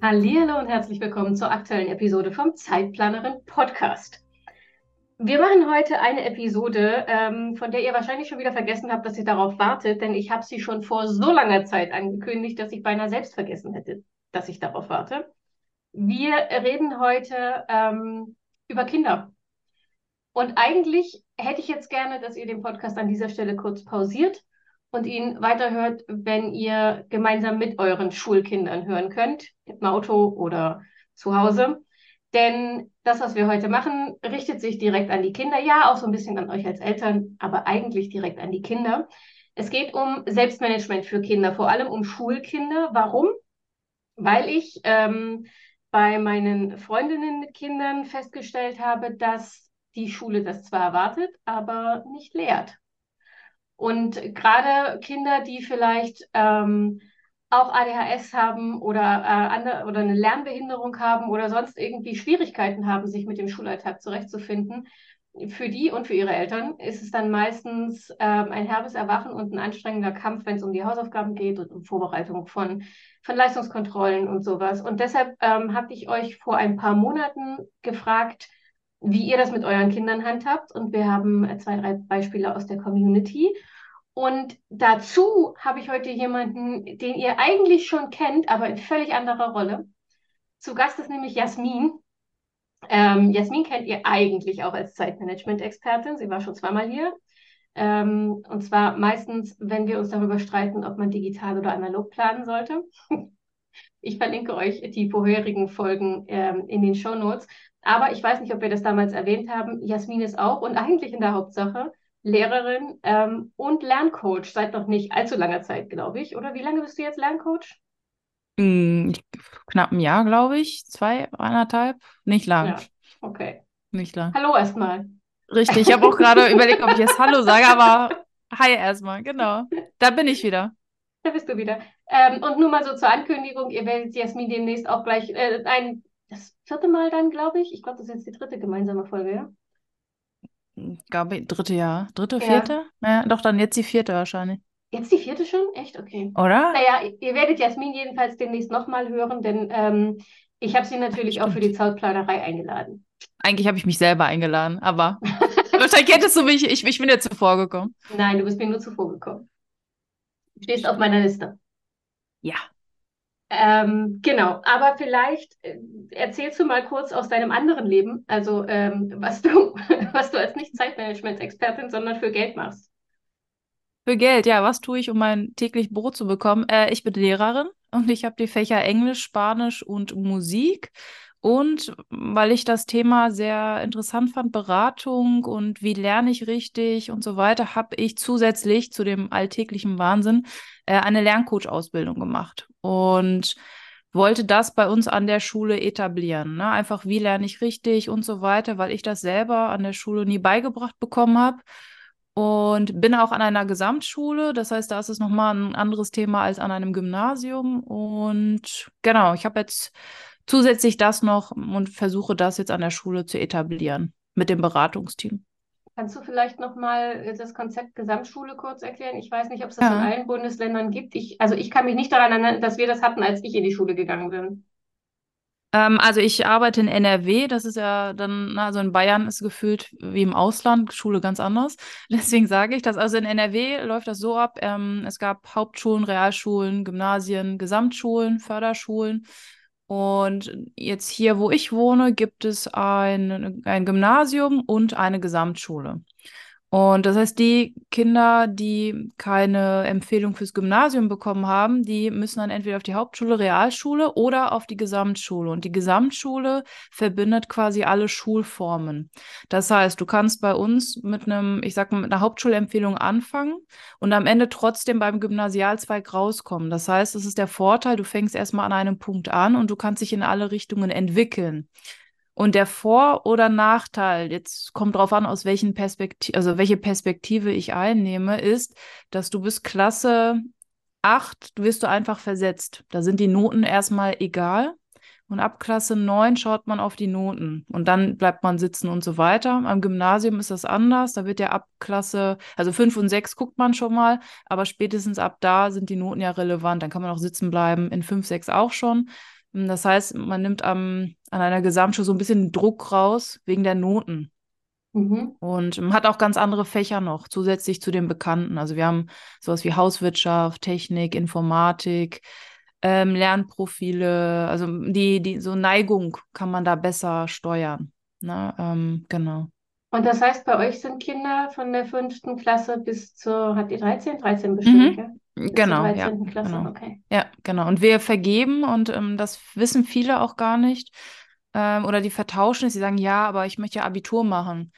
Hallo und herzlich willkommen zur aktuellen Episode vom Zeitplanerin Podcast. Wir machen heute eine Episode, ähm, von der ihr wahrscheinlich schon wieder vergessen habt, dass ihr darauf wartet, denn ich habe sie schon vor so langer Zeit angekündigt, dass ich beinahe selbst vergessen hätte, dass ich darauf warte. Wir reden heute ähm, über Kinder. Und eigentlich hätte ich jetzt gerne, dass ihr den Podcast an dieser Stelle kurz pausiert und ihn weiterhört, wenn ihr gemeinsam mit euren Schulkindern hören könnt, im Auto oder zu Hause. Denn das, was wir heute machen, richtet sich direkt an die Kinder. Ja, auch so ein bisschen an euch als Eltern, aber eigentlich direkt an die Kinder. Es geht um Selbstmanagement für Kinder, vor allem um Schulkinder. Warum? Weil ich ähm, bei meinen Freundinnen mit Kindern festgestellt habe, dass die Schule das zwar erwartet, aber nicht lehrt. Und gerade Kinder, die vielleicht ähm, auch ADHS haben oder, äh, andere, oder eine Lernbehinderung haben oder sonst irgendwie Schwierigkeiten haben, sich mit dem Schulalltag zurechtzufinden, für die und für ihre Eltern ist es dann meistens ähm, ein herbes Erwachen und ein anstrengender Kampf, wenn es um die Hausaufgaben geht und um Vorbereitung von, von Leistungskontrollen und sowas. Und deshalb ähm, habe ich euch vor ein paar Monaten gefragt, wie ihr das mit euren Kindern handhabt. Und wir haben äh, zwei, drei Beispiele aus der Community. Und dazu habe ich heute jemanden, den ihr eigentlich schon kennt, aber in völlig anderer Rolle. Zu Gast ist nämlich Jasmin. Ähm, Jasmin kennt ihr eigentlich auch als Zeitmanagement-Expertin. Sie war schon zweimal hier. Ähm, und zwar meistens, wenn wir uns darüber streiten, ob man digital oder analog planen sollte. ich verlinke euch die vorherigen Folgen ähm, in den Show Notes. Aber ich weiß nicht, ob wir das damals erwähnt haben. Jasmin ist auch und eigentlich in der Hauptsache Lehrerin ähm, und Lerncoach seit noch nicht allzu langer Zeit, glaube ich. Oder wie lange bist du jetzt Lerncoach? Mm, knapp ein Jahr, glaube ich. Zwei, eineinhalb. Nicht lang. Ja, okay. Nicht lang. Hallo erstmal. Richtig, ich habe auch gerade überlegt, ob ich jetzt Hallo sage, aber hi erstmal, genau. Da bin ich wieder. Da bist du wieder. Ähm, und nur mal so zur Ankündigung, ihr werdet Jasmin demnächst auch gleich äh, ein das vierte Mal dann, glaube ich. Ich glaube, das ist jetzt die dritte gemeinsame Folge, ja? Ich glaube, dritte Jahr. Dritte, vierte? Ja. ja, doch, dann jetzt die vierte wahrscheinlich. Jetzt die vierte schon? Echt? Okay. Oder? Naja, ihr werdet Jasmin jedenfalls demnächst nochmal hören, denn ähm, ich habe sie natürlich Stimmt. auch für die Zautplanerei eingeladen. Eigentlich habe ich mich selber eingeladen, aber wahrscheinlich hättest du mich, ich, ich bin dir zuvor gekommen. Nein, du bist mir nur zuvor gekommen. Du stehst auf meiner Liste. Ja. Ähm, genau, aber vielleicht äh, erzählst du mal kurz aus deinem anderen Leben, also ähm, was du, was du als nicht Zeitmanagement-Expertin, sondern für Geld machst. Für Geld, ja, was tue ich, um mein täglich Brot zu bekommen? Äh, ich bin Lehrerin und ich habe die Fächer Englisch, Spanisch und Musik. Und weil ich das Thema sehr interessant fand, Beratung und wie lerne ich richtig und so weiter, habe ich zusätzlich zu dem alltäglichen Wahnsinn äh, eine Lerncoach-Ausbildung gemacht und wollte das bei uns an der Schule etablieren. Ne? Einfach, wie lerne ich richtig und so weiter, weil ich das selber an der Schule nie beigebracht bekommen habe. Und bin auch an einer Gesamtschule, das heißt, da ist es nochmal ein anderes Thema als an einem Gymnasium. Und genau, ich habe jetzt zusätzlich das noch und versuche das jetzt an der Schule zu etablieren mit dem Beratungsteam. Kannst du vielleicht nochmal das Konzept Gesamtschule kurz erklären? Ich weiß nicht, ob es das ja. in allen Bundesländern gibt. Ich, also ich kann mich nicht daran erinnern, dass wir das hatten, als ich in die Schule gegangen bin. Ähm, also ich arbeite in NRW, das ist ja dann, also in Bayern ist gefühlt wie im Ausland, Schule ganz anders. Deswegen sage ich das. Also in NRW läuft das so ab, ähm, es gab Hauptschulen, Realschulen, Gymnasien, Gesamtschulen, Förderschulen. Und jetzt hier, wo ich wohne, gibt es ein, ein Gymnasium und eine Gesamtschule. Und das heißt, die Kinder, die keine Empfehlung fürs Gymnasium bekommen haben, die müssen dann entweder auf die Hauptschule, Realschule oder auf die Gesamtschule. Und die Gesamtschule verbindet quasi alle Schulformen. Das heißt, du kannst bei uns mit einem, ich sag mal, mit einer Hauptschulempfehlung anfangen und am Ende trotzdem beim Gymnasialzweig rauskommen. Das heißt, es ist der Vorteil, du fängst erstmal an einem Punkt an und du kannst dich in alle Richtungen entwickeln. Und der Vor- oder Nachteil, jetzt kommt drauf an, aus welchen Perspektive, also welche Perspektive ich einnehme, ist, dass du bis Klasse 8 wirst du einfach versetzt. Da sind die Noten erstmal egal. Und ab Klasse 9 schaut man auf die Noten und dann bleibt man sitzen und so weiter. Am Gymnasium ist das anders. Da wird ja ab Klasse, also 5 und 6 guckt man schon mal, aber spätestens ab da sind die Noten ja relevant. Dann kann man auch sitzen bleiben, in 5, 6 auch schon. Das heißt, man nimmt am, an einer Gesamtschule so ein bisschen Druck raus wegen der Noten. Mhm. Und man hat auch ganz andere Fächer noch, zusätzlich zu den bekannten. Also wir haben sowas wie Hauswirtschaft, Technik, Informatik, ähm, Lernprofile, also die, die so Neigung kann man da besser steuern. Ne? Ähm, genau. Und das heißt, bei euch sind Kinder von der fünften Klasse bis zur, hat ihr 13? 13 bestimmt, mhm. gell? Genau, ja, genau. Okay. Ja, genau. Und wir vergeben und ähm, das wissen viele auch gar nicht. Ähm, oder die vertauschen es, sie sagen, ja, aber ich möchte ja Abitur machen.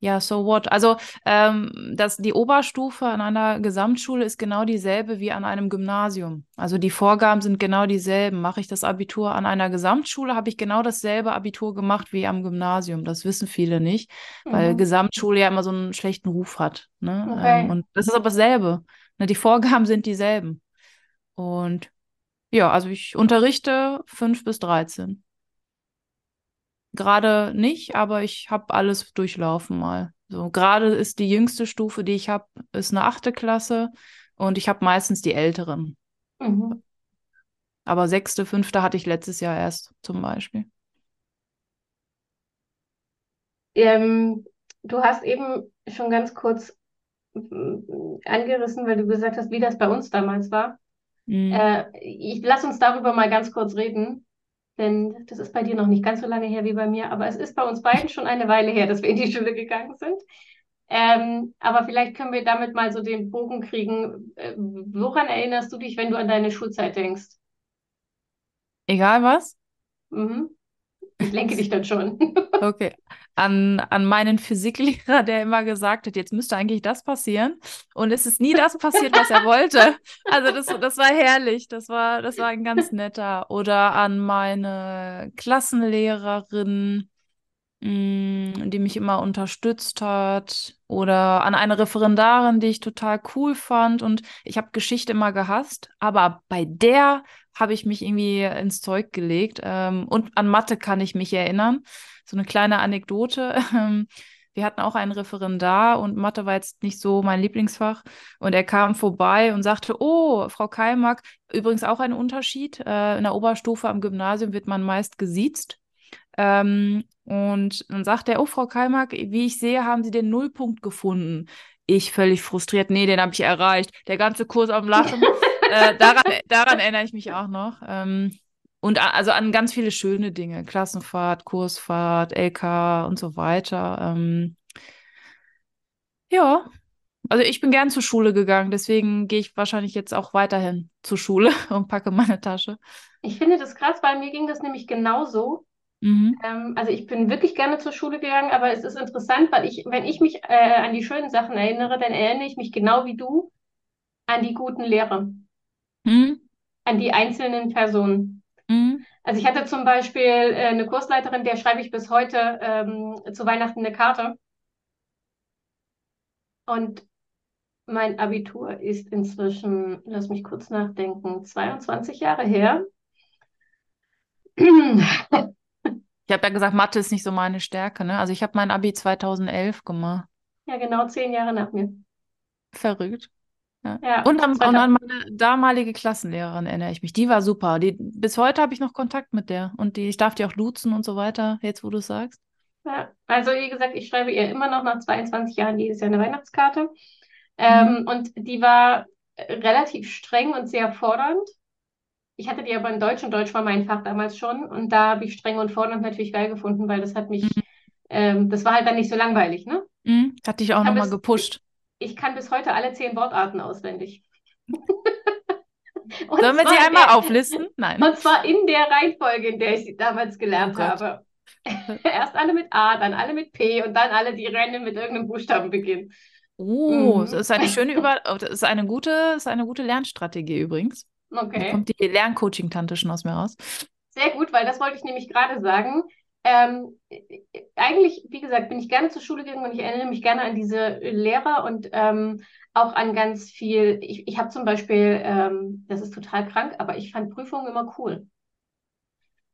Ja, so what? Also ähm, das, die Oberstufe an einer Gesamtschule ist genau dieselbe wie an einem Gymnasium. Also die Vorgaben sind genau dieselben. Mache ich das Abitur an einer Gesamtschule, habe ich genau dasselbe Abitur gemacht wie am Gymnasium. Das wissen viele nicht, mhm. weil Gesamtschule ja immer so einen schlechten Ruf hat. Ne? Okay. Ähm, und das ist aber dasselbe. Ne? Die Vorgaben sind dieselben. Und ja, also ich unterrichte 5 bis 13. Gerade nicht, aber ich habe alles durchlaufen mal. So, gerade ist die jüngste Stufe, die ich habe, ist eine achte Klasse und ich habe meistens die älteren. Mhm. Aber sechste, fünfte hatte ich letztes Jahr erst zum Beispiel. Ähm, du hast eben schon ganz kurz mm, angerissen, weil du gesagt hast, wie das bei uns damals war. Mhm. Äh, ich lass uns darüber mal ganz kurz reden. Denn das ist bei dir noch nicht ganz so lange her wie bei mir, aber es ist bei uns beiden schon eine Weile her, dass wir in die Schule gegangen sind. Ähm, aber vielleicht können wir damit mal so den Bogen kriegen. Äh, woran erinnerst du dich, wenn du an deine Schulzeit denkst? Egal was? Mhm. Ich lenke dich dann schon. Okay. An, an meinen Physiklehrer, der immer gesagt hat, jetzt müsste eigentlich das passieren. Und es ist nie das passiert, was er wollte. Also das, das war herrlich. Das war, das war ein ganz netter. Oder an meine Klassenlehrerin, Mm, die mich immer unterstützt hat oder an eine Referendarin, die ich total cool fand und ich habe Geschichte immer gehasst, aber bei der habe ich mich irgendwie ins Zeug gelegt ähm, und an Mathe kann ich mich erinnern. So eine kleine Anekdote. Ähm, wir hatten auch einen Referendar und Mathe war jetzt nicht so mein Lieblingsfach. Und er kam vorbei und sagte, oh, Frau Keimack, übrigens auch ein Unterschied. Äh, in der Oberstufe am Gymnasium wird man meist gesiezt. Ähm, und dann sagt er, oh, Frau Keimack, wie ich sehe, haben Sie den Nullpunkt gefunden. Ich völlig frustriert, nee, den habe ich erreicht. Der ganze Kurs am Lachen. äh, daran, daran, erinnere ich mich auch noch. Ähm, und also an ganz viele schöne Dinge. Klassenfahrt, Kursfahrt, LK und so weiter. Ähm, ja, also ich bin gern zur Schule gegangen, deswegen gehe ich wahrscheinlich jetzt auch weiterhin zur Schule und packe meine Tasche. Ich finde das krass, weil mir ging das nämlich genauso. Mhm. Ähm, also ich bin wirklich gerne zur Schule gegangen, aber es ist interessant, weil ich, wenn ich mich äh, an die schönen Sachen erinnere, dann erinnere ich mich genau wie du an die guten Lehrer, mhm. an die einzelnen Personen. Mhm. Also ich hatte zum Beispiel äh, eine Kursleiterin, der schreibe ich bis heute ähm, zu Weihnachten eine Karte. Und mein Abitur ist inzwischen, lass mich kurz nachdenken, 22 Jahre her. Ich habe ja gesagt, Mathe ist nicht so meine Stärke, ne? Also ich habe mein Abi 2011 gemacht. Ja, genau zehn Jahre nach mir. Verrückt. Ja. ja und, an, und, an, meine damalige Klassenlehrerin erinnere ich mich. Die war super. Die, bis heute habe ich noch Kontakt mit der. Und die, ich darf die auch duzen und so weiter, jetzt wo du es sagst. Ja, also wie gesagt, ich schreibe ihr immer noch nach 22 Jahren jedes Jahr eine Weihnachtskarte. Ähm, mhm. Und die war relativ streng und sehr fordernd. Ich hatte die aber in Deutsch und Deutsch war mein Fach damals schon und da habe ich streng und fordernd natürlich geil gefunden, weil das hat mich, mhm. ähm, das war halt dann nicht so langweilig, ne? Mhm. Hat dich auch nochmal gepusht. Ich kann bis heute alle zehn Wortarten auswendig. Sollen wir sie einmal der, auflisten? Nein. Und zwar in der Reihenfolge, in der ich sie damals gelernt oh habe. Erst alle mit A, dann alle mit P und dann alle, die rennen mit irgendeinem Buchstaben beginnen. Oh, mhm. das ist eine schöne Über das ist eine gute, das ist eine gute Lernstrategie übrigens. Okay. Da kommt die Lerncoaching-Tante schon aus mir raus. Sehr gut, weil das wollte ich nämlich gerade sagen. Ähm, eigentlich, wie gesagt, bin ich gerne zur Schule gegangen und ich erinnere mich gerne an diese Lehrer und ähm, auch an ganz viel. Ich, ich habe zum Beispiel, ähm, das ist total krank, aber ich fand Prüfungen immer cool.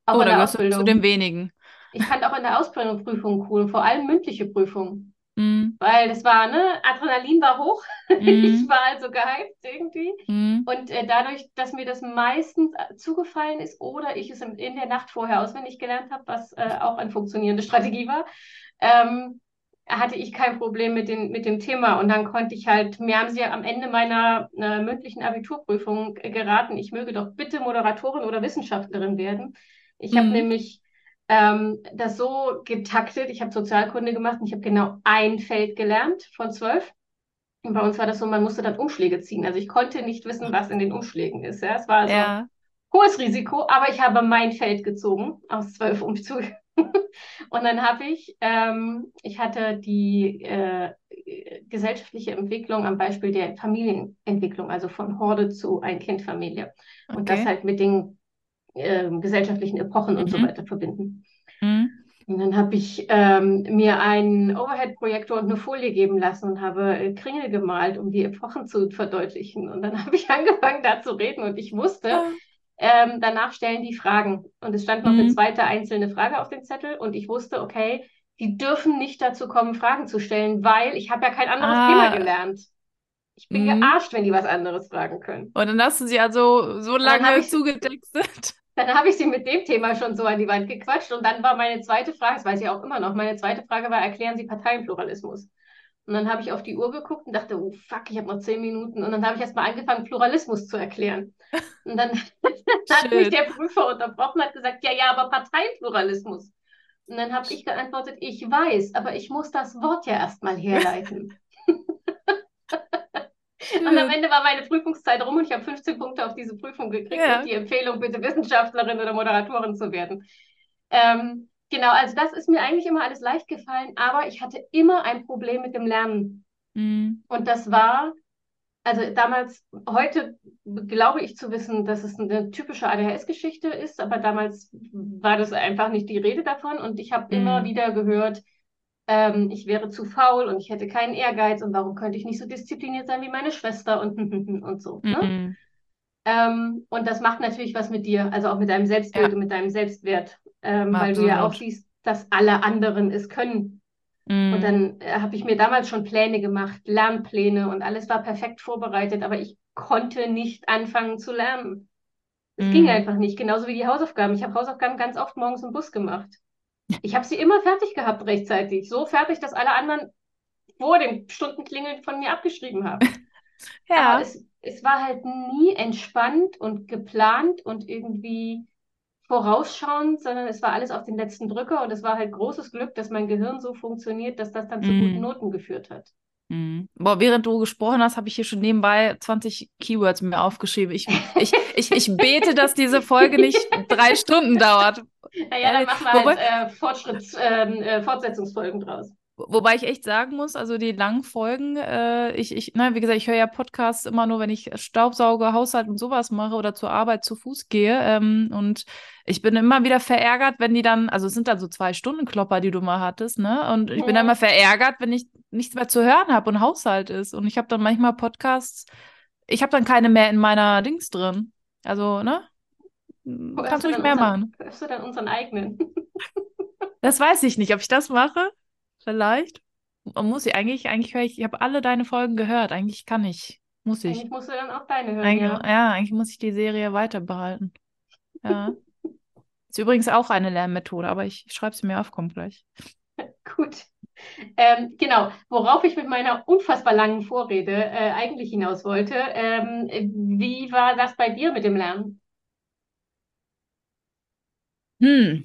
Auch oh, in der Ausbildung. zu den wenigen. Ich fand auch in der Ausbildung Prüfungen cool, vor allem mündliche Prüfungen. Mm. Weil das war, ne, Adrenalin war hoch. Mm. Ich war also gehypt irgendwie. Mm. Und äh, dadurch, dass mir das meistens äh, zugefallen ist oder ich es in, in der Nacht vorher auswendig gelernt habe, was äh, auch eine funktionierende Strategie war, ähm, hatte ich kein Problem mit, den, mit dem Thema. Und dann konnte ich halt, mir haben sie ja am Ende meiner äh, mündlichen Abiturprüfung geraten, ich möge doch bitte Moderatorin oder Wissenschaftlerin werden. Ich habe nämlich ähm, das so getaktet. Ich habe Sozialkunde gemacht und ich habe genau ein Feld gelernt von zwölf. Und bei uns war das so, man musste dann Umschläge ziehen. Also ich konnte nicht wissen, was in den Umschlägen ist. Ja? Es war also ja. hohes Risiko, aber ich habe mein Feld gezogen aus zwölf Umzügen. und dann habe ich, ähm, ich hatte die äh, gesellschaftliche Entwicklung am Beispiel der Familienentwicklung, also von Horde zu Ein-Kind-Familie. Okay. Und das halt mit den äh, gesellschaftlichen Epochen und so mhm. weiter verbinden. Mhm. Und dann habe ich ähm, mir einen Overhead-Projektor und eine Folie geben lassen und habe äh, Kringel gemalt, um die Epochen zu verdeutlichen. Und dann habe ich angefangen, da zu reden und ich wusste, ja. ähm, danach stellen die Fragen. Und es stand noch mhm. eine zweite einzelne Frage auf dem Zettel und ich wusste, okay, die dürfen nicht dazu kommen, Fragen zu stellen, weil ich habe ja kein anderes ah. Thema gelernt. Ich bin mhm. gearscht, wenn die was anderes fragen können. Und dann hast du sie also so lange zugetextet. Dann habe ich sie mit dem Thema schon so an die Wand gequatscht und dann war meine zweite Frage, das weiß ich auch immer noch, meine zweite Frage war, erklären Sie Parteienpluralismus? Und dann habe ich auf die Uhr geguckt und dachte, oh fuck, ich habe noch zehn Minuten. Und dann habe ich erst mal angefangen, Pluralismus zu erklären. Und dann hat mich der Prüfer unterbrochen und hat gesagt, ja, ja, aber Parteienpluralismus. Und dann habe ich geantwortet, ich weiß, aber ich muss das Wort ja erst mal herleiten. Und am Ende war meine Prüfungszeit rum und ich habe 15 Punkte auf diese Prüfung gekriegt ja. und die Empfehlung, bitte Wissenschaftlerin oder Moderatorin zu werden. Ähm, genau, also das ist mir eigentlich immer alles leicht gefallen, aber ich hatte immer ein Problem mit dem Lernen. Mhm. Und das war, also damals, heute glaube ich zu wissen, dass es eine typische ADHS-Geschichte ist, aber damals war das einfach nicht die Rede davon und ich habe mhm. immer wieder gehört, ähm, ich wäre zu faul und ich hätte keinen Ehrgeiz und warum könnte ich nicht so diszipliniert sein wie meine Schwester und, und so. Ne? Mhm. Ähm, und das macht natürlich was mit dir, also auch mit deinem Selbstbild ja. und mit deinem Selbstwert, ähm, weil du ja auch siehst, dass alle anderen es können. Mhm. Und dann äh, habe ich mir damals schon Pläne gemacht, Lernpläne und alles war perfekt vorbereitet, aber ich konnte nicht anfangen zu lernen. Es mhm. ging einfach nicht, genauso wie die Hausaufgaben. Ich habe Hausaufgaben ganz oft morgens im Bus gemacht. Ich habe sie immer fertig gehabt rechtzeitig. So fertig, dass alle anderen vor dem Stundenklingeln von mir abgeschrieben haben. ja. Aber es, es war halt nie entspannt und geplant und irgendwie vorausschauend, sondern es war alles auf den letzten Drücker und es war halt großes Glück, dass mein Gehirn so funktioniert, dass das dann zu mm. guten Noten geführt hat. Mhm. Boah, während du gesprochen hast, habe ich hier schon nebenbei 20 Keywords mir aufgeschrieben. Ich, ich, ich, ich bete, dass diese Folge nicht drei Stunden dauert. Naja, dann machen wir halt äh, Fortschritts, ähm, äh, Fortsetzungsfolgen draus. Wobei ich echt sagen muss, also die langen Folgen, äh, ich, ich, ne, wie gesagt, ich höre ja Podcasts immer nur, wenn ich Staubsauge, Haushalt und sowas mache oder zur Arbeit zu Fuß gehe. Ähm, und ich bin immer wieder verärgert, wenn die dann, also es sind dann so zwei Stunden Klopper, die du mal hattest, ne? Und ich ja. bin dann immer verärgert, wenn ich nichts mehr zu hören habe und Haushalt ist. Und ich habe dann manchmal Podcasts, ich habe dann keine mehr in meiner Dings drin. Also, ne? Wo Kannst du nicht mehr unseren, machen. Hörst du dann unseren eigenen? das weiß ich nicht, ob ich das mache. Vielleicht. Man muss ich eigentlich, eigentlich höre ich, ich habe alle deine Folgen gehört. Eigentlich kann ich. Muss ich. Eigentlich musst du dann auch deine hören. Eigentlich, ja. ja, eigentlich muss ich die Serie weiter behalten. Ja. Ist übrigens auch eine Lernmethode, aber ich, ich schreibe sie mir auf, kommt gleich. Gut. Ähm, genau, worauf ich mit meiner unfassbar langen Vorrede äh, eigentlich hinaus wollte. Ähm, wie war das bei dir mit dem Lernen? Hm.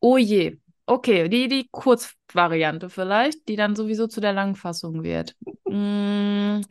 Oh je. Okay, die, die Kurzvariante vielleicht, die dann sowieso zu der Langfassung wird. Hm,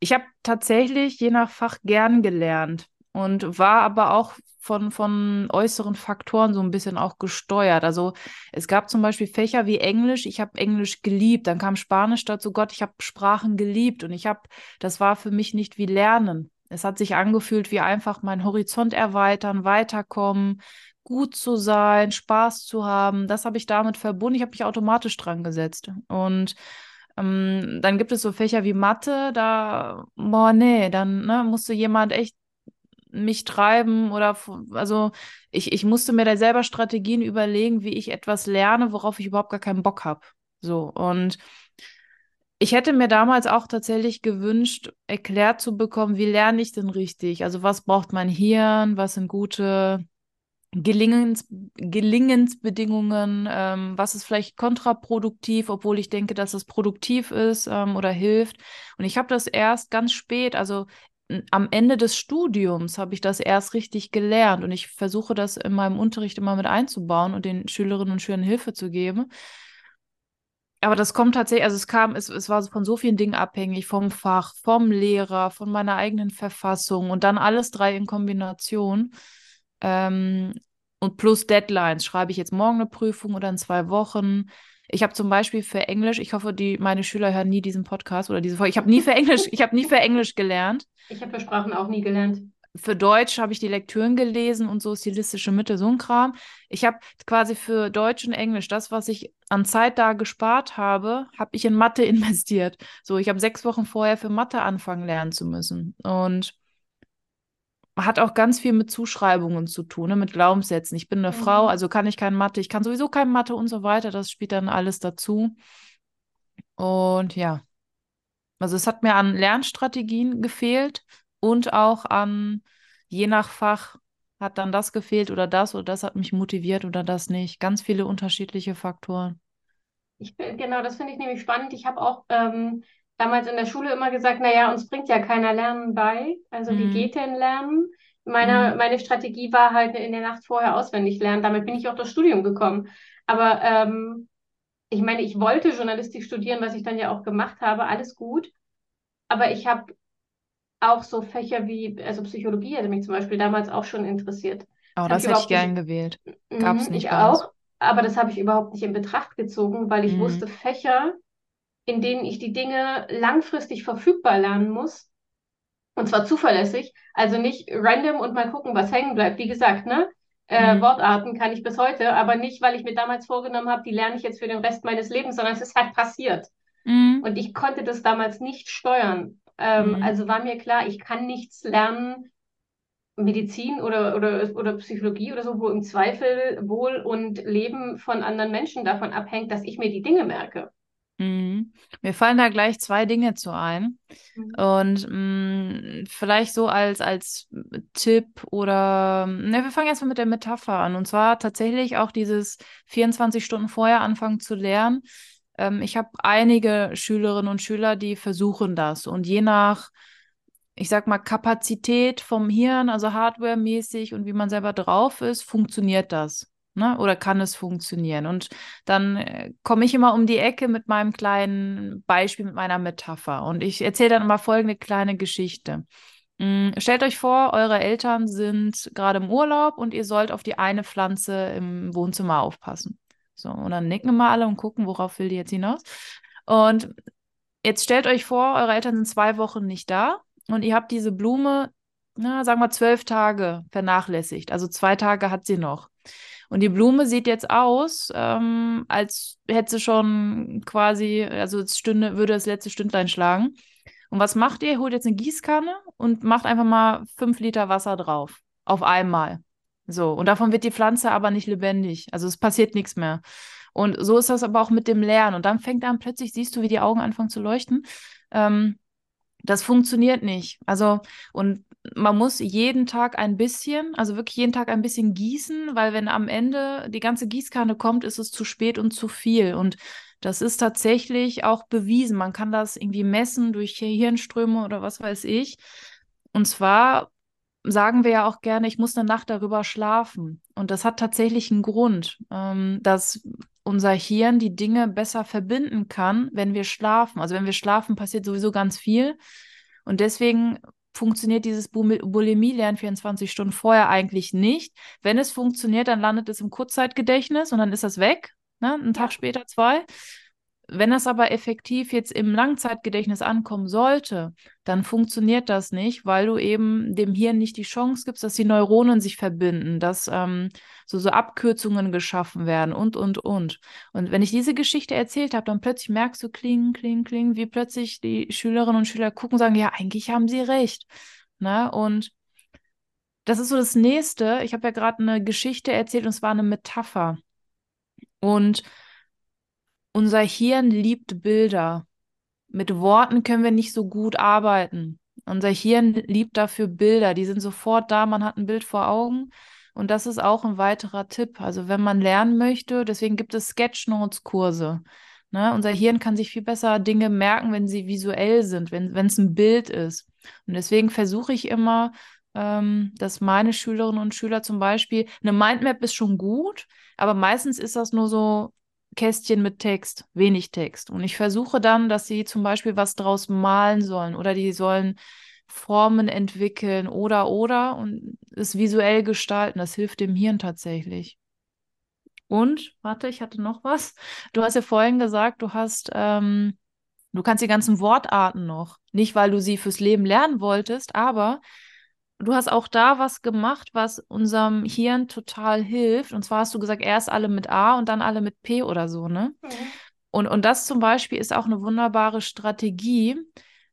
ich habe tatsächlich je nach Fach gern gelernt und war aber auch von, von äußeren Faktoren so ein bisschen auch gesteuert. Also es gab zum Beispiel Fächer wie Englisch, ich habe Englisch geliebt, dann kam Spanisch dazu, Gott, ich habe Sprachen geliebt und ich habe, das war für mich nicht wie Lernen. Es hat sich angefühlt wie einfach mein Horizont erweitern, weiterkommen, gut zu sein, Spaß zu haben, das habe ich damit verbunden. Ich habe mich automatisch dran gesetzt. Und ähm, dann gibt es so Fächer wie Mathe, da, boah, nee, dann ne, musste jemand echt mich treiben oder also ich, ich musste mir da selber Strategien überlegen, wie ich etwas lerne, worauf ich überhaupt gar keinen Bock habe. So und ich hätte mir damals auch tatsächlich gewünscht, erklärt zu bekommen, wie lerne ich denn richtig? Also was braucht mein Hirn? Was sind gute Gelingens, Gelingensbedingungen? Ähm, was ist vielleicht kontraproduktiv, obwohl ich denke, dass es produktiv ist ähm, oder hilft? Und ich habe das erst ganz spät, also am Ende des Studiums habe ich das erst richtig gelernt und ich versuche das in meinem Unterricht immer mit einzubauen und den Schülerinnen und Schülern Hilfe zu geben. Aber das kommt tatsächlich, also es kam, es, es war von so vielen Dingen abhängig, vom Fach, vom Lehrer, von meiner eigenen Verfassung und dann alles drei in Kombination. Ähm, und plus Deadlines. Schreibe ich jetzt morgen eine Prüfung oder in zwei Wochen? Ich habe zum Beispiel für Englisch, ich hoffe, die, meine Schüler hören nie diesen Podcast oder diese Folge. Ich habe nie für Englisch, ich habe nie für Englisch gelernt. Ich habe für Sprachen auch nie gelernt. Für Deutsch habe ich die Lektüren gelesen und so stilistische Mittel, so ein Kram. Ich habe quasi für Deutsch und Englisch das, was ich an Zeit da gespart habe, habe ich in Mathe investiert. So, ich habe sechs Wochen vorher für Mathe anfangen lernen zu müssen. Und hat auch ganz viel mit Zuschreibungen zu tun, ne? mit Glaubenssätzen. Ich bin eine mhm. Frau, also kann ich kein Mathe, ich kann sowieso kein Mathe und so weiter. Das spielt dann alles dazu. Und ja, also es hat mir an Lernstrategien gefehlt und auch an, je nach Fach, hat dann das gefehlt oder das oder das hat mich motiviert oder das nicht. Ganz viele unterschiedliche Faktoren. Ich, genau, das finde ich nämlich spannend. Ich habe auch ähm, damals in der Schule immer gesagt, naja, uns bringt ja keiner Lernen bei. Also mhm. wie geht denn Lernen? Meine, mhm. meine Strategie war halt in der Nacht vorher auswendig lernen. Damit bin ich auch das Studium gekommen. Aber ähm, ich meine, ich wollte Journalistik studieren, was ich dann ja auch gemacht habe, alles gut. Aber ich habe auch so Fächer wie, also Psychologie hätte mich zum Beispiel damals auch schon interessiert. Oh, das, das hätte ich gern nicht, gewählt. Gab es mhm, nicht. Ich auch, aber das habe ich überhaupt nicht in Betracht gezogen, weil ich mhm. wusste, Fächer, in denen ich die Dinge langfristig verfügbar lernen muss. Und zwar zuverlässig, also nicht random und mal gucken, was hängen bleibt. Wie gesagt, ne? Äh, mhm. Wortarten kann ich bis heute, aber nicht, weil ich mir damals vorgenommen habe, die lerne ich jetzt für den Rest meines Lebens, sondern es ist halt passiert. Mhm. Und ich konnte das damals nicht steuern. Ähm, mhm. Also war mir klar, ich kann nichts lernen, Medizin oder, oder, oder Psychologie oder so, wo im Zweifel Wohl und Leben von anderen Menschen davon abhängt, dass ich mir die Dinge merke. Mhm. Mir fallen da gleich zwei Dinge zu ein. Mhm. Und mh, mm, vielleicht so als, als Tipp oder, ne, wir fangen erstmal mit der Metapher an. Und zwar tatsächlich auch dieses 24 Stunden vorher anfangen zu lernen. Ähm, ich habe einige Schülerinnen und Schüler, die versuchen das. Und je nach, ich sag mal, Kapazität vom Hirn, also hardwaremäßig und wie man selber drauf ist, funktioniert das. Ne? Oder kann es funktionieren? Und dann äh, komme ich immer um die Ecke mit meinem kleinen Beispiel, mit meiner Metapher. Und ich erzähle dann immer folgende kleine Geschichte. Mm, stellt euch vor, eure Eltern sind gerade im Urlaub und ihr sollt auf die eine Pflanze im Wohnzimmer aufpassen. So, und dann nicken wir alle und gucken, worauf will die jetzt hinaus. Und jetzt stellt euch vor, eure Eltern sind zwei Wochen nicht da und ihr habt diese Blume, na, sagen wir zwölf Tage vernachlässigt. Also zwei Tage hat sie noch. Und die Blume sieht jetzt aus, ähm, als hätte sie schon quasi, also es stünde, würde das letzte Stündlein schlagen. Und was macht ihr? Holt jetzt eine Gießkanne und macht einfach mal fünf Liter Wasser drauf. Auf einmal. So. Und davon wird die Pflanze aber nicht lebendig. Also es passiert nichts mehr. Und so ist das aber auch mit dem Lernen. Und dann fängt an, plötzlich siehst du, wie die Augen anfangen zu leuchten. Ähm, das funktioniert nicht. Also, und man muss jeden Tag ein bisschen, also wirklich jeden Tag ein bisschen gießen, weil wenn am Ende die ganze Gießkanne kommt, ist es zu spät und zu viel. Und das ist tatsächlich auch bewiesen. Man kann das irgendwie messen durch Hirnströme oder was weiß ich. Und zwar sagen wir ja auch gerne, ich muss eine Nacht darüber schlafen. Und das hat tatsächlich einen Grund, ähm, dass unser Hirn die Dinge besser verbinden kann, wenn wir schlafen. Also wenn wir schlafen, passiert sowieso ganz viel. Und deswegen funktioniert dieses Bulimie-Lernen 24 Stunden vorher eigentlich nicht. Wenn es funktioniert, dann landet es im Kurzzeitgedächtnis und dann ist das weg. Ne? Einen Tag später, zwei. Wenn das aber effektiv jetzt im Langzeitgedächtnis ankommen sollte, dann funktioniert das nicht, weil du eben dem Hirn nicht die Chance gibst, dass die Neuronen sich verbinden, dass ähm, so, so Abkürzungen geschaffen werden und, und, und. Und wenn ich diese Geschichte erzählt habe, dann plötzlich merkst du, kling, kling, kling, wie plötzlich die Schülerinnen und Schüler gucken und sagen, ja, eigentlich haben sie recht. Ne? Und das ist so das Nächste. Ich habe ja gerade eine Geschichte erzählt und es war eine Metapher. Und unser Hirn liebt Bilder. Mit Worten können wir nicht so gut arbeiten. Unser Hirn liebt dafür Bilder. Die sind sofort da. Man hat ein Bild vor Augen. Und das ist auch ein weiterer Tipp. Also wenn man lernen möchte, deswegen gibt es Sketchnotes-Kurse. Ne? Unser Hirn kann sich viel besser Dinge merken, wenn sie visuell sind, wenn es ein Bild ist. Und deswegen versuche ich immer, ähm, dass meine Schülerinnen und Schüler zum Beispiel, eine Mindmap ist schon gut, aber meistens ist das nur so Kästchen mit Text, wenig Text. Und ich versuche dann, dass sie zum Beispiel was draus malen sollen oder die sollen Formen entwickeln oder oder und es visuell gestalten. Das hilft dem Hirn tatsächlich. Und, warte, ich hatte noch was. Du hast ja vorhin gesagt, du hast, ähm, du kannst die ganzen Wortarten noch. Nicht, weil du sie fürs Leben lernen wolltest, aber du hast auch da was gemacht, was unserem Hirn total hilft. Und zwar hast du gesagt, erst alle mit A und dann alle mit P oder so, ne? Mhm. Und, und das zum Beispiel ist auch eine wunderbare Strategie,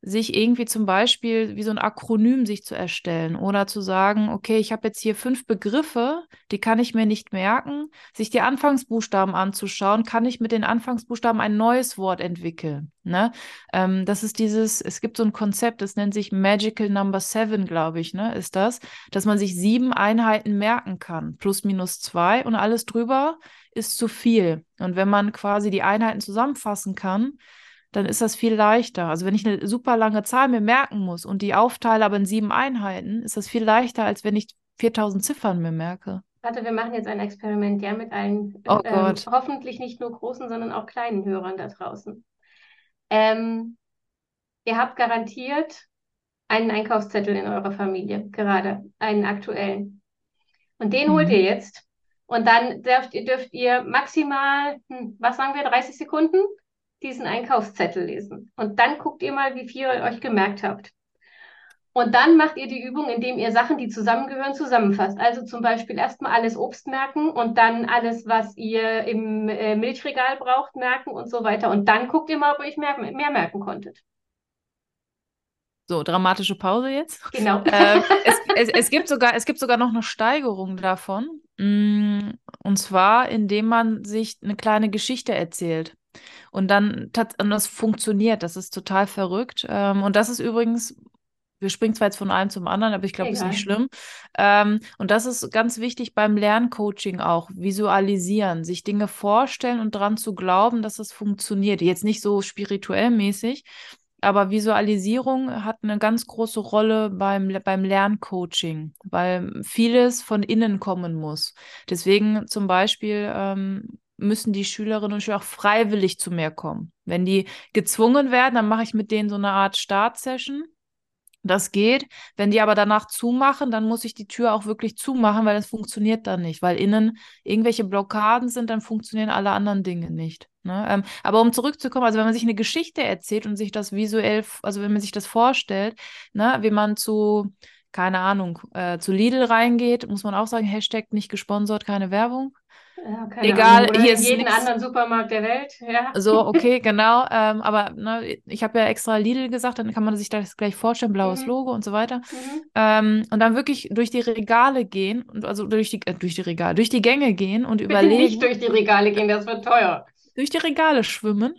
sich irgendwie zum Beispiel wie so ein Akronym sich zu erstellen oder zu sagen, okay, ich habe jetzt hier fünf Begriffe, die kann ich mir nicht merken, sich die Anfangsbuchstaben anzuschauen, kann ich mit den Anfangsbuchstaben ein neues Wort entwickeln. Ne? Ähm, das ist dieses, es gibt so ein Konzept, das nennt sich Magical Number Seven, glaube ich, ne, ist das, dass man sich sieben Einheiten merken kann, plus minus zwei und alles drüber ist zu viel. Und wenn man quasi die Einheiten zusammenfassen kann, dann ist das viel leichter. Also wenn ich eine super lange Zahl mir merken muss und die aufteile aber in sieben Einheiten, ist das viel leichter, als wenn ich 4000 Ziffern mir merke. Warte, wir machen jetzt ein Experiment, ja, mit allen, oh ähm, hoffentlich nicht nur großen, sondern auch kleinen Hörern da draußen. Ähm, ihr habt garantiert einen Einkaufszettel in eurer Familie, gerade einen aktuellen. Und den mhm. holt ihr jetzt. Und dann dürft, dürft ihr maximal, hm, was sagen wir, 30 Sekunden diesen Einkaufszettel lesen. Und dann guckt ihr mal, wie viel ihr euch gemerkt habt. Und dann macht ihr die Übung, indem ihr Sachen, die zusammengehören, zusammenfasst. Also zum Beispiel erstmal alles Obst merken und dann alles, was ihr im äh, Milchregal braucht, merken und so weiter. Und dann guckt ihr mal, ob ihr euch mehr, mehr merken konntet. So, dramatische Pause jetzt. Genau. Äh, es, es, es, gibt sogar, es gibt sogar noch eine Steigerung davon. Mm, und zwar, indem man sich eine kleine Geschichte erzählt. Und dann und das funktioniert, das ist total verrückt. Ähm, und das ist übrigens, wir springen zwar jetzt von einem zum anderen, aber ich glaube, das ist nicht schlimm. Ähm, und das ist ganz wichtig beim Lerncoaching auch, visualisieren, sich Dinge vorstellen und daran zu glauben, dass es funktioniert. Jetzt nicht so spirituell mäßig, aber Visualisierung hat eine ganz große Rolle beim, beim Lerncoaching, weil vieles von innen kommen muss. Deswegen zum Beispiel ähm, müssen die Schülerinnen und Schüler auch freiwillig zu mir kommen. Wenn die gezwungen werden, dann mache ich mit denen so eine Art Startsession. Das geht. Wenn die aber danach zumachen, dann muss ich die Tür auch wirklich zumachen, weil das funktioniert dann nicht. Weil innen irgendwelche Blockaden sind, dann funktionieren alle anderen Dinge nicht. Ne? Ähm, aber um zurückzukommen, also wenn man sich eine Geschichte erzählt und sich das visuell, also wenn man sich das vorstellt, ne, wie man zu, keine Ahnung, äh, zu Lidl reingeht, muss man auch sagen, Hashtag nicht gesponsert, keine Werbung. Ja, Egal, Ahnung. hier ist jeden nix. anderen Supermarkt der Welt. Ja. So, okay, genau. Ähm, aber ne, ich habe ja extra Lidl gesagt, dann kann man sich das gleich vorstellen, blaues mhm. Logo und so weiter. Mhm. Ähm, und dann wirklich durch die Regale gehen, und also durch die, äh, durch die Regale, durch die Gänge gehen und Bitte überlegen. Nicht durch die Regale gehen, das wird teuer. Durch die Regale schwimmen.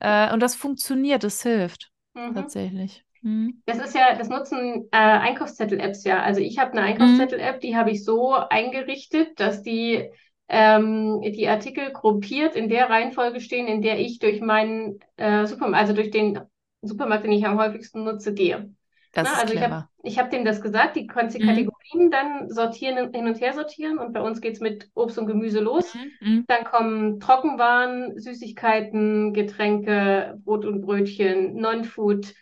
Äh, und das funktioniert, das hilft mhm. tatsächlich. Mhm. Das ist ja, das nutzen äh, Einkaufszettel-Apps ja. Also ich habe eine mhm. Einkaufszettel-App, die habe ich so eingerichtet, dass die ähm, die Artikel gruppiert in der Reihenfolge stehen, in der ich durch meinen äh, Supermarkt, also durch den Supermarkt, den ich am häufigsten nutze, gehe. Das Na, also ich habe hab dem das gesagt, die kannst die mhm. Kategorien dann sortieren, hin und her sortieren und bei uns geht es mit Obst und Gemüse los. Mhm. mhm. Dann kommen Trockenwaren, Süßigkeiten, Getränke, Brot und Brötchen, Non-Food,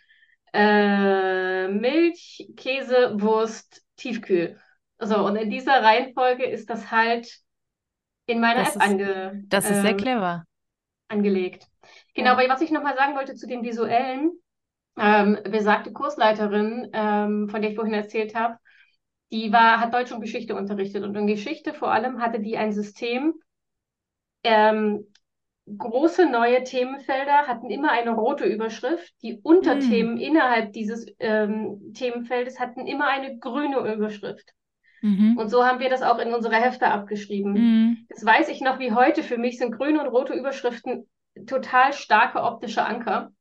äh, Milch, Käse, Wurst, Tiefkühl. So, und in dieser Reihenfolge ist das halt in meiner das App ist, ange, das ist sehr ähm, clever. angelegt. Genau, Ja. aber was ich nochmal sagen wollte zu dem Visuellen, ähm, besagte Kursleiterin, ähm, von der ich vorhin erzählt habe, die war, hat Deutsch und Geschichte unterrichtet und in Geschichte vor allem hatte die ein System, ähm, große neue Themenfelder hatten immer eine rote Überschrift. Die Unterthemen innerhalb dieses ähm, Themenfeldes hatten immer eine grüne Überschrift. Mhm. Und so haben wir das auch in unsere Hefte abgeschrieben. Mhm. Das weiß ich noch wie heute. Für mich sind grüne und rote Überschriften total starke optische Anker.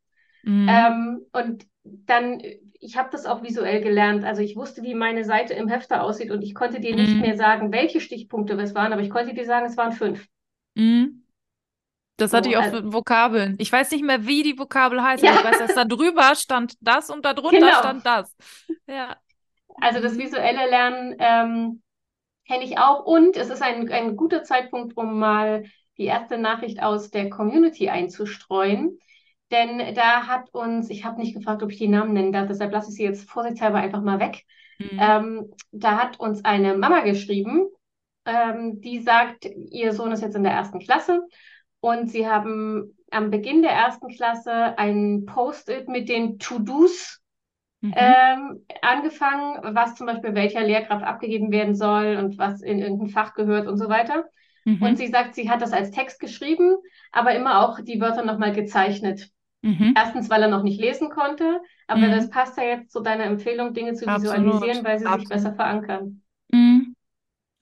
Mhm. Ähm, und dann, ich habe das auch visuell gelernt. Also ich wusste, wie meine Seite im Hefter aussieht und ich konnte dir nicht Mhm. mehr sagen, welche Stichpunkte es waren, aber ich konnte dir sagen, es waren fünf. Mhm. Das hatte So, ich auch also- für Vokabeln. Ich weiß nicht mehr, wie die Vokabel heißt, Ja. aber ich weiß, dass da drüber stand das und da drunter Genau. stand das. Ja. Also das Mhm. visuelle Lernen ähm, kenne ich auch. Und es ist ein, ein guter Zeitpunkt, um mal die erste Nachricht aus der Community einzustreuen. Denn da hat uns, ich habe nicht gefragt, ob ich die Namen nennen darf, deshalb lasse ich sie jetzt vorsichtshalber einfach mal weg. Mhm. Ähm, da hat uns eine Mama geschrieben, ähm, die sagt, ihr Sohn ist jetzt in der ersten Klasse und sie haben am Beginn der ersten Klasse ein Post-it mit den To-Dos Mhm. ähm, angefangen, was zum Beispiel welcher Lehrkraft abgegeben werden soll und was in irgendein Fach gehört und so weiter. Mhm. Und sie sagt, sie hat das als Text geschrieben, aber immer auch die Wörter nochmal gezeichnet. Mhm. Erstens, weil er noch nicht lesen konnte, aber Mhm. das passt ja jetzt zu deiner Empfehlung, Dinge zu Absolut. visualisieren, weil sie sich Absolut. besser verankern. Mhm.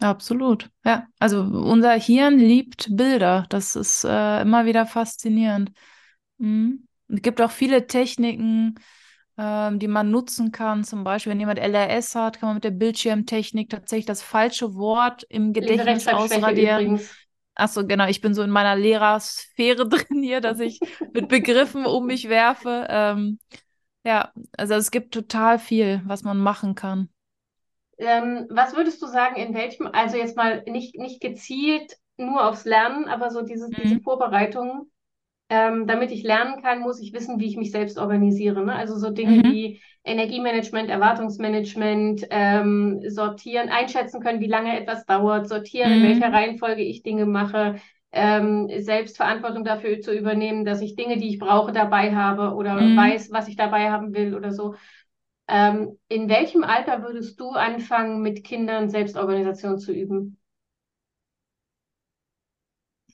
Absolut. Ja, also unser Hirn liebt Bilder. Das ist äh, immer wieder faszinierend. Mhm. Es gibt auch viele Techniken, ähm, die man nutzen kann. Zum Beispiel, wenn jemand LRS hat, kann man mit der Bildschirmtechnik tatsächlich das falsche Wort im Gedächtnis ausradieren. übrigens. Ach so, genau. Ich bin so in meiner Lehrersphäre drin hier, dass ich mit Begriffen um mich werfe. Ähm, ja, also es gibt total viel, was man machen kann. Ähm, was würdest du sagen, in welchem, also jetzt mal nicht, nicht gezielt nur aufs Lernen, aber so dieses, diese Mhm. Vorbereitung, ähm, damit ich lernen kann, muss ich wissen, wie ich mich selbst organisiere. Ne? Also so Dinge Mhm. wie Energiemanagement, Erwartungsmanagement, ähm, sortieren, einschätzen können, wie lange etwas dauert, sortieren, in Mhm. welcher Reihenfolge ich Dinge mache, ähm, selbst Verantwortung dafür zu übernehmen, dass ich Dinge, die ich brauche, dabei habe oder Mhm. weiß, was ich dabei haben will oder so. Ähm, in welchem Alter würdest du anfangen, mit Kindern Selbstorganisation zu üben?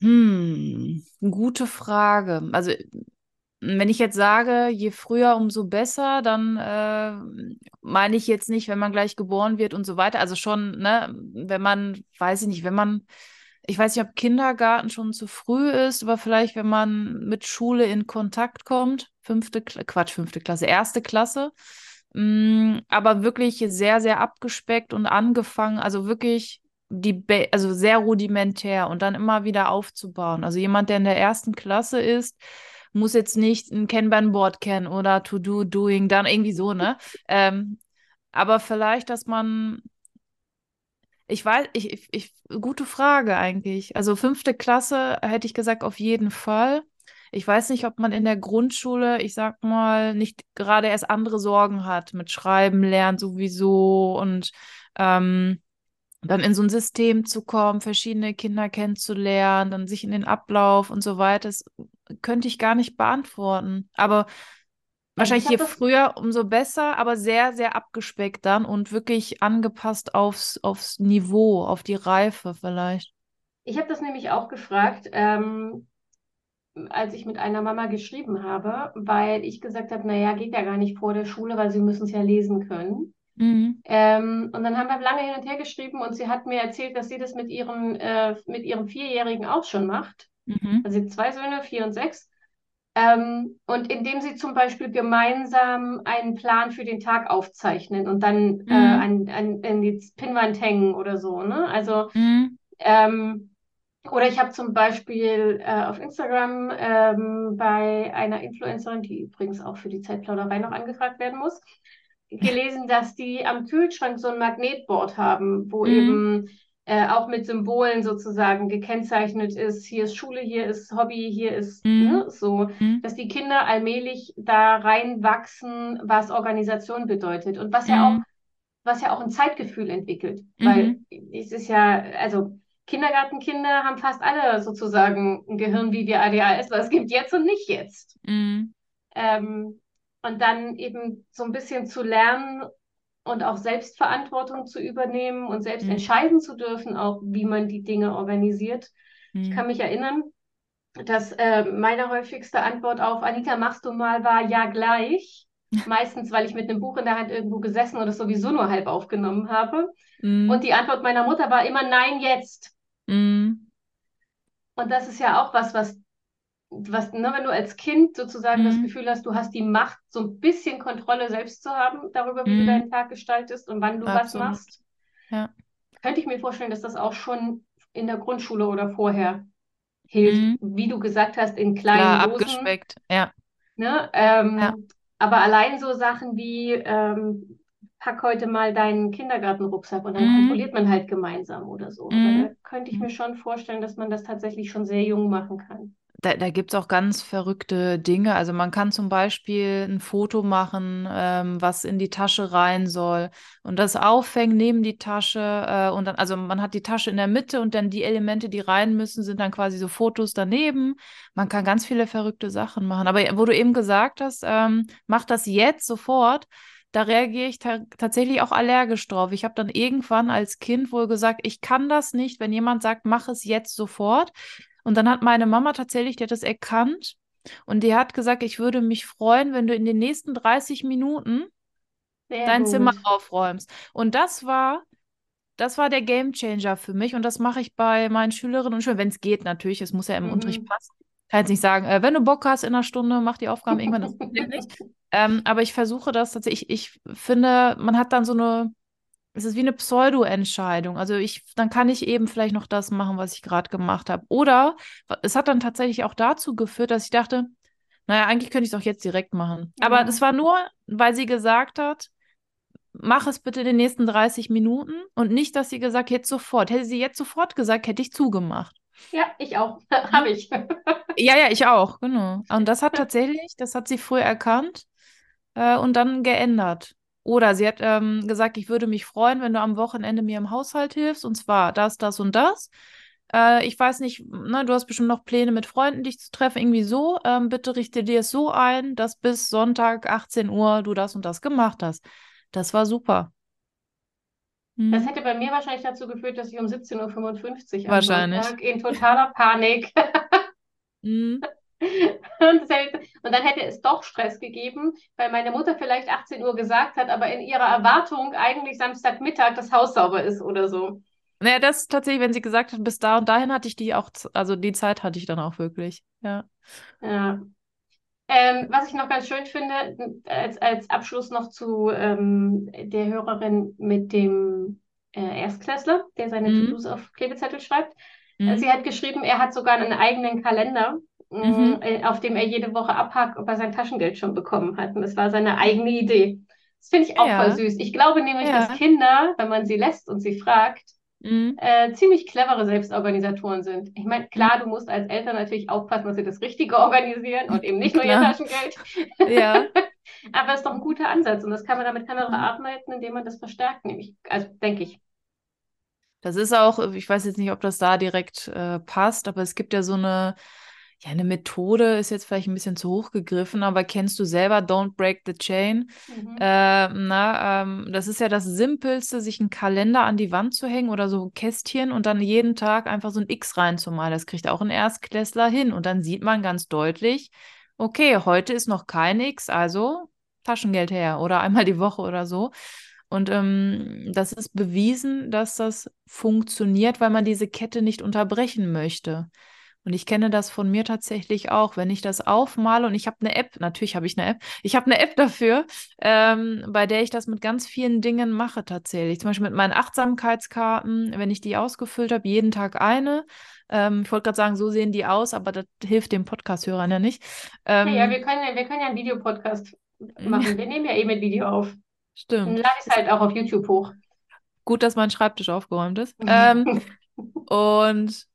Hm, gute Frage. Also, wenn ich jetzt sage, je früher, umso besser, dann äh, meine ich jetzt nicht, wenn man gleich geboren wird und so weiter. Also schon, ne, wenn man, weiß ich nicht, wenn man, ich weiß nicht, ob Kindergarten schon zu früh ist, aber vielleicht, wenn man mit Schule in Kontakt kommt, fünfte, Quatsch, fünfte Klasse, erste Klasse, Mm, aber wirklich sehr, sehr abgespeckt und angefangen, also wirklich die, Ba- also sehr rudimentär und dann immer wieder aufzubauen. Also jemand, der in der ersten Klasse ist, muss jetzt nicht ein Kanban-Board kennen oder To-Do, Doing, dann irgendwie so, ne? Ähm, aber vielleicht, dass man, ich weiß, ich, ich, ich, gute Frage eigentlich. Also fünfte Klasse hätte ich gesagt, auf jeden Fall. Ich weiß nicht, ob man in der Grundschule, ich sag mal, nicht gerade erst andere Sorgen hat mit Schreiben, Lernen sowieso und ähm, dann in so ein System zu kommen, verschiedene Kinder kennenzulernen, dann sich in den Ablauf und so weiter. Das könnte ich gar nicht beantworten. Aber ich wahrscheinlich je früher, umso besser, aber sehr, sehr abgespeckt dann und wirklich angepasst aufs, aufs Niveau, auf die Reife vielleicht. Ich habe das nämlich auch gefragt, ähm, als ich mit einer Mama geschrieben habe, weil ich gesagt habe, naja, geht ja gar nicht vor der Schule, weil sie müssen es ja lesen können. Mhm. Ähm, und dann haben wir lange hin und her geschrieben und sie hat mir erzählt, dass sie das mit ihrem, äh, mit ihrem Vierjährigen auch schon macht. Mhm. Also sie hat zwei Söhne, vier und sechs. Ähm, und indem sie zum Beispiel gemeinsam einen Plan für den Tag aufzeichnen und dann äh, an, an, an die Pinnwand hängen oder so, ne? Also Mhm. ähm, oder ich habe zum Beispiel äh, auf Instagram ähm, bei einer Influencerin, die übrigens auch für die Zeitplauderei noch angefragt werden muss, gelesen, dass die am Kühlschrank so ein Magnetboard haben, wo Mhm. eben äh, auch mit Symbolen sozusagen gekennzeichnet ist, hier ist Schule, hier ist Hobby, hier ist Mhm. ne, so, Mhm. dass die Kinder allmählich da reinwachsen, was Organisation bedeutet und was ja auch Mhm. was ja auch ein Zeitgefühl entwickelt. Weil es ist ja, also Kindergartenkinder haben fast alle sozusagen ein Gehirn wie wir ADHSler. Es gibt jetzt und nicht jetzt. Mhm. Ähm, und dann eben so ein bisschen zu lernen und auch Selbstverantwortung zu übernehmen und selbst Mhm. entscheiden zu dürfen, auch wie man die Dinge organisiert. Ich Mhm. kann mich erinnern, dass äh, meine häufigste Antwort auf Anita, machst du mal war ja gleich. Meistens, weil ich mit einem Buch in der Hand irgendwo gesessen oder sowieso nur halb aufgenommen habe. Mhm. Und die Antwort meiner Mutter war immer nein, jetzt. Mhm. Und das ist ja auch was, was, was ne, wenn du als Kind sozusagen das Mhm. Gefühl hast, du hast die Macht, so ein bisschen Kontrolle selbst zu haben darüber, wie du Mhm. deinen Tag gestaltest und wann du was Absolut. machst. Ja. Könnte ich mir vorstellen, dass das auch schon in der Grundschule oder vorher hilft, Mhm. wie du gesagt hast, in kleinen Klar, Dosen. abgespeckt. Ja. Ne? Ähm, Ja. Aber allein so Sachen wie, ähm, pack heute mal deinen Kindergartenrucksack und dann Mhm. kontrolliert man halt gemeinsam oder so. Mhm. da könnte ich mir schon vorstellen, dass man das tatsächlich schon sehr jung machen kann. Da, da gibt es auch ganz verrückte Dinge. Also man kann zum Beispiel ein Foto machen, ähm, was in die Tasche rein soll und das aufhängen neben die Tasche. Äh, und dann, also man hat die Tasche in der Mitte und dann die Elemente, die rein müssen, sind dann quasi so Fotos daneben. Man kann ganz viele verrückte Sachen machen. Aber wo du eben gesagt hast, ähm, mach das jetzt sofort. Da reagiere ich ta tatsächlich auch allergisch drauf. Ich habe dann irgendwann als Kind wohl gesagt, ich kann das nicht, wenn jemand sagt, mach es jetzt sofort. Und dann hat meine Mama tatsächlich, die hat das erkannt und die hat gesagt, ich würde mich freuen, wenn du in den nächsten 30 Minuten Sehr dein gut. Zimmer aufräumst. Und das war, das war der Gamechanger für mich und das mache ich bei meinen Schülerinnen und Schülern, wenn es geht natürlich, es muss ja im Mhm. Unterricht passen. Ich kann jetzt nicht sagen, äh, wenn du Bock hast in einer Stunde, mach die Aufgaben irgendwann, das nicht. Ähm, aber ich versuche das tatsächlich, ich, ich finde, man hat dann so eine, es ist wie eine Pseudo-Entscheidung. Also ich, dann kann ich eben vielleicht noch das machen, was ich gerade gemacht habe. Oder es hat dann tatsächlich auch dazu geführt, dass ich dachte, naja, eigentlich könnte ich es auch jetzt direkt machen. Aber Mhm. das war nur, weil sie gesagt hat, mach es bitte in den nächsten 30 Minuten und nicht, dass sie gesagt, jetzt sofort. Hätte sie jetzt sofort gesagt, hätte ich zugemacht. Ja, ich auch. Habe ich. Ja, ja, ich auch, genau. Und das hat tatsächlich, das hat sie früh erkannt äh, und dann geändert. Oder sie hat ähm, gesagt, ich würde mich freuen, wenn du am Wochenende mir im Haushalt hilfst, und zwar das, das und das. Äh, ich weiß nicht, ne, du hast bestimmt noch Pläne mit Freunden, dich zu treffen, irgendwie so. Ähm, bitte richte dir es so ein, dass bis Sonntag 18 Uhr du das und das gemacht hast. Das war super. Das Mhm. hätte bei mir wahrscheinlich dazu geführt, dass ich um 17.55 Uhr am Wahrscheinlich. Sonntag in totaler Panik Mhm. Und, hätte, und dann hätte es doch Stress gegeben, weil meine Mutter vielleicht 18 Uhr gesagt hat, aber in ihrer Erwartung eigentlich Samstagmittag das Haus sauber ist oder so. Naja, das tatsächlich, wenn sie gesagt hat, bis da und dahin hatte ich die auch, also die Zeit hatte ich dann auch wirklich. Ja. Ja. Ähm, was ich noch ganz schön finde, als, als Abschluss noch zu ähm, der Hörerin mit dem äh, Erstklässler, der seine Mhm. To-Dos auf Klebezettel schreibt. Mhm. Sie hat geschrieben, er hat sogar einen eigenen Kalender, Mhm. äh, auf dem er jede Woche abhakt, ob er sein Taschengeld schon bekommen hat. Und das war seine eigene Idee. Das finde ich auch Ja. voll süß. Ich glaube nämlich, Ja. dass Kinder, wenn man sie lässt und sie fragt, Mhm. äh, ziemlich clevere Selbstorganisatoren sind. Ich meine, klar, du musst als Eltern natürlich aufpassen, dass sie das Richtige organisieren und eben nicht nur ihr Klar. Taschengeld. Ja. Aber es ist doch ein guter Ansatz und das kann man damit kann man Mhm. arbeiten, indem man das verstärkt, nämlich, also denke ich. Das ist auch, ich weiß jetzt nicht, ob das da direkt äh, passt, aber es gibt ja so eine, ja, eine Methode, ist jetzt vielleicht ein bisschen zu hoch gegriffen, aber kennst du selber Don't Break the Chain? Mhm. Äh, na, ähm, das ist ja das Simpelste, sich einen Kalender an die Wand zu hängen oder so Kästchen und dann jeden Tag einfach so ein X reinzumalen. Das kriegt auch ein Erstklässler hin und dann sieht man ganz deutlich, okay, heute ist noch kein X, also Taschengeld her oder einmal die Woche oder so. Und ähm, das ist bewiesen, dass das funktioniert, weil man diese Kette nicht unterbrechen möchte. Und ich kenne das von mir tatsächlich auch, wenn ich das aufmale und ich habe eine App, natürlich habe ich eine App, ich habe eine App dafür, ähm, bei der ich das mit ganz vielen Dingen mache tatsächlich. Zum Beispiel mit meinen Achtsamkeitskarten, wenn ich die ausgefüllt habe, jeden Tag eine. Ähm, ich wollte gerade sagen, so sehen die aus, aber das hilft den Podcast-Hörern ja nicht. Ähm, Ja, wir können, ja- wir können ja einen Videopodcast machen. Wir nehmen ja eh mit Video auf. Dann stimmt. lade ich es halt auch auf YouTube hoch. Gut, dass mein Schreibtisch aufgeräumt ist. Ähm, und,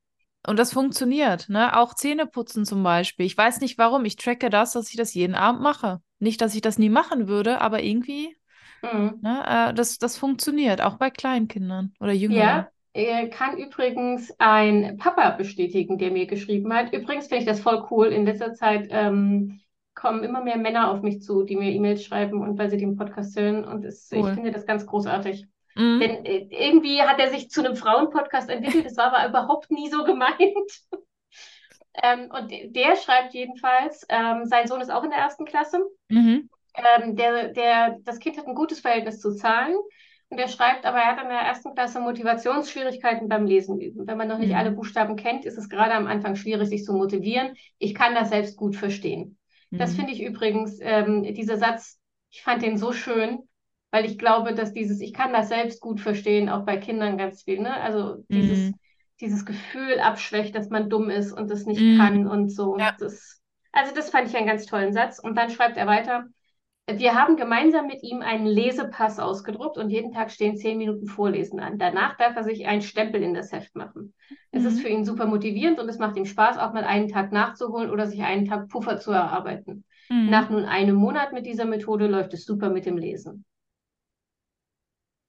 und das funktioniert, ne? Auch Zähneputzen zum Beispiel. Ich weiß nicht warum. Ich tracke das, dass ich das jeden Abend mache. Nicht, dass ich das nie machen würde, aber irgendwie, Mhm. ne, äh, das, das funktioniert, auch bei Kleinkindern oder Ja, Jüngeren. äh, kann übrigens ein Papa bestätigen, der mir geschrieben hat. Übrigens finde ich das voll cool. In letzter Zeit ähm, kommen immer mehr Männer auf mich zu, die mir E-Mails schreiben und weil sie den Podcast hören. Und es, cool. ich finde das ganz großartig. Mhm. Denn äh, irgendwie hat er sich zu einem Frauenpodcast entwickelt. Das war aber überhaupt nie so gemeint. ähm, und der schreibt jedenfalls, ähm, sein Sohn ist auch in der ersten Klasse. Mhm. Ähm, der, der, das Kind hat ein gutes Verhältnis zu Zahlen. Und er schreibt, aber er hat in der ersten Klasse Motivationsschwierigkeiten beim Lesen üben. Wenn man noch nicht mhm. alle Buchstaben kennt, ist es gerade am Anfang schwierig, sich zu motivieren. Ich kann das selbst gut verstehen. Mhm. Das finde ich übrigens, ähm, dieser Satz, ich fand den so schön, weil ich glaube, dass dieses, ich kann das selbst gut verstehen, auch bei Kindern ganz viel, ne? Also dieses, mhm. dieses Gefühl abschwächt, dass man dumm ist und das nicht mhm. kann und so. Ja. Das, also das fand ich einen ganz tollen Satz. Und dann schreibt er weiter, wir haben gemeinsam mit ihm einen Lesepass ausgedruckt und jeden Tag stehen zehn Minuten Vorlesen an. Danach darf er sich einen Stempel in das Heft machen. Mhm. Es ist mhm. für ihn super motivierend und es macht ihm Spaß, auch mal einen Tag nachzuholen oder sich einen Tag Puffer zu erarbeiten. Mhm. Nach nun einem Monat mit dieser Methode läuft es super mit dem Lesen.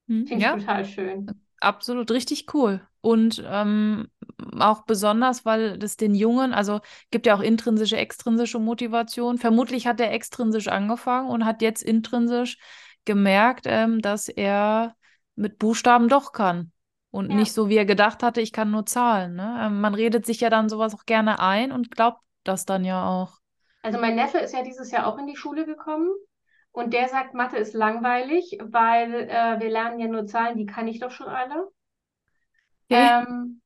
Mhm. Finde ich ja. total schön. Absolut, richtig cool. Und ähm, auch besonders, weil das den Jungen, also gibt ja auch intrinsische, extrinsische Motivation. Vermutlich hat er extrinsisch angefangen und hat jetzt intrinsisch gemerkt, ähm, dass er mit Buchstaben doch kann. Und ja. nicht so, wie er gedacht hatte, ich kann nur Zahlen. Ne? Ähm, man redet sich ja dann sowas auch gerne ein und glaubt das dann ja auch. Also mein Neffe ist ja dieses Jahr auch in die Schule gekommen und der sagt, Mathe ist langweilig, weil äh, wir lernen ja nur Zahlen, die kann ich doch schon alle. Okay. Ähm,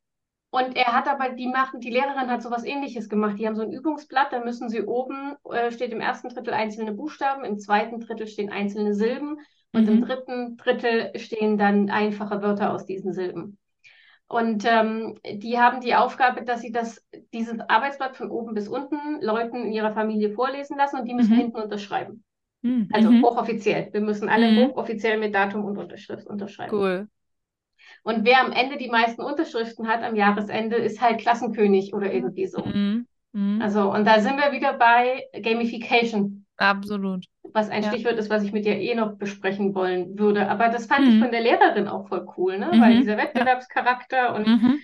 und er hat aber, die machen, die Lehrerin hat sowas ähnliches gemacht. Die haben so ein Übungsblatt, da müssen sie oben, äh, steht im ersten Drittel einzelne Buchstaben, im zweiten Drittel stehen einzelne Silben und mhm. im dritten Drittel stehen dann einfache Wörter aus diesen Silben. Und ähm, die haben die Aufgabe, dass sie das, dieses Arbeitsblatt von oben bis unten Leuten in ihrer Familie vorlesen lassen und die müssen mhm. hinten unterschreiben. Mhm. Also mhm. hochoffiziell. Wir müssen alle mhm. hochoffiziell mit Datum und Unterschrift unterschreiben. Cool. Und wer am Ende die meisten Unterschriften hat am Jahresende, ist halt Klassenkönig oder irgendwie so. Mhm. Also, und da sind wir wieder bei Gamification. Absolut. Was ein ja. Stichwort ist, was ich mit dir eh noch besprechen wollen würde. Aber das fand ich mhm. von der Lehrerin auch voll cool, ne? Weil mhm. dieser Wettbewerbscharakter und mhm.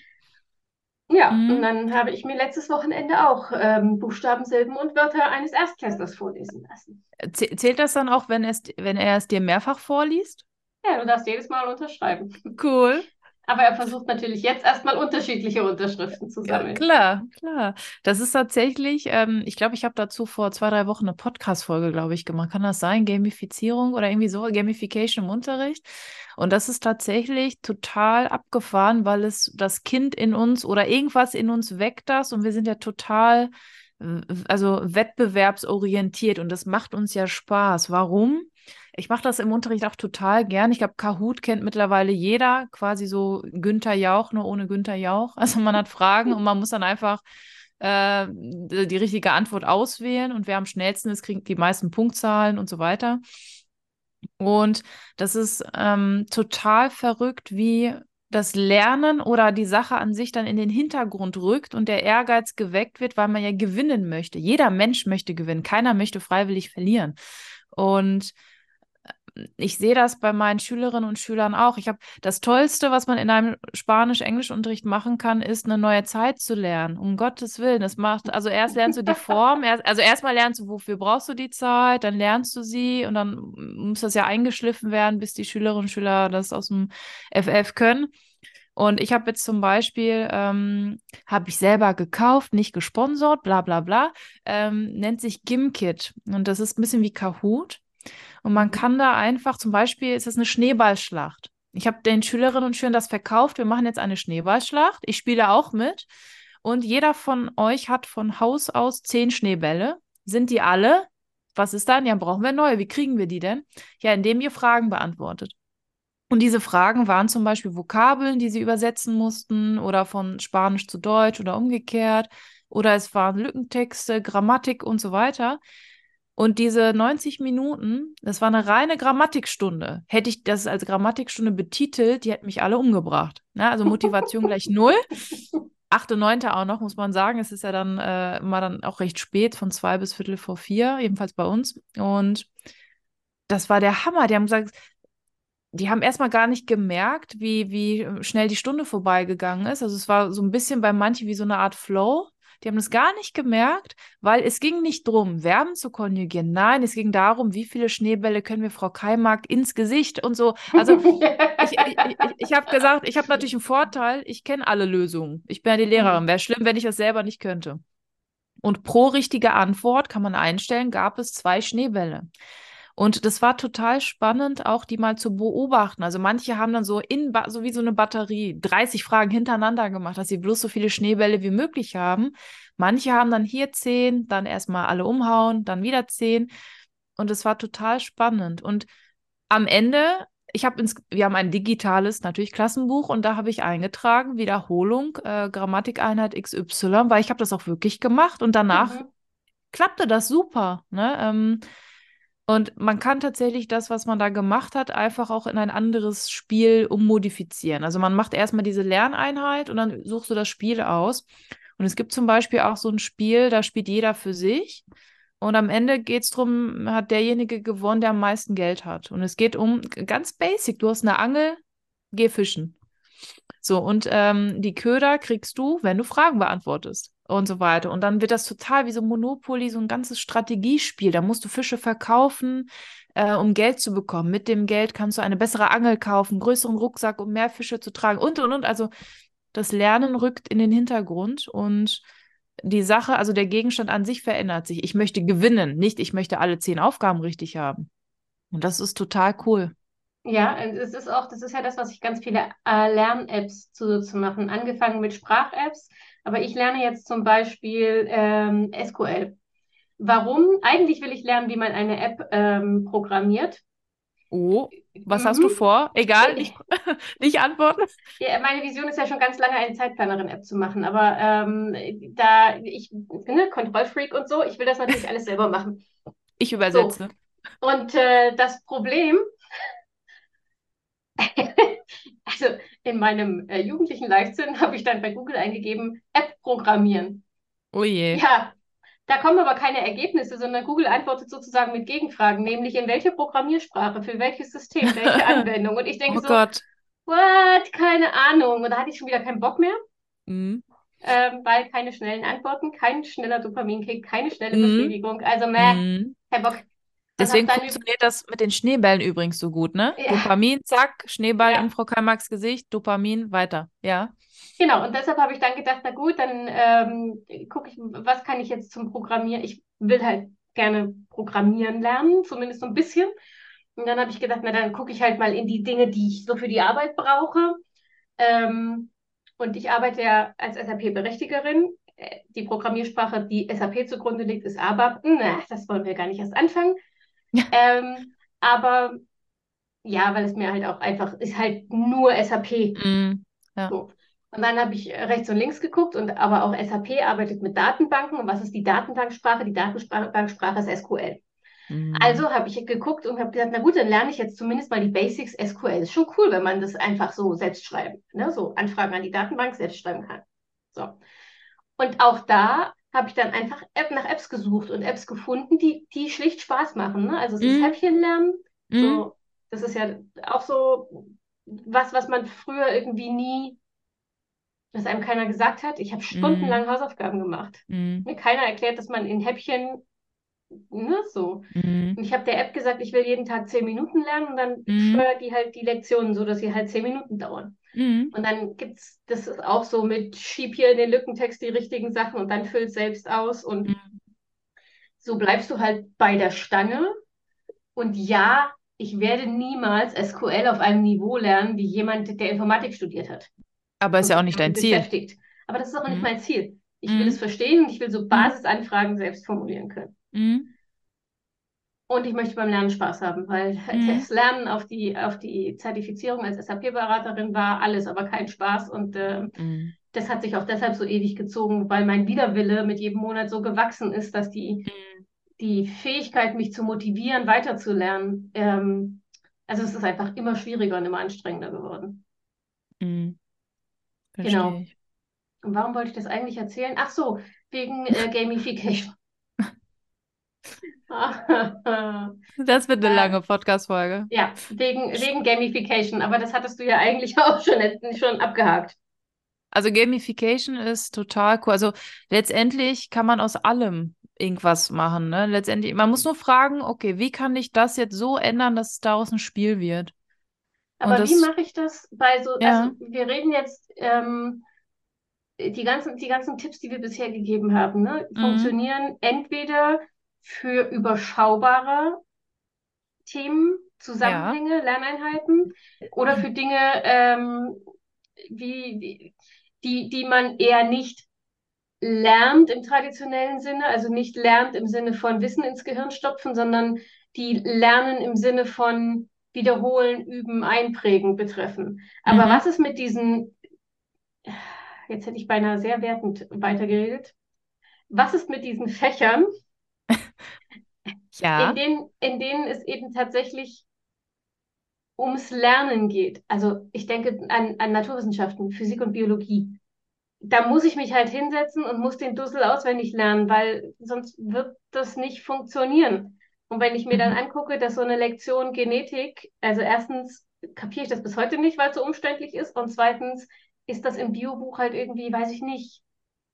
Ja, mhm. und dann habe ich mir letztes Wochenende auch ähm, Buchstaben, Silben und Wörter eines Erstklässlers vorlesen lassen. Zählt das dann auch, wenn, es, wenn er es dir mehrfach vorliest? Ja, du darfst jedes Mal unterschreiben. Cool. Aber er versucht natürlich jetzt erstmal unterschiedliche Unterschriften zu sammeln. Ja, klar, klar. Das ist tatsächlich, ähm, ich glaube, ich habe dazu vor zwei, drei Wochen eine Podcast-Folge, glaube ich, gemacht. Kann das sein? Gamifizierung oder irgendwie so, Gamification im Unterricht. Und das ist tatsächlich total abgefahren, weil es das Kind in uns oder irgendwas in uns weckt das und wir sind ja total, also wettbewerbsorientiert und das macht uns ja Spaß. Warum? Ich mache das im Unterricht auch total gern. Ich glaube, Kahoot kennt mittlerweile jeder, quasi so Günther Jauch, nur ohne Günther Jauch. Also man hat Fragen und man muss dann einfach äh, die richtige Antwort auswählen und wer am schnellsten ist, kriegt die meisten Punktzahlen und so weiter. Und das ist ähm, total verrückt, wie das Lernen oder die Sache an sich dann in den Hintergrund rückt und der Ehrgeiz geweckt wird, weil man ja gewinnen möchte. Jeder Mensch möchte gewinnen, keiner möchte freiwillig verlieren. Und ich sehe das bei meinen Schülerinnen und Schülern auch. Ich habe das Tollste, was man in einem Spanisch-Englisch-Unterricht machen kann, ist eine neue Zeit zu lernen. Um Gottes Willen. Das macht, also erst lernst du die Form, erst, also erstmal lernst du, wofür brauchst du die Zeit, dann lernst du sie und dann muss das ja eingeschliffen werden, bis die Schülerinnen und Schüler das aus dem FF können. Und ich habe jetzt zum Beispiel, ähm, habe ich selber gekauft, nicht gesponsert, bla bla bla, ähm, nennt sich Gimkit. Und das ist ein bisschen wie Kahoot. Und man kann da einfach, zum Beispiel ist es eine Schneeballschlacht. Ich habe den Schülerinnen und Schülern das verkauft. Wir machen jetzt eine Schneeballschlacht. Ich spiele auch mit. Und jeder von euch hat von Haus aus zehn Schneebälle. Sind die alle? Was ist dann? Ja, brauchen wir neue. Wie kriegen wir die denn? Ja, indem ihr Fragen beantwortet. Und diese Fragen waren zum Beispiel Vokabeln, die sie übersetzen mussten oder von Spanisch zu Deutsch oder umgekehrt. Oder es waren Lückentexte, Grammatik und so weiter. Und diese 90 Minuten, das war eine reine Grammatikstunde. Hätte ich das als Grammatikstunde betitelt, die hätten mich alle umgebracht. Ja, also Motivation gleich null. Achte, neunte auch noch, muss man sagen. Es ist ja dann äh, mal dann auch recht spät, von zwei bis Viertel vor vier, jedenfalls bei uns. Und das war der Hammer. Die haben gesagt, die haben erstmal gar nicht gemerkt, wie, wie schnell die Stunde vorbeigegangen ist. Also es war so ein bisschen bei manchen wie so eine Art Flow. Die haben es gar nicht gemerkt, weil es ging nicht darum, Verben zu konjugieren. Nein, es ging darum, wie viele Schneebälle können wir Frau Keimark ins Gesicht und so. Also ich, ich, ich, ich habe gesagt, ich habe natürlich einen Vorteil, ich kenne alle Lösungen. Ich bin ja die Lehrerin. Wäre schlimm, wenn ich das selber nicht könnte. Und pro richtige Antwort kann man einstellen, gab es zwei Schneebälle. Und das war total spannend, auch die mal zu beobachten. Also manche haben dann so in so wie so eine Batterie 30 Fragen hintereinander gemacht, dass sie bloß so viele Schneebälle wie möglich haben. Manche haben dann hier zehn, dann erstmal alle umhauen, dann wieder zehn. Und es war total spannend. Und am Ende, ich habe ins, wir haben ein digitales natürlich Klassenbuch und da habe ich eingetragen Wiederholung äh, Grammatikeinheit XY, weil ich habe das auch wirklich gemacht und danach mhm. klappte das super. Ne? Ähm, und man kann tatsächlich das, was man da gemacht hat, einfach auch in ein anderes Spiel ummodifizieren. Also man macht erstmal diese Lerneinheit und dann suchst du das Spiel aus. Und es gibt zum Beispiel auch so ein Spiel, da spielt jeder für sich. Und am Ende geht es darum, hat derjenige gewonnen, der am meisten Geld hat. Und es geht um ganz basic. Du hast eine Angel, geh fischen. So, und ähm, die Köder kriegst du, wenn du Fragen beantwortest und so weiter. Und dann wird das total wie so Monopoly, so ein ganzes Strategiespiel. Da musst du Fische verkaufen, äh, um Geld zu bekommen. Mit dem Geld kannst du eine bessere Angel kaufen, größeren Rucksack, um mehr Fische zu tragen und und und. Also das Lernen rückt in den Hintergrund und die Sache, also der Gegenstand an sich verändert sich. Ich möchte gewinnen, nicht ich möchte alle zehn Aufgaben richtig haben. Und das ist total cool. Ja, es ist auch, das ist ja das, was ich ganz viele äh, Lern-Apps zu, zu machen. Angefangen mit Sprach-Apps, aber ich lerne jetzt zum Beispiel ähm, SQL. Warum? Eigentlich will ich lernen, wie man eine App ähm, programmiert. Oh, was mhm. hast du mhm. vor? Egal, nicht, nicht antworten. Ja, meine Vision ist ja schon ganz lange, eine Zeitplanerin-App zu machen. Aber ähm, da ich ne, Kontrollfreak und so, ich will das natürlich alles selber machen. Ich übersetze. So. Und äh, das Problem also in meinem äh, jugendlichen Leichtsinn habe ich dann bei Google eingegeben, App programmieren. Oh je. Ja, da kommen aber keine Ergebnisse, sondern Google antwortet sozusagen mit Gegenfragen, nämlich in welche Programmiersprache, für welches System, welche Anwendung. Und ich denke oh so, Gott. what, keine Ahnung. Und da hatte ich schon wieder keinen Bock mehr. Mhm. Ähm, weil keine schnellen Antworten, kein schneller Dopaminkick, keine schnelle mhm. Befriedigung. Also, meh, mhm. kein Bock. Deswegen funktioniert das mit den Schneebällen übrigens so gut, ne? Ja. Dopamin, zack, Schneeball ja. in Frau Kalmarks Gesicht, Dopamin, weiter, ja. Genau, und deshalb habe ich dann gedacht, na gut, dann ähm, gucke ich, was kann ich jetzt zum Programmieren? Ich will halt gerne programmieren lernen, zumindest so ein bisschen. Und dann habe ich gedacht, na dann gucke ich halt mal in die Dinge, die ich so für die Arbeit brauche. Ähm, und ich arbeite ja als SAP-Berechtigerin. Äh, die Programmiersprache, die SAP zugrunde liegt, ist ABAP. Na, das wollen wir gar nicht erst anfangen. Ähm, aber ja, weil es mir halt auch einfach ist halt nur SAP. Mm, ja. so. Und dann habe ich rechts und links geguckt und aber auch SAP arbeitet mit Datenbanken. Und was ist die Datenbanksprache? Die Datenbanksprache ist SQL. Mm. Also habe ich geguckt und habe gesagt, na gut, dann lerne ich jetzt zumindest mal die Basics SQL. Ist schon cool, wenn man das einfach so selbst schreiben, ne? so Anfragen an die Datenbank selbst schreiben kann. So. Und auch da habe ich dann einfach App nach Apps gesucht und Apps gefunden, die, die schlicht Spaß machen. Ne? Also es ist mm. Häppchen lernen. So, das ist ja auch so was, was man früher irgendwie nie, was einem keiner gesagt hat. Ich habe stundenlang mm. Hausaufgaben gemacht. Mm. Mir keiner erklärt, dass man in Häppchen Ne, so. Mhm. Und ich habe der App gesagt, ich will jeden Tag zehn Minuten lernen und dann mhm. steuert die halt die Lektionen so, dass sie halt zehn Minuten dauern. Mhm. Und dann gibt es, das ist auch so mit schieb hier in den Lückentext die richtigen Sachen und dann füll selbst aus und mhm. so bleibst du halt bei der Stange. Und ja, ich werde niemals SQL auf einem Niveau lernen, wie jemand, der Informatik studiert hat. Aber ist ja auch nicht dein Ziel. Beschäftigt. Aber das ist auch nicht mhm. mein Ziel. Ich will mhm. es verstehen und ich will so Basisanfragen selbst formulieren können. Und ich möchte beim Lernen Spaß haben, weil mhm. das Lernen auf die, auf die Zertifizierung als SAP-Beraterin war alles, aber kein Spaß. Und äh, mhm. das hat sich auch deshalb so ewig gezogen, weil mein Widerwille mit jedem Monat so gewachsen ist, dass die, mhm. die Fähigkeit, mich zu motivieren, weiterzulernen, ähm, also es ist einfach immer schwieriger und immer anstrengender geworden. Mhm. Genau. Und warum wollte ich das eigentlich erzählen? Ach so, wegen äh, Gamification. Das wird eine Äh, lange Podcast-Folge. Ja, wegen, wegen Gamification, aber das hattest du ja eigentlich auch schon, schon abgehakt. Also Gamification ist total cool. Also letztendlich kann man aus allem irgendwas machen. Ne? Letztendlich, man muss nur fragen, okay, wie kann ich das jetzt so ändern, dass es daraus ein Spiel wird? Aber wie das, mache ich das bei so, ja, also wir reden jetzt, ähm, die ganzen, die ganzen Tipps, die wir bisher gegeben haben, ne, mhm, funktionieren entweder für überschaubare Themen, ja, Zusammenhänge, Lerneinheiten oder für Dinge, ähm, wie, wie, die, die man eher nicht lernt im traditionellen Sinne, also nicht lernt im Sinne von Wissen ins Gehirn stopfen, sondern die Lernen im Sinne von Wiederholen, Üben, Einprägen betreffen. Aber mhm, was ist mit diesen, jetzt hätte ich beinahe sehr wertend weitergeredet, was ist mit diesen Fächern, in ja, denen, in denen es eben tatsächlich ums Lernen geht? Also ich denke an, an Naturwissenschaften, Physik und Biologie. da muss ich mich halt hinsetzen und muss den Dussel auswendig lernen, weil sonst wird das nicht funktionieren. Und wenn ich mir dann mhm, angucke, dass so eine Lektion Genetik, also erstens kapiere ich das bis heute nicht, weil es so umständlich ist, und zweitens ist das im Biobuch halt irgendwie, weiß ich nicht,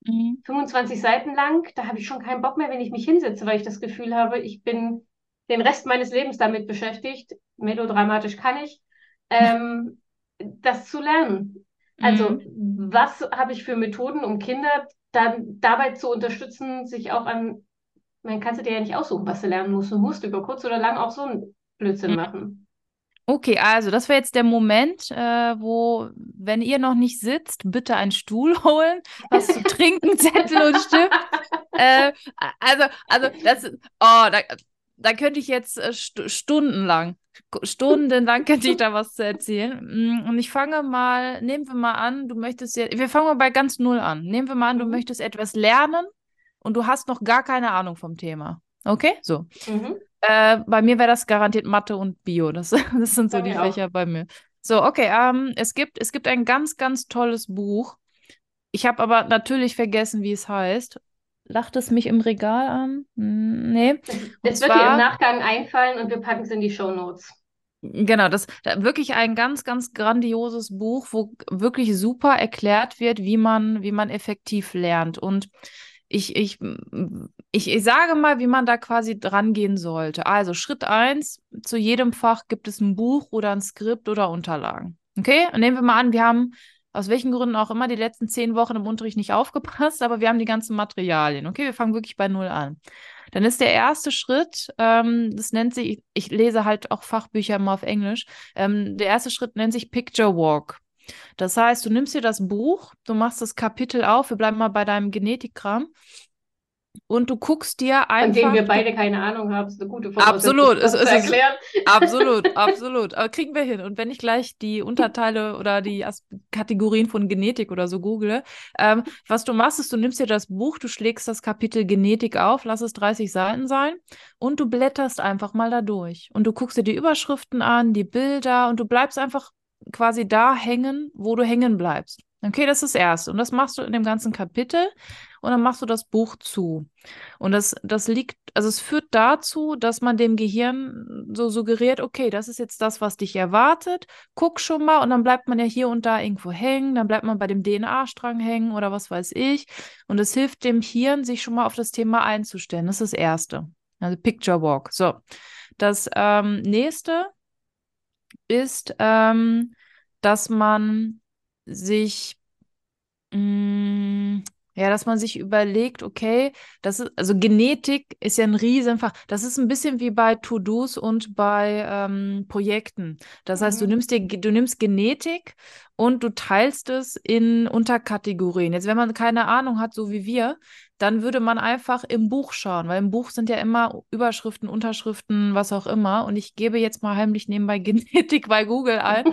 mhm, 25 Seiten lang. Da habe ich schon keinen Bock mehr, wenn ich mich hinsetze, weil ich das Gefühl habe, ich bin den Rest meines Lebens damit beschäftigt. Melodramatisch kann ich, ähm, das zu lernen. Also, mhm. was habe ich für Methoden, um Kinder dann dabei zu unterstützen, sich auch an, man kannst du dir ja nicht aussuchen, was du lernen musst. Du musst über kurz oder lang auch so einen Blödsinn machen. Okay, also das wäre jetzt der Moment, äh, wo, wenn ihr noch nicht sitzt, bitte einen Stuhl holen, was zu trinken, Zettel und Stift. Äh, also, also das, ist- oh, da, da könnte ich jetzt äh, stu stundenlang, stundenlang könnte ich da was zu erzählen. Mm, Und ich fange mal, nehmen wir mal an, du möchtest jetzt, wir fangen mal bei ganz null an. Nehmen wir mal an, du Mhm. möchtest etwas lernen und du hast noch gar keine Ahnung vom Thema. Okay, so. Mhm. Äh, bei mir wäre das garantiert Mathe und Bio. Das, das sind so Bei die auch. Fächer bei mir. So, okay, ähm, es gibt, es gibt ein ganz, ganz tolles Buch. Ich habe aber natürlich vergessen, wie es heißt. Lacht es mich im Regal an? Hm, Nee. Es, wird dir im zwar, Nachgang einfallen und wir packen es in die Shownotes. genau, das da, wirklich ein ganz, ganz grandioses Buch, wo wirklich super erklärt wird, wie man, wie man effektiv lernt. Und ich, ich, ich, ich sage mal, wie man da quasi dran gehen sollte. Also Schritt eins, zu jedem Fach gibt es ein Buch oder ein Skript oder Unterlagen. Okay? Und nehmen wir mal an, wir haben aus welchen Gründen auch immer die letzten zehn Wochen im Unterricht nicht aufgepasst, aber wir haben die ganzen Materialien. Okay, wir fangen wirklich bei Null an. Dann ist der erste Schritt, ähm, das nennt sich, ich lese halt auch Fachbücher immer auf Englisch, ähm, der erste Schritt nennt sich Picture Walk. Das heißt, du nimmst dir das Buch, du machst das Kapitel auf, wir bleiben mal bei deinem Genetikkram und du guckst dir Von denen einfach, wir beide keine Ahnung haben, ist eine gute Voraussetzung, absolut, es, es ist absolut, absolut, aber kriegen wir hin. Und wenn ich gleich die Unterteile oder die As Kategorien von Genetik oder so google, ähm, was du machst, ist, du nimmst dir das Buch, du schlägst das Kapitel Genetik auf, lass es 30 Seiten sein und du blätterst einfach mal da durch. Und du guckst dir die Überschriften an, die Bilder und du bleibst einfach quasi da hängen, wo du hängen bleibst. Okay, das ist das Erste. Und das machst du in dem ganzen Kapitel und dann machst du das Buch zu. Und das, das liegt, also es führt dazu, dass man dem Gehirn so suggeriert, okay, das ist jetzt das, was dich erwartet. Guck schon mal und dann bleibt man ja hier und da irgendwo hängen, dann bleibt man bei dem DNA-Strang hängen oder was weiß ich. Und es hilft dem Hirn, sich schon mal auf das Thema einzustellen. Das ist das Erste. Also Picture Walk. So. Das ähm, nächste ist, ähm, dass man sich Mm, Ja, dass man sich überlegt, okay, das ist, also Genetik ist ja ein Riesenfach. Das ist ein bisschen wie bei To-Dos und bei ähm, Projekten. Das heißt, du Mhm. nimmst dir, du nimmst Genetik und du teilst es in Unterkategorien. Jetzt, wenn man keine Ahnung hat, so wie wir, dann würde man einfach im Buch schauen, weil im Buch sind ja immer Überschriften, Unterschriften, was auch immer. Und ich gebe jetzt mal heimlich nebenbei Genetik bei Google ein.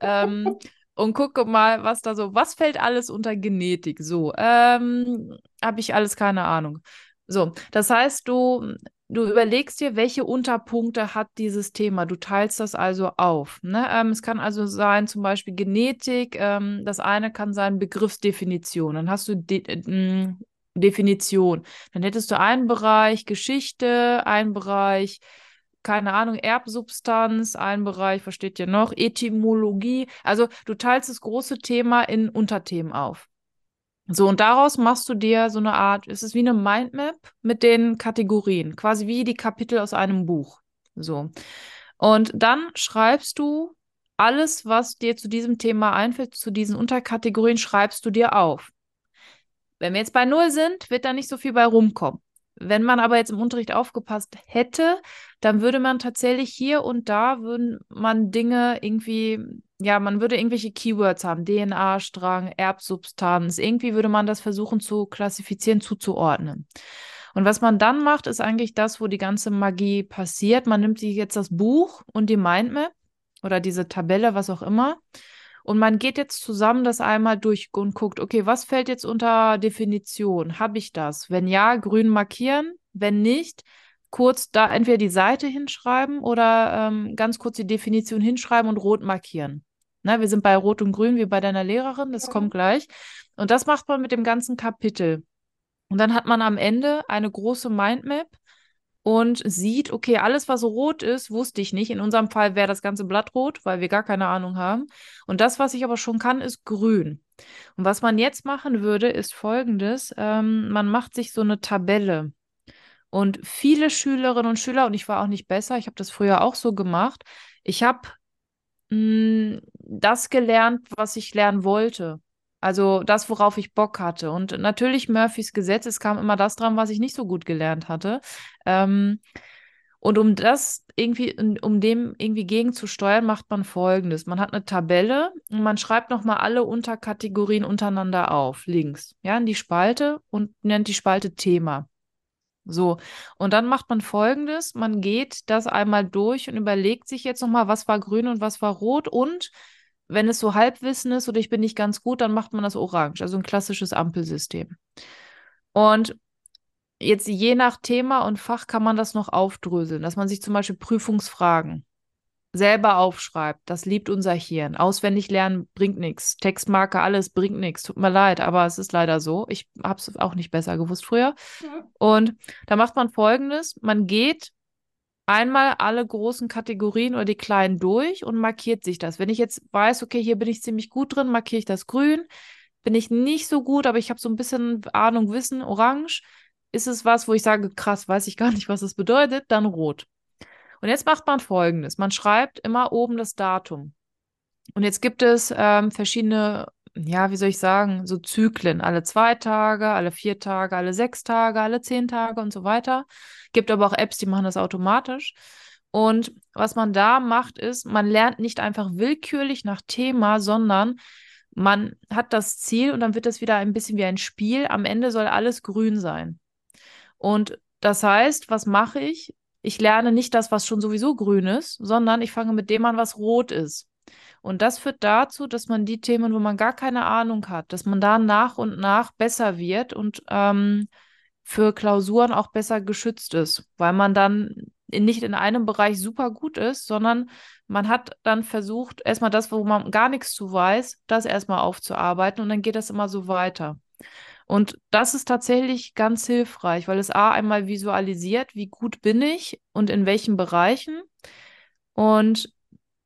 Ähm, und gucke mal, was da so, was fällt alles unter Genetik? So, ähm, habe ich alles keine Ahnung. So, das heißt, du, du überlegst dir, welche Unterpunkte hat dieses Thema. Du teilst das also auf. Ne? Ähm, es kann also sein, zum Beispiel Genetik. Ähm, das eine kann sein Begriffsdefinition. Dann hast du de äh, Definition. Dann hättest du einen Bereich Geschichte, einen Bereich, keine Ahnung, Erbsubstanz, einen Bereich, was steht hier noch, Etymologie. Also du teilst das große Thema in Unterthemen auf. So, und daraus machst du dir so eine Art, es ist wie eine Mindmap mit den Kategorien, quasi wie die Kapitel aus einem Buch. So. Und dann schreibst du alles, was dir zu diesem Thema einfällt, zu diesen Unterkategorien, schreibst du dir auf. Wenn wir jetzt bei Null sind, wird da nicht so viel bei rumkommen. Wenn man aber jetzt im Unterricht aufgepasst hätte, dann würde man tatsächlich hier und da würden man Dinge irgendwie, ja, man würde irgendwelche Keywords haben, DNA-Strang, Erbsubstanz, irgendwie würde man das versuchen zu klassifizieren, zuzuordnen. Und was man dann macht, ist eigentlich das, wo die ganze Magie passiert. Man nimmt sich jetzt das Buch und die Mindmap oder diese Tabelle, was auch immer. Und man geht jetzt zusammen das einmal durch und guckt, okay, was fällt jetzt unter Definition? Habe ich das? Wenn ja, grün markieren. Wenn nicht, kurz da entweder die Seite hinschreiben oder ähm, ganz kurz die Definition hinschreiben und rot markieren. Ne, wir sind bei Rot und Grün wie bei deiner Lehrerin, das ja. kommt gleich. Und das macht man mit dem ganzen Kapitel. Und dann hat man am Ende eine große Mindmap und sieht, okay, alles, was rot ist, wusste ich nicht. In unserem Fall wäre das ganze Blatt rot, weil wir gar keine Ahnung haben. Und das, was ich aber schon kann, ist grün. Und was man jetzt machen würde, ist folgendes. Ähm, man macht sich so eine Tabelle. Und viele Schülerinnen und Schüler, und ich war auch nicht besser, ich habe das früher auch so gemacht, ich habe mm, das gelernt, was ich lernen wollte. Also das, worauf ich Bock hatte. Und natürlich Murphys Gesetz, es kam immer das dran, was ich nicht so gut gelernt hatte. Ähm, und um das irgendwie, um dem irgendwie gegenzusteuern, macht man folgendes. Man hat eine Tabelle und man schreibt nochmal alle Unterkategorien untereinander auf, links, ja, in die Spalte und nennt die Spalte Thema. So, und dann macht man folgendes: Man geht das einmal durch und überlegt sich jetzt nochmal, was war grün und was war rot und wenn es so Halbwissen ist oder ich bin nicht ganz gut, dann macht man das orange, also ein klassisches Ampelsystem. Und jetzt je nach Thema und Fach kann man das noch aufdröseln, dass man sich zum Beispiel Prüfungsfragen selber aufschreibt. Das liebt unser Hirn. Auswendig lernen bringt nichts. Textmarker, alles bringt nichts. Tut mir leid, aber es ist leider so. Ich habe es auch nicht besser gewusst früher. Ja. Und da macht man Folgendes. Man geht einmal alle großen Kategorien oder die kleinen durch und markiert sich das. Wenn ich jetzt weiß, okay, hier bin ich ziemlich gut drin, markiere ich das grün. Bin ich nicht so gut, aber ich habe so ein bisschen Ahnung, Wissen, orange. Ist es was, wo ich sage, krass, weiß ich gar nicht, was das bedeutet, dann rot. Und jetzt macht man folgendes: Man schreibt immer oben das Datum. Und jetzt gibt es ähm, verschiedene ja, wie soll ich sagen, so Zyklen, alle zwei Tage, alle vier Tage, alle sechs Tage, alle zehn Tage und so weiter. Gibt aber auch Apps, die machen das automatisch. Und was man da macht, ist, man lernt nicht einfach willkürlich nach Thema, sondern man hat das Ziel und dann wird das wieder ein bisschen wie ein Spiel. Am Ende soll alles grün sein. Und das heißt, was mache ich? Ich lerne nicht das, was schon sowieso grün ist, sondern ich fange mit dem an, was rot ist. Und das führt dazu, dass man die Themen, wo man gar keine Ahnung hat, dass man da nach und nach besser wird und ähm, für Klausuren auch besser geschützt ist, weil man dann nicht in einem Bereich super gut ist, sondern man hat dann versucht, erstmal das, wo man gar nichts zu weiß, das erstmal aufzuarbeiten und dann geht das immer so weiter. Und das ist tatsächlich ganz hilfreich, weil es A einmal visualisiert, wie gut bin ich und in welchen Bereichen. Und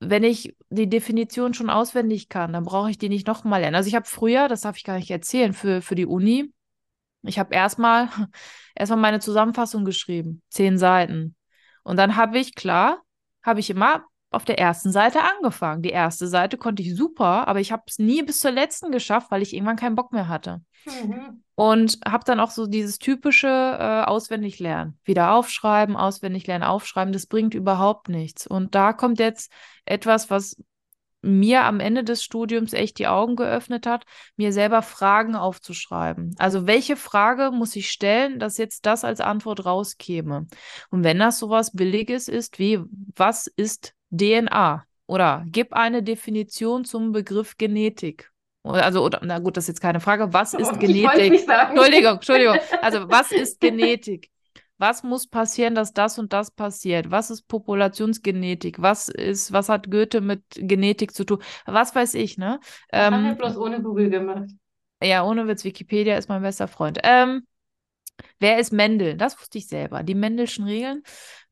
wenn ich die Definition schon auswendig kann, dann brauche ich die nicht nochmal lernen. Also ich habe früher, das darf ich gar nicht erzählen, für, für die Uni, ich habe erstmal erstmal meine Zusammenfassung geschrieben, zehn Seiten. Und dann habe ich, klar, habe ich immer auf der ersten Seite angefangen. Die erste Seite konnte ich super, aber ich habe es nie bis zur letzten geschafft, weil ich irgendwann keinen Bock mehr hatte. Mhm. Und habe dann auch so dieses typische äh, auswendig lernen. Wieder aufschreiben, auswendig lernen, aufschreiben, das bringt überhaupt nichts. Und da kommt jetzt etwas, was mir am Ende des Studiums echt die Augen geöffnet hat, mir selber Fragen aufzuschreiben. Also welche Frage muss ich stellen, dass jetzt das als Antwort rauskäme? Und wenn das sowas Billiges ist wie, was ist DNA? Oder gib eine Definition zum Begriff Genetik. Also, oder, na gut, das ist jetzt keine Frage. Was ist oh, Genetik? Entschuldigung, Entschuldigung. Also, was ist Genetik? Was muss passieren, dass das und das passiert? Was ist Populationsgenetik? Was ist, was hat Goethe mit Genetik zu tun? Was weiß ich, ne? Ähm, haben wir bloß ohne Google gemacht. Ja, ohne Witz, Wikipedia ist mein bester Freund. Ähm, Wer ist Mendel? Das wusste ich selber. Die Mendelschen Regeln.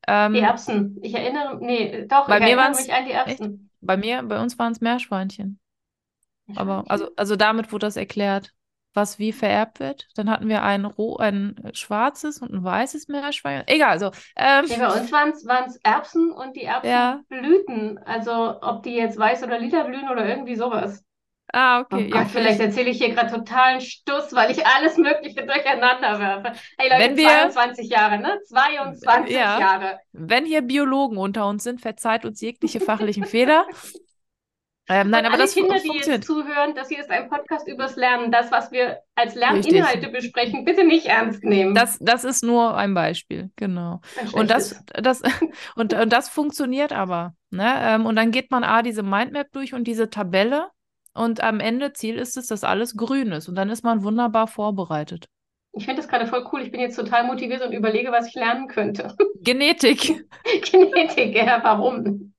Ähm, die Erbsen. Ich erinnere, nee, doch, bei ich mir erinnere mich an die Erbsen. Echt? Bei mir, bei uns waren es Meerschweinchen. Aber also, also damit wurde das erklärt, was wie vererbt wird. Dann hatten wir ein, roh, ein schwarzes und ein weißes Meerschwein. Egal, also. Ähm, nee, bei uns waren es Erbsen und die Erbsenblüten. Ja. Also ob die jetzt weiß oder lila blühen oder irgendwie sowas. Ah, okay. Oh Gott, ja, vielleicht erzähle ich hier gerade totalen Stuss, weil ich alles Mögliche durcheinander werfe. Hey Leute, Wenn wir, 22 Jahre, ne? 22 ja. Jahre. Wenn hier Biologen unter uns sind, verzeiht uns jegliche fachlichen Fehler. Ähm, nein, Und aber alle das Kinder, die jetzt zuhören, das hier ist ein Podcast übers Lernen. Das, was wir als Lerninhalte Richtig. besprechen, bitte nicht ernst nehmen. Das, das ist nur ein Beispiel, genau. Ein und das, das, und, und das funktioniert aber. Ne? Ähm, und dann geht man A, diese Mindmap durch und diese Tabelle. Und am Ende Ziel ist es, dass alles grün ist. Und dann ist man wunderbar vorbereitet. Ich finde das gerade voll cool. Ich bin jetzt total motiviert und überlege, was ich lernen könnte. Genetik. Genetik, ja, warum?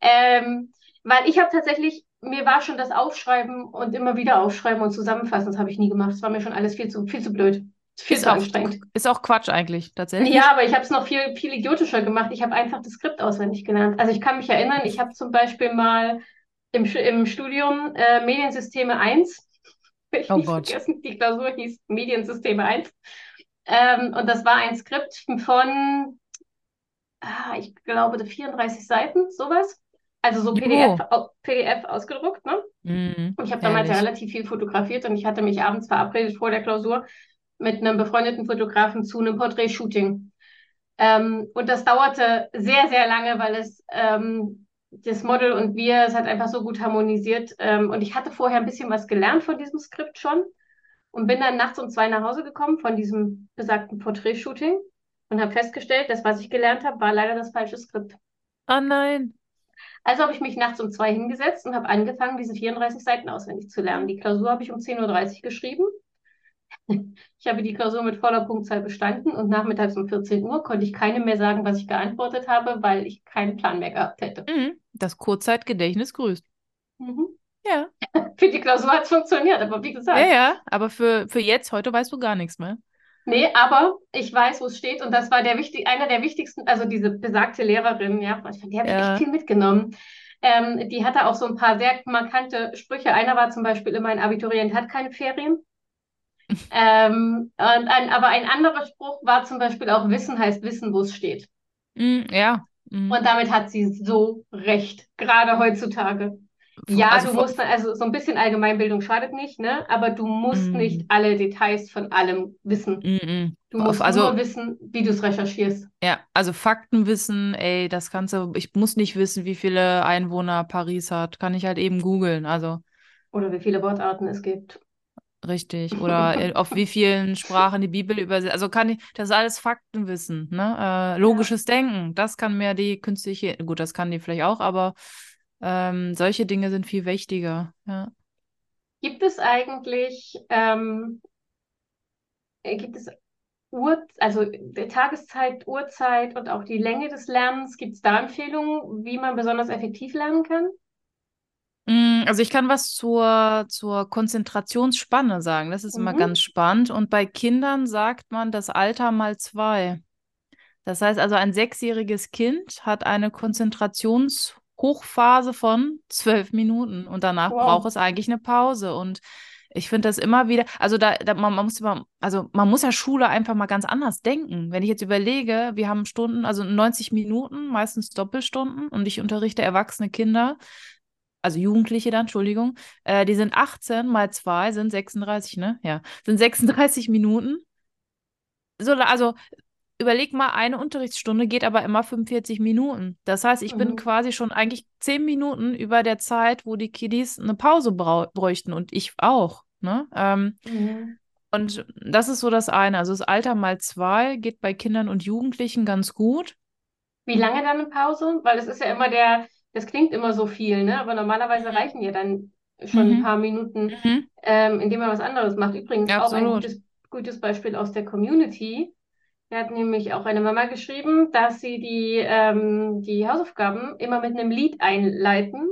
Ähm, weil ich habe tatsächlich, mir war schon das Aufschreiben und immer wieder aufschreiben und zusammenfassen, das habe ich nie gemacht. Das war mir schon alles viel zu, viel zu blöd. Viel ist zu auch, anstrengend. Ist auch Quatsch eigentlich, tatsächlich. Ja, aber ich habe es noch viel, viel idiotischer gemacht. Ich habe einfach das Skript auswendig gelernt. Also ich kann mich erinnern, ich habe zum Beispiel mal im, im Studium äh, Mediensysteme 1. Ich oh Gott. Vergessen, die Klausur hieß Mediensysteme 1. Ähm, und das war ein Skript von, ah, ich glaube, 34 Seiten, sowas. Also so PDF, oh. PDF ausgedruckt, ne? Mm, und ich habe damals ja relativ viel fotografiert und ich hatte mich abends verabredet vor der Klausur mit einem befreundeten Fotografen zu einem Porträtshooting. Ähm, und das dauerte sehr, sehr lange, weil es ähm, das Model und wir, es hat einfach so gut harmonisiert. Ähm, und ich hatte vorher ein bisschen was gelernt von diesem Skript schon und bin dann nachts um zwei nach Hause gekommen von diesem besagten Porträtshooting und habe festgestellt, dass was ich gelernt habe, war leider das falsche Skript. Oh nein. Also habe ich mich nachts um zwei hingesetzt und habe angefangen, diese 34 Seiten auswendig zu lernen. Die Klausur habe ich um 10.30 Uhr geschrieben Ich habe die Klausur mit voller Punktzahl bestanden und nachmittags um 14 Uhr konnte ich keinem mehr sagen, was ich geantwortet habe, weil ich keinen Plan mehr gehabt hätte. Mhm. Das Kurzzeitgedächtnis grüßt. Mhm. Ja. Für die Klausur hat es funktioniert, aber wie gesagt. Ja, ja, aber für, für jetzt, heute weißt du gar nichts mehr. Nee, aber ich weiß, wo es steht und das war der wichtig, einer der wichtigsten, also diese besagte Lehrerin, ja, die habe ich ja. echt viel mitgenommen. Ähm, die hatte auch so ein paar sehr markante Sprüche. Einer war zum Beispiel immer ein Abiturient hat keine Ferien ähm, und ein, aber ein anderer Spruch war zum Beispiel auch Wissen heißt Wissen, wo es steht. Mm, ja. Mm. Und damit hat sie so recht, gerade heutzutage. Ja, also, du musst, also so ein bisschen Allgemeinbildung schadet nicht, ne? Aber du musst mm. nicht alle Details von allem wissen. Mm, mm. Du musst also, nur wissen, wie du es recherchierst. Ja, also Faktenwissen, ey, das du, ich muss nicht wissen, wie viele Einwohner Paris hat, kann ich halt eben googeln, also. Oder wie viele Wortarten es gibt. Richtig. Oder auf wie vielen Sprachen die Bibel übersetzt. Also kann ich, das ist alles Faktenwissen, ne? Äh, logisches ja. Denken, das kann mehr die künstliche, gut, das kann die vielleicht auch, aber ähm, solche Dinge sind viel wichtiger, ja. Gibt es eigentlich, ähm, äh, gibt es Uhr, also Tageszeit, Uhrzeit und auch die Länge des Lernens, gibt es da Empfehlungen, wie man besonders effektiv lernen kann? Mm, also ich kann was zur, zur Konzentrationsspanne sagen. Das ist mhm. immer ganz spannend. Und bei Kindern sagt man das Alter mal zwei. Das heißt also, ein sechsjähriges Kind hat eine Konzentrationshochphase von zwölf Minuten und danach wow. braucht es eigentlich eine Pause. Und ich finde das immer wieder, also da, da man, man, muss immer, also man muss ja Schule einfach mal ganz anders denken. Wenn ich jetzt überlege, wir haben Stunden, also 90 Minuten, meistens Doppelstunden und ich unterrichte erwachsene Kinder, also Jugendliche dann, Entschuldigung, äh, die sind 18 mal 2 sind 36, ne? Ja, sind 36 Minuten. So, also überleg mal, eine Unterrichtsstunde geht aber immer 45 Minuten. Das heißt, ich mhm. bin quasi schon eigentlich 10 Minuten über der Zeit, wo die Kiddies eine Pause bräuchten und ich auch. Ne? Ähm, mhm. Und das ist so das eine. Also das Alter mal zwei geht bei Kindern und Jugendlichen ganz gut. Wie lange dann eine Pause? Weil es ist ja immer der, das klingt immer so viel, ne? aber normalerweise mhm. reichen ja dann schon mhm. ein paar Minuten, mhm. ähm, indem man was anderes macht. Übrigens ja, auch ein gutes, gutes Beispiel aus der Community. Er hat nämlich auch eine Mama geschrieben, dass sie die, ähm, die Hausaufgaben immer mit einem Lied einleiten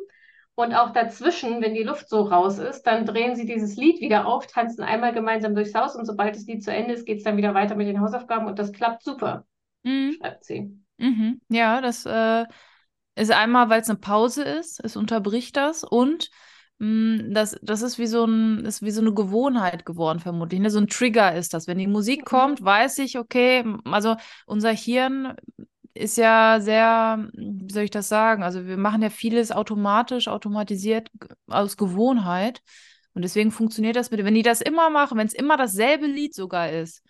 Und auch dazwischen, wenn die Luft so raus ist, dann drehen sie dieses Lied wieder auf, tanzen einmal gemeinsam durchs Haus und sobald das Lied zu Ende ist, geht es dann wieder weiter mit den Hausaufgaben und das klappt super, Mhm. schreibt sie. Mhm. Ja, das äh, ist einmal, weil es eine Pause ist, es unterbricht das und mh, das, das ist wie so ein, ist wie so eine Gewohnheit geworden, vermutlich. Ne? So ein Trigger ist das. Wenn die Musik kommt, weiß ich, okay, also unser Hirn ist ja sehr, wie soll ich das sagen? Also wir machen ja vieles automatisch, automatisiert aus Gewohnheit. Und deswegen funktioniert das mit, wenn die das immer machen, wenn es immer dasselbe Lied sogar ist,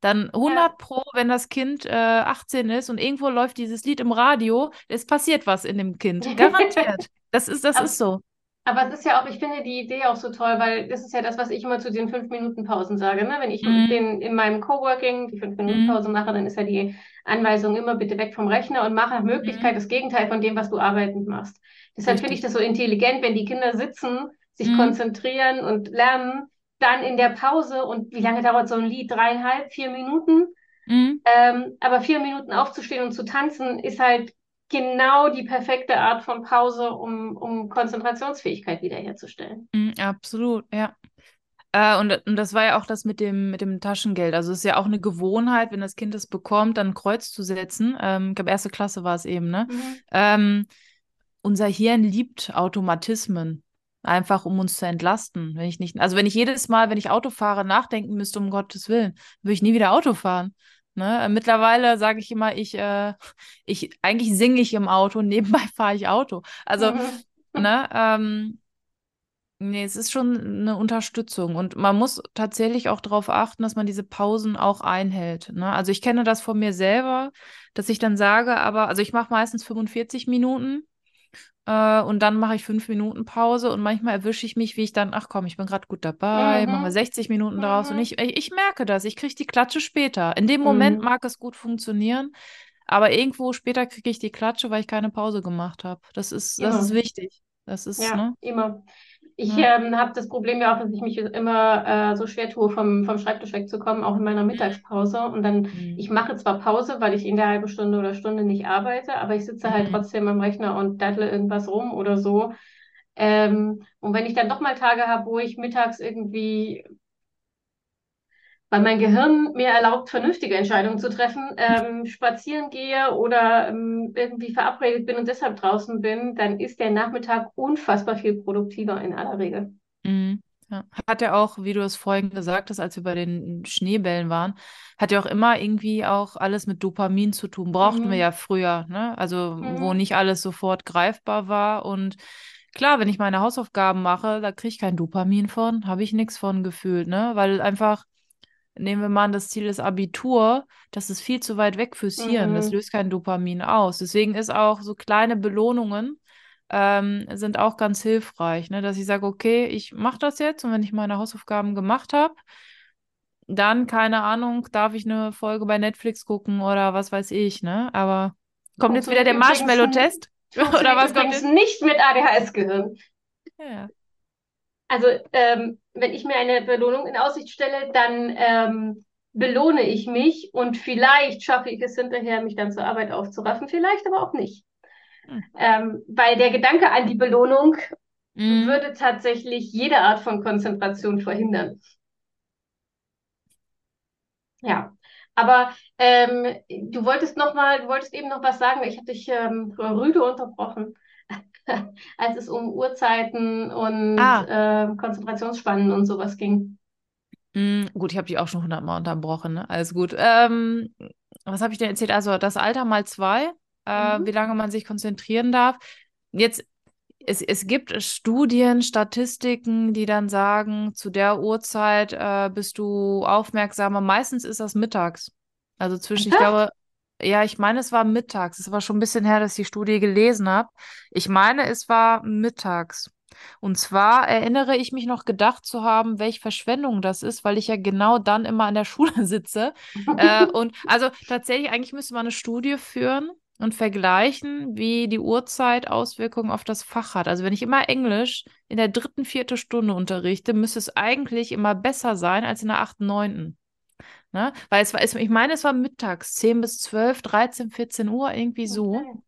dann 100 Pro, wenn das Kind äh, 18 ist und irgendwo läuft dieses Lied im Radio, es passiert was in dem Kind. Garantiert. Das ist, das Aber- ist so. Aber es ist ja auch, ich finde die Idee auch so toll, weil das ist ja das, was ich immer zu den fünf Minuten Pausen sage. Ne? Wenn ich Mhm. den, in meinem Coworking die fünf Minuten Mhm. Pause mache, dann ist ja die Anweisung immer bitte weg vom Rechner und mache nach Möglichkeit das Gegenteil von dem, was du arbeitend machst. Deshalb finde ich das so intelligent, wenn die Kinder sitzen, sich Mhm. konzentrieren und lernen, dann in der Pause und wie lange dauert so ein Lied? Dreieinhalb, vier Minuten? Mhm. Ähm, aber vier Minuten aufzustehen und zu tanzen ist halt genau die perfekte Art von Pause, um, um Konzentrationsfähigkeit wiederherzustellen. Mhm, absolut, ja. Äh, und, und das war ja auch das mit dem, mit dem Taschengeld. Also es ist ja auch eine Gewohnheit, wenn das Kind es bekommt, dann ein Kreuz zu setzen. Ähm, ich glaube, erste Klasse war es eben, ne? Mhm. Ähm, unser Hirn liebt Automatismen. Einfach um uns zu entlasten. Wenn ich nicht, also wenn ich jedes Mal, wenn ich Auto fahre, nachdenken müsste, um Gottes Willen, würde ich nie wieder Auto fahren. Ne? Mittlerweile sage ich immer, ich, äh, ich, eigentlich singe ich im Auto nebenbei fahre ich Auto. Also, ne, ähm, nee, es ist schon eine Unterstützung. Und man muss tatsächlich auch darauf achten, dass man diese Pausen auch einhält. Ne? Also ich kenne das von mir selber, dass ich dann sage, aber, also ich mache meistens 45 Minuten. Äh, und dann mache ich fünf Minuten Pause und manchmal erwische ich mich, wie ich dann, ach komm, ich bin gerade gut dabei, machen wir Mhm. 60 Minuten draus und Mhm. ich, ich, ich merke das, ich kriege die Klatsche später. In dem Moment Mhm. mag es gut funktionieren, aber irgendwo später kriege ich die Klatsche, weil ich keine Pause gemacht habe. Das ist, das ist wichtig. Das ist, Ja, ne? immer. Ich Ja. ähm, habe das Problem ja auch, dass ich mich immer äh, so schwer tue, vom, vom Schreibtisch wegzukommen, auch in meiner Mittagspause. Und dann, Mhm. ich mache zwar Pause, weil ich in der halben Stunde oder Stunde nicht arbeite, aber ich sitze halt Mhm. trotzdem am Rechner und dattle irgendwas rum oder so. Ähm, und wenn ich dann doch mal Tage habe, wo ich mittags irgendwie, weil mein Gehirn mir erlaubt, vernünftige Entscheidungen zu treffen, ähm, spazieren gehe oder ähm, irgendwie verabredet bin und deshalb draußen bin, dann ist der Nachmittag unfassbar viel produktiver in aller Regel. Mhm. Ja. Hat ja auch, wie du es vorhin gesagt hast, als wir bei den Schneebällen waren, hat ja auch immer irgendwie auch alles mit Dopamin zu tun. Brauchten wir Mhm. ja früher, ne? Also, wo Mhm. nicht alles sofort greifbar war. Und klar, wenn ich meine Hausaufgaben mache, da kriege ich kein Dopamin von, habe ich nichts von gefühlt, ne? Weil einfach, nehmen wir mal an, das Ziel ist Abitur, das ist viel zu weit weg fürs Hirn. Das Mhm. löst kein Dopamin aus. Deswegen ist auch so kleine Belohnungen ähm, sind auch ganz hilfreich, ne? Dass ich sage, okay, ich mache das jetzt und wenn ich meine Hausaufgaben gemacht habe, dann, keine Ahnung, darf ich eine Folge bei Netflix gucken oder was weiß ich, ne? Aber kommt jetzt wieder der Marshmallow-Test? Oder was kommt jetzt? nicht mit ADHS-Gehirn. Ja. Also, ähm, wenn ich mir eine Belohnung in Aussicht stelle, dann ähm, belohne ich mich und vielleicht schaffe ich es hinterher, mich dann zur Arbeit aufzuraffen, vielleicht aber auch nicht. Hm. Ähm, weil der Gedanke an die Belohnung Mhm. würde tatsächlich jede Art von Konzentration verhindern. Ja, aber ähm, du wolltest noch mal, du wolltest eben noch was sagen. Ich habe dich ähm, rüde unterbrochen, als es um Uhrzeiten und Ah, ähm, Konzentrationsspannen und sowas ging. mh, gut, ich habe dich auch schon hundertmal unterbrochen, ne? Alles gut. Ähm, was habe ich denn erzählt? Also das Alter mal zwei, äh, Mhm. wie lange man sich konzentrieren darf. Jetzt Es, es gibt Studien, Statistiken, die dann sagen, zu der Uhrzeit äh, bist du aufmerksamer. Meistens ist das mittags. Also zwischen, ich glaube, ja, ich meine, es war mittags. Es war schon ein bisschen her, dass ich die Studie gelesen habe. Ich meine, es war mittags. Und zwar erinnere ich mich noch gedacht zu haben, welche Verschwendung das ist, weil ich ja genau dann immer an der Schule sitze. Äh, und also tatsächlich, eigentlich müsste man eine Studie führen und vergleichen, wie die Uhrzeit Auswirkungen auf das Fach hat. Also wenn ich immer Englisch in der dritten, vierten Stunde unterrichte, müsste es eigentlich immer besser sein als in der achten, neunten. Ne? Weil es war, ich meine, es war mittags, 10 bis 12, 13, 14 Uhr, irgendwie so. Okay.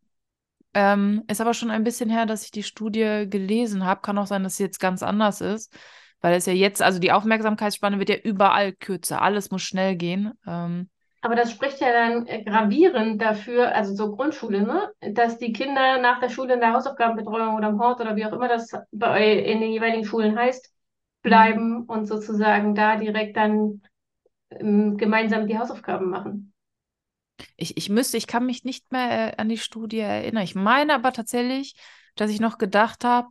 Ähm, ist aber schon ein bisschen her, dass ich die Studie gelesen habe. Kann auch sein, dass es jetzt ganz anders ist, weil es ja jetzt, also die Aufmerksamkeitsspanne wird ja überall kürzer. Alles muss schnell gehen. Ähm, aber das spricht ja dann gravierend dafür, also so Grundschule, ne? dass die Kinder nach der Schule in der Hausaufgabenbetreuung oder im Hort oder wie auch immer das bei in den jeweiligen Schulen heißt, bleiben mhm. und sozusagen da direkt dann gemeinsam die Hausaufgaben machen. Ich, ich müsste, ich kann mich nicht mehr äh, an die Studie erinnern. Ich meine aber tatsächlich, dass ich noch gedacht habe,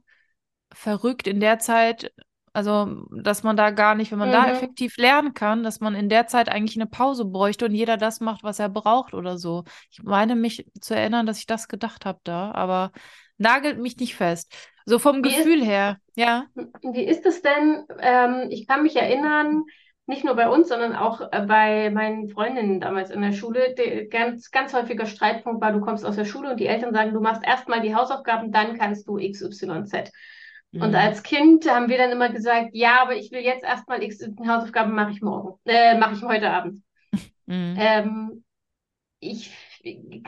verrückt in der Zeit, also dass man da gar nicht, wenn man mhm. da effektiv lernen kann, dass man in der Zeit eigentlich eine Pause bräuchte und jeder das macht, was er braucht oder so. Ich meine mich zu erinnern, dass ich das gedacht habe da, aber nagelt mich nicht fest. So vom wie Gefühl ist, her, ja. Wie ist es denn? Ähm, ich kann mich erinnern, nicht nur bei uns, sondern auch äh, bei meinen Freundinnen damals in der Schule, der ganz, ganz häufiger Streitpunkt war, du kommst aus der Schule und die Eltern sagen, du machst erstmal die Hausaufgaben, dann kannst du XYZ. Mhm. Und als Kind haben wir dann immer gesagt, ja, aber ich will jetzt erstmal XY Hausaufgaben mache ich morgen, äh, mache ich heute Abend. Mhm. Ähm, ich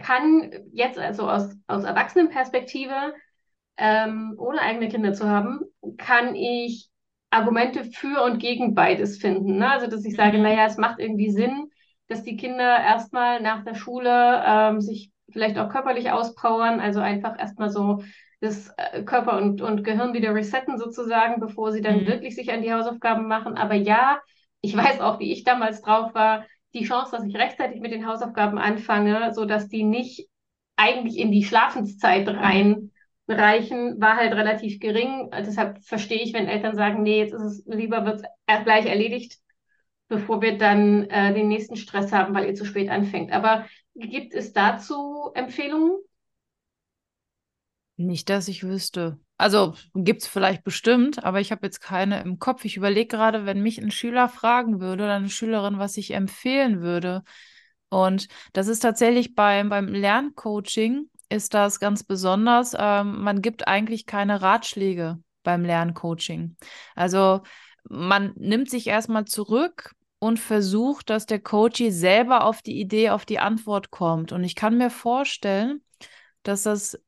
kann jetzt also aus, aus Erwachsenenperspektive, ähm, ohne eigene Kinder zu haben, kann ich Argumente für und gegen beides finden. Ne? Also, dass ich sage, mhm. naja, es macht irgendwie Sinn, dass die Kinder erstmal nach der Schule ähm, sich vielleicht auch körperlich auspowern, also einfach erstmal so das äh, Körper und, und Gehirn wieder resetten sozusagen, bevor sie dann mhm. wirklich sich an die Hausaufgaben machen. Aber ja, ich weiß auch, wie ich damals drauf war, die Chance, dass ich rechtzeitig mit den Hausaufgaben anfange, so dass die nicht eigentlich in die Schlafenszeit rein reichen, war halt relativ gering. Deshalb verstehe ich, wenn Eltern sagen, nee, jetzt ist es lieber wird es gleich erledigt, bevor wir dann äh, den nächsten Stress haben, weil ihr zu spät anfängt. Aber gibt es dazu Empfehlungen? Nicht, dass ich wüsste. Also gibt es vielleicht bestimmt, aber ich habe jetzt keine im Kopf. Ich überlege gerade, wenn mich ein Schüler fragen würde oder eine Schülerin, was ich empfehlen würde. Und das ist tatsächlich beim, beim Lerncoaching ist das ganz besonders. Ähm, man gibt eigentlich keine Ratschläge beim Lerncoaching. Also man nimmt sich erstmal zurück und versucht, dass der Coach selber auf die Idee, auf die Antwort kommt. Und ich kann mir vorstellen, dass das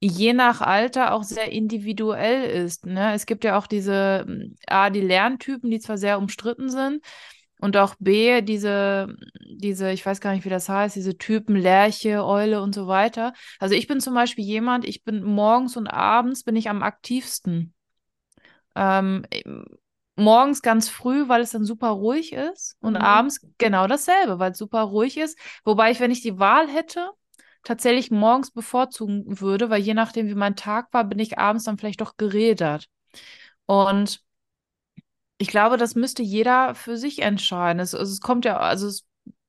je nach Alter auch sehr individuell ist. Ne? Es gibt ja auch diese A, die Lerntypen, die zwar sehr umstritten sind, und auch B, diese, diese, ich weiß gar nicht, wie das heißt, diese Typen Lerche, Eule und so weiter. Also ich bin zum Beispiel jemand, ich bin morgens und abends bin ich am aktivsten. Ähm, morgens ganz früh, weil es dann super ruhig ist und mhm. abends genau dasselbe, weil es super ruhig ist. Wobei ich, wenn ich die Wahl hätte, tatsächlich morgens bevorzugen würde, weil je nachdem, wie mein Tag war, bin ich abends dann vielleicht doch geredet. Und ich glaube, das müsste jeder für sich entscheiden. Es, es kommt ja, also es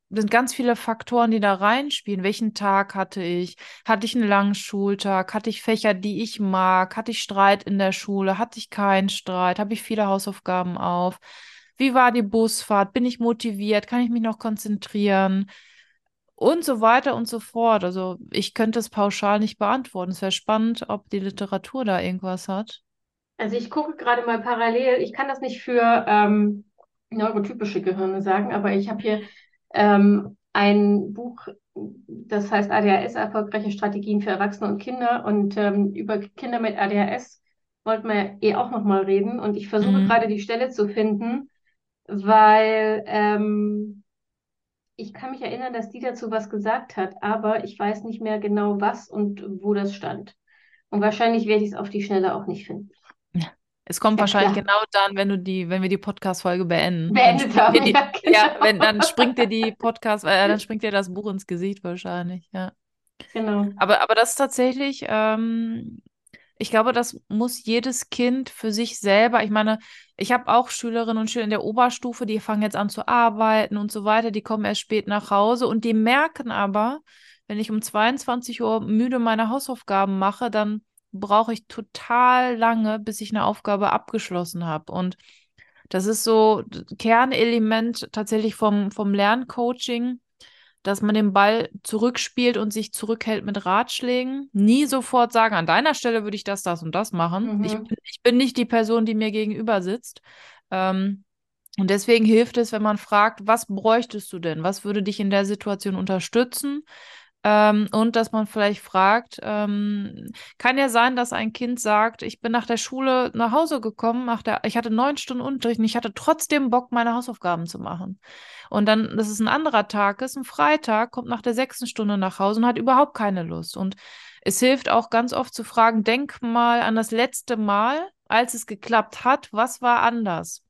sind ganz viele Faktoren, die da reinspielen. Welchen Tag hatte ich? Hatte ich einen langen Schultag? Hatte ich Fächer, die ich mag? Hatte ich Streit in der Schule? Hatte ich keinen Streit? Habe ich viele Hausaufgaben auf? Wie war die Busfahrt? Bin ich motiviert? Kann ich mich noch konzentrieren? Und so weiter und so fort. Also ich könnte es pauschal nicht beantworten. Es wäre spannend, ob die Literatur da irgendwas hat. Also ich gucke gerade mal parallel, ich kann das nicht für ähm, neurotypische Gehirne sagen, aber ich habe hier ähm, ein Buch, das heißt ADHS, erfolgreiche Strategien für Erwachsene und Kinder. Und ähm, über Kinder mit ADHS wollten wir eh auch nochmal reden. Und ich versuche mhm. gerade die Stelle zu finden, weil ähm, ich kann mich erinnern, dass die dazu was gesagt hat, aber ich weiß nicht mehr genau was und wo das stand. Und wahrscheinlich werde ich es auf die Schnelle auch nicht finden. Es kommt ja, wahrscheinlich klar. genau dann, wenn du die, wenn wir die Podcast-Folge beenden. Beendet haben, die, ja, genau. ja, wenn, dann springt dir die Podcast, äh, dann springt dir das Buch ins Gesicht wahrscheinlich, ja. Genau. Aber, aber das ist tatsächlich, ähm, ich glaube, das muss jedes Kind für sich selber. Ich meine, ich habe auch Schülerinnen und Schüler in der Oberstufe, die fangen jetzt an zu arbeiten und so weiter, die kommen erst spät nach Hause und die merken aber, wenn ich um 22 Uhr müde meine Hausaufgaben mache, dann brauche ich total lange, bis ich eine Aufgabe abgeschlossen habe. Und das ist so Kernelement tatsächlich vom, vom Lerncoaching, dass man den Ball zurückspielt und sich zurückhält mit Ratschlägen. Nie sofort sagen, an deiner Stelle würde ich das, das und das machen. Mhm. Ich, bin, ich bin nicht die Person, die mir gegenüber sitzt. Ähm, und deswegen hilft es, wenn man fragt, was bräuchtest du denn? Was würde dich in der Situation unterstützen? Ähm, und dass man vielleicht fragt, ähm, kann ja sein, dass ein Kind sagt, ich bin nach der Schule nach Hause gekommen, nach der, ich hatte neun Stunden Unterricht und ich hatte trotzdem Bock, meine Hausaufgaben zu machen. Und dann, das ist ein anderer Tag, ist ein Freitag, kommt nach der sechsten Stunde nach Hause und hat überhaupt keine Lust. Und es hilft auch ganz oft zu fragen, denk mal an das letzte Mal, als es geklappt hat, was war anders?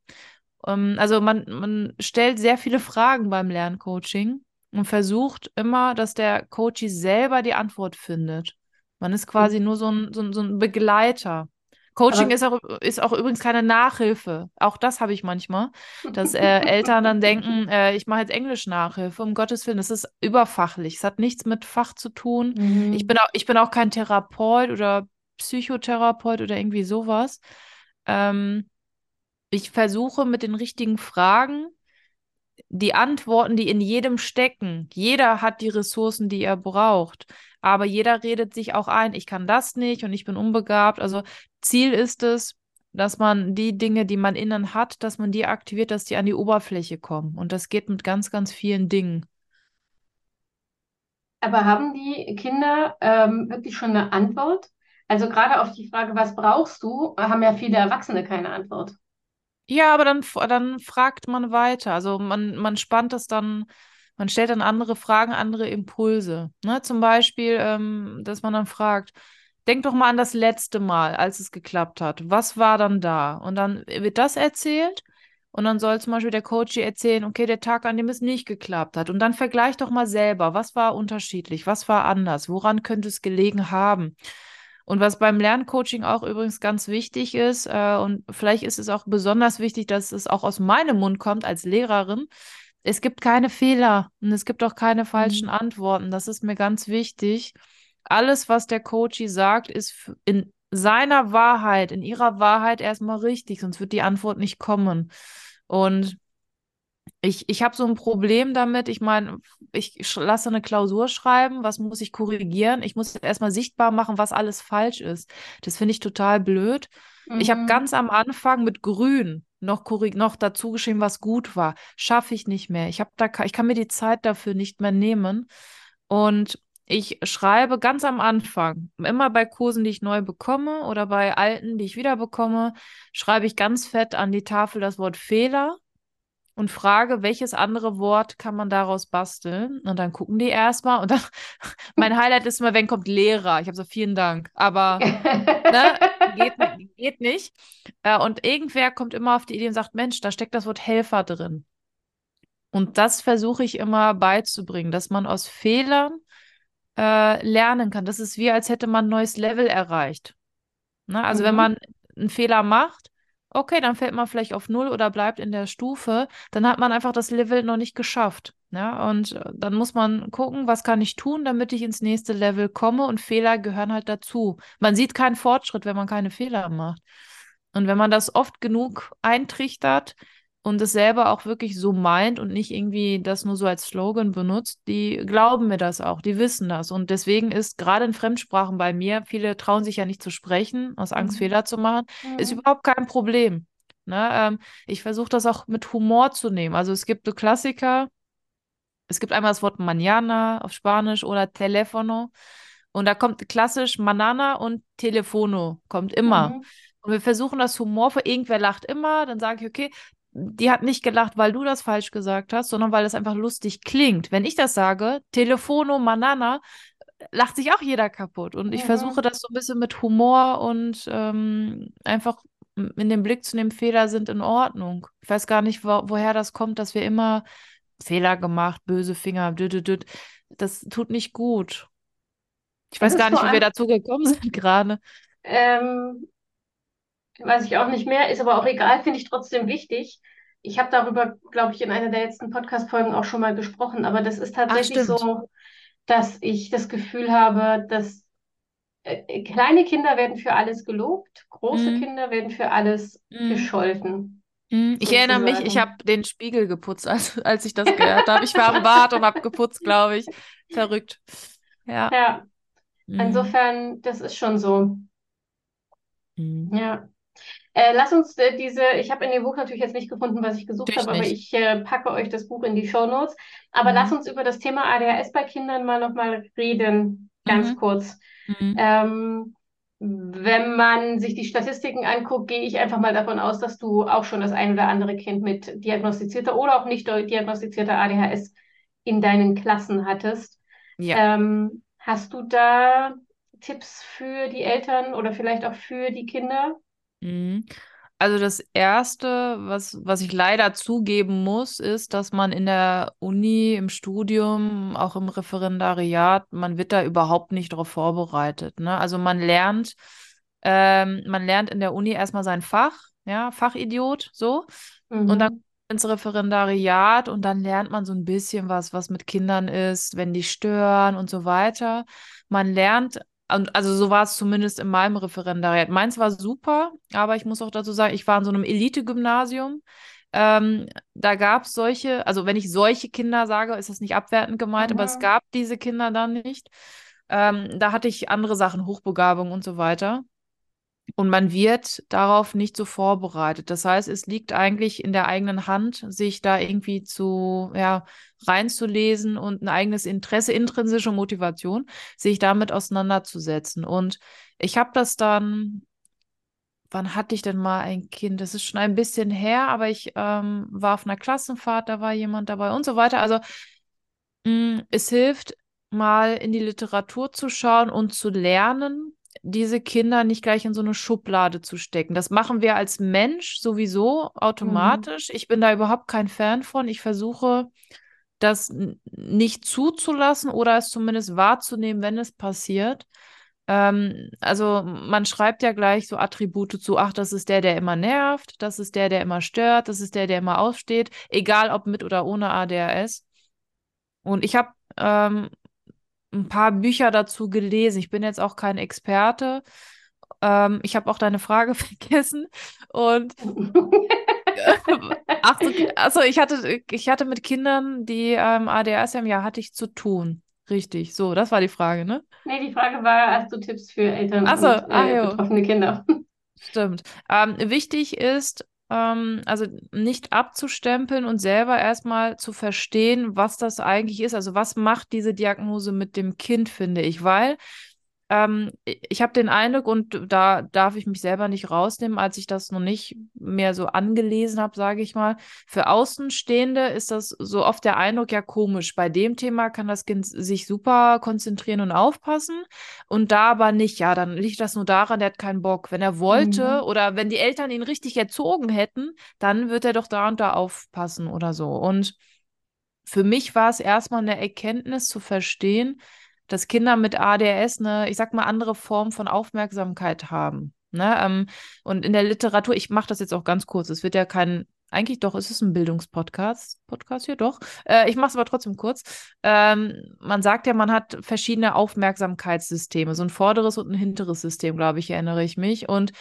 Ähm, also man, man stellt sehr viele Fragen beim Lerncoaching und versucht immer, dass der Coach selber die Antwort findet. Man ist quasi nur so ein, so ein, so ein Begleiter. Coaching ist auch, ist auch übrigens keine Nachhilfe. Auch das habe ich manchmal, dass äh, Eltern dann denken, äh, ich mache jetzt Englisch-Nachhilfe. Um Gottes Willen, das ist überfachlich. Es hat nichts mit Fach zu tun. Mhm. Ich, bin auch, ich bin auch kein Therapeut oder Psychotherapeut oder irgendwie sowas. Ähm, ich versuche mit den richtigen Fragen die Antworten, die in jedem stecken. Jeder hat die Ressourcen, die er braucht. Aber jeder redet sich auch ein, ich kann das nicht und ich bin unbegabt. Also Ziel ist es, dass man die Dinge, die man innen hat, dass man die aktiviert, dass die an die Oberfläche kommen. Und das geht mit ganz, ganz vielen Dingen. Aber haben die Kinder ähm, wirklich schon eine Antwort? Also gerade auf die Frage, was brauchst du, haben ja viele Erwachsene keine Antwort. Ja, aber dann, dann fragt man weiter. Also man, man spannt das dann, man stellt dann andere Fragen, andere Impulse. Ne? Zum Beispiel, ähm, dass man dann fragt, denk doch mal an das letzte Mal, als es geklappt hat. Was war dann da? Und dann wird das erzählt. Und dann soll zum Beispiel der Coach erzählen, okay, der Tag, an dem es nicht geklappt hat. Und dann vergleich doch mal selber, was war unterschiedlich, was war anders, woran könnte es gelegen haben. Und was beim Lerncoaching auch übrigens ganz wichtig ist, äh, und vielleicht ist es auch besonders wichtig, dass es auch aus meinem Mund kommt als Lehrerin, es gibt keine Fehler und es gibt auch keine falschen mhm. Antworten. Das ist mir ganz wichtig. Alles, was der Coach sagt, ist in seiner Wahrheit, in ihrer Wahrheit erstmal richtig, sonst wird die Antwort nicht kommen. Und ich, ich habe so ein Problem damit. Ich meine, ich lasse eine Klausur schreiben. Was muss ich korrigieren? Ich muss erstmal sichtbar machen, was alles falsch ist. Das finde ich total blöd. Mhm. Ich habe mhm. ganz am Anfang mit Grün noch, noch dazu geschrieben, was gut war. Schaffe ich nicht mehr. Ich, da, ich kann mir die Zeit dafür nicht mehr nehmen. Und ich schreibe ganz am Anfang, immer bei Kursen, die ich neu bekomme oder bei alten, die ich wieder bekomme, schreibe ich ganz fett an die Tafel das Wort Fehler und frage, welches andere Wort kann man daraus basteln? Und dann gucken die erstmal und dann, mein Highlight ist immer, wenn kommt Lehrer. Ich habe so, vielen Dank, aber ne, geht, geht nicht. Äh, und irgendwer kommt immer auf die Idee und sagt, Mensch, da steckt das Wort Helfer drin. Und das versuche ich immer beizubringen, dass man aus Fehlern äh, lernen kann. Das ist wie, als hätte man ein neues Level erreicht. Ne? Also mhm. wenn man einen Fehler macht, okay, dann fällt man vielleicht auf Null oder bleibt in der Stufe, dann hat man einfach das Level noch nicht geschafft. Ja, und äh, dann muss man gucken, was kann ich tun, damit ich ins nächste Level komme und Fehler gehören halt dazu. Man sieht keinen Fortschritt, wenn man keine Fehler macht. Und wenn man das oft genug eintrichtert, und es selber auch wirklich so meint und nicht irgendwie das nur so als Slogan benutzt, die glauben mir das auch, die wissen das. Und deswegen ist gerade in Fremdsprachen bei mir, viele trauen sich ja nicht zu sprechen, aus Angst, mhm. Fehler zu machen, mhm. ist überhaupt kein Problem. Ne? Ähm, ich versuche das auch mit Humor zu nehmen. Also es gibt so Klassiker, es gibt einmal das Wort mañana auf Spanisch oder teléfono. Und da kommt klassisch Manana und Telefono, kommt immer. Mhm. Und wir versuchen das humorvoll. Irgendwer lacht immer, dann sage ich, okay, die hat nicht gelacht, weil du das falsch gesagt hast, sondern weil es einfach lustig klingt. Wenn ich das sage, Telefono Manana, lacht sich auch jeder kaputt. Und ich ja. versuche das so ein bisschen mit Humor und ähm, einfach in den Blick zu nehmen, Fehler sind in Ordnung. Ich weiß gar nicht, wo, woher das kommt, dass wir immer Fehler gemacht, böse Finger, düdüdüd. das tut nicht gut. Ich weiß gar nicht, wie wir dazu gekommen sind gerade. Ähm, weiß ich auch nicht mehr, ist aber auch egal, finde ich trotzdem wichtig. Ich habe darüber, glaube ich, in einer der letzten Podcast-Folgen auch schon mal gesprochen, aber das ist tatsächlich Ach, so, dass ich das Gefühl habe, dass äh, kleine Kinder werden für alles gelobt, große mhm. Kinder werden für alles mhm. gescholten. Mhm. Ich erinnere mich, ich habe den Spiegel geputzt, als, als ich das gehört habe. Ich war am Bad und habe geputzt, glaube ich. Verrückt. Ja. Ja. Mhm. Insofern, das ist schon so. Mhm. Ja. Äh, lass uns äh, diese, ich habe in dem Buch natürlich jetzt nicht gefunden, was ich gesucht habe, aber ich äh, packe euch das Buch in die Show Notes. Aber Mhm. lass uns über das Thema ADHS bei Kindern mal nochmal reden, ganz Mhm. kurz. Mhm. Ähm, wenn man sich die Statistiken anguckt, gehe ich einfach mal davon aus, dass du auch schon das ein oder andere Kind mit diagnostizierter oder auch nicht diagnostizierter ADHS in deinen Klassen hattest. Ja. Ähm, hast du da Tipps für die Eltern oder vielleicht auch für die Kinder? Mhm. Also das Erste, was, was ich leider zugeben muss, ist, dass man in der Uni, im Studium, auch im Referendariat, man wird da überhaupt nicht darauf vorbereitet. Ne? Also man lernt, ähm, man lernt in der Uni erstmal sein Fach, ja, Fachidiot, so. Und dann Mhm. ins Referendariat und dann lernt man so ein bisschen was, was mit Kindern ist, wenn die stören und so weiter. Man lernt, und also so war es zumindest in meinem Referendariat. Meins war super, aber ich muss auch dazu sagen, ich war in so einem Elite-Gymnasium. Ähm, da gab es solche, also wenn ich solche Kinder sage, ist das nicht abwertend gemeint, aber es Mhm. gab diese Kinder dann nicht. Ähm, da hatte ich andere Sachen, Hochbegabung und so weiter. Und man wird darauf nicht so vorbereitet. Das heißt, es liegt eigentlich in der eigenen Hand, sich da irgendwie zu, ja, reinzulesen und ein eigenes Interesse, intrinsische Motivation, sich damit auseinanderzusetzen. Und ich habe das dann, wann hatte ich denn mal ein Kind? Das ist schon ein bisschen her, aber ich ähm, war auf einer Klassenfahrt, da war jemand dabei und so weiter. Also mh, es hilft, mal in die Literatur zu schauen und zu lernen, diese Kinder nicht gleich in so eine Schublade zu stecken. Das machen wir als Mensch sowieso Mhm. automatisch. Ich bin da überhaupt kein Fan von. Ich versuche, das nicht zuzulassen oder es zumindest wahrzunehmen, wenn es passiert. Ähm, also man schreibt ja gleich so Attribute zu, ach, das ist der, der immer nervt, das ist der, der immer stört, das ist der, der immer aufsteht, egal ob mit oder ohne ADHS. Und ich habe ähm, ein paar Bücher dazu gelesen. Ich bin jetzt auch kein Experte. Ähm, ich habe auch deine Frage vergessen. Und ach so, also ich hatte, ich hatte mit Kindern, die ähm, ADHS haben, ja, hatte ich zu tun. Richtig, so, das war die Frage, ne? Nee, die Frage war, hast du Tipps für Eltern so, und äh, jo. betroffene Kinder? Stimmt. Ähm, wichtig ist, ähm, also nicht abzustempeln und selber erstmal zu verstehen, was das eigentlich ist. Also was macht diese Diagnose mit dem Kind, finde ich. Weil ähm, ich habe den Eindruck, und da darf ich mich selber nicht rausnehmen, als ich das noch nicht mehr so angelesen habe, sage ich mal. Für Außenstehende ist das so oft der Eindruck, ja komisch. Bei dem Thema kann das Kind sich super konzentrieren und aufpassen und da aber nicht. Ja, dann liegt das nur daran, der hat keinen Bock. Wenn er wollte Mhm. oder wenn die Eltern ihn richtig erzogen hätten, dann wird er doch da und da aufpassen oder so. Und für mich war es erstmal eine Erkenntnis zu verstehen, dass Kinder mit ADHS eine, ich sag mal, andere Form von Aufmerksamkeit haben. Ne? Ähm, und in der Literatur, ich mache das jetzt auch ganz kurz, es wird ja kein, eigentlich doch, es ist ein Bildungspodcast, Podcast hier doch. Äh, ich mache es aber trotzdem kurz. Ähm, man sagt ja, man hat verschiedene Aufmerksamkeitssysteme, so ein vorderes und ein hinteres System, glaube ich, erinnere ich mich. Und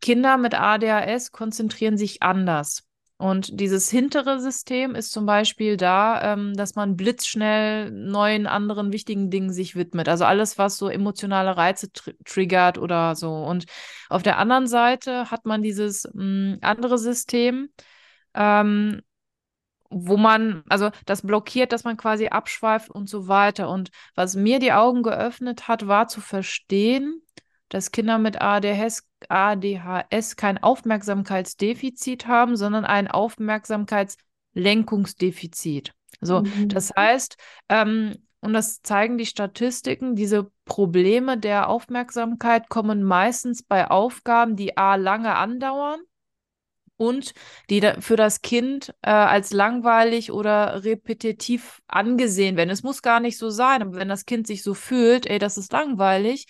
Kinder mit ADHS konzentrieren sich anders. Und dieses hintere System ist zum Beispiel da, ähm, dass man blitzschnell neuen anderen wichtigen Dingen sich widmet. Also alles, was so emotionale Reize tr triggert oder so. Und auf der anderen Seite hat man dieses mh, andere System, ähm, wo man, also das blockiert, dass man quasi abschweift und so weiter. Und was mir die Augen geöffnet hat, war zu verstehen, dass Kinder mit ADHS, ADHS kein Aufmerksamkeitsdefizit haben, sondern ein Aufmerksamkeitslenkungsdefizit. So, Mhm. das heißt, ähm, und das zeigen die Statistiken, diese Probleme der Aufmerksamkeit kommen meistens bei Aufgaben, die A lange andauern und die da für das Kind äh, als langweilig oder repetitiv angesehen werden. Es muss gar nicht so sein, aber wenn das Kind sich so fühlt, ey, das ist langweilig,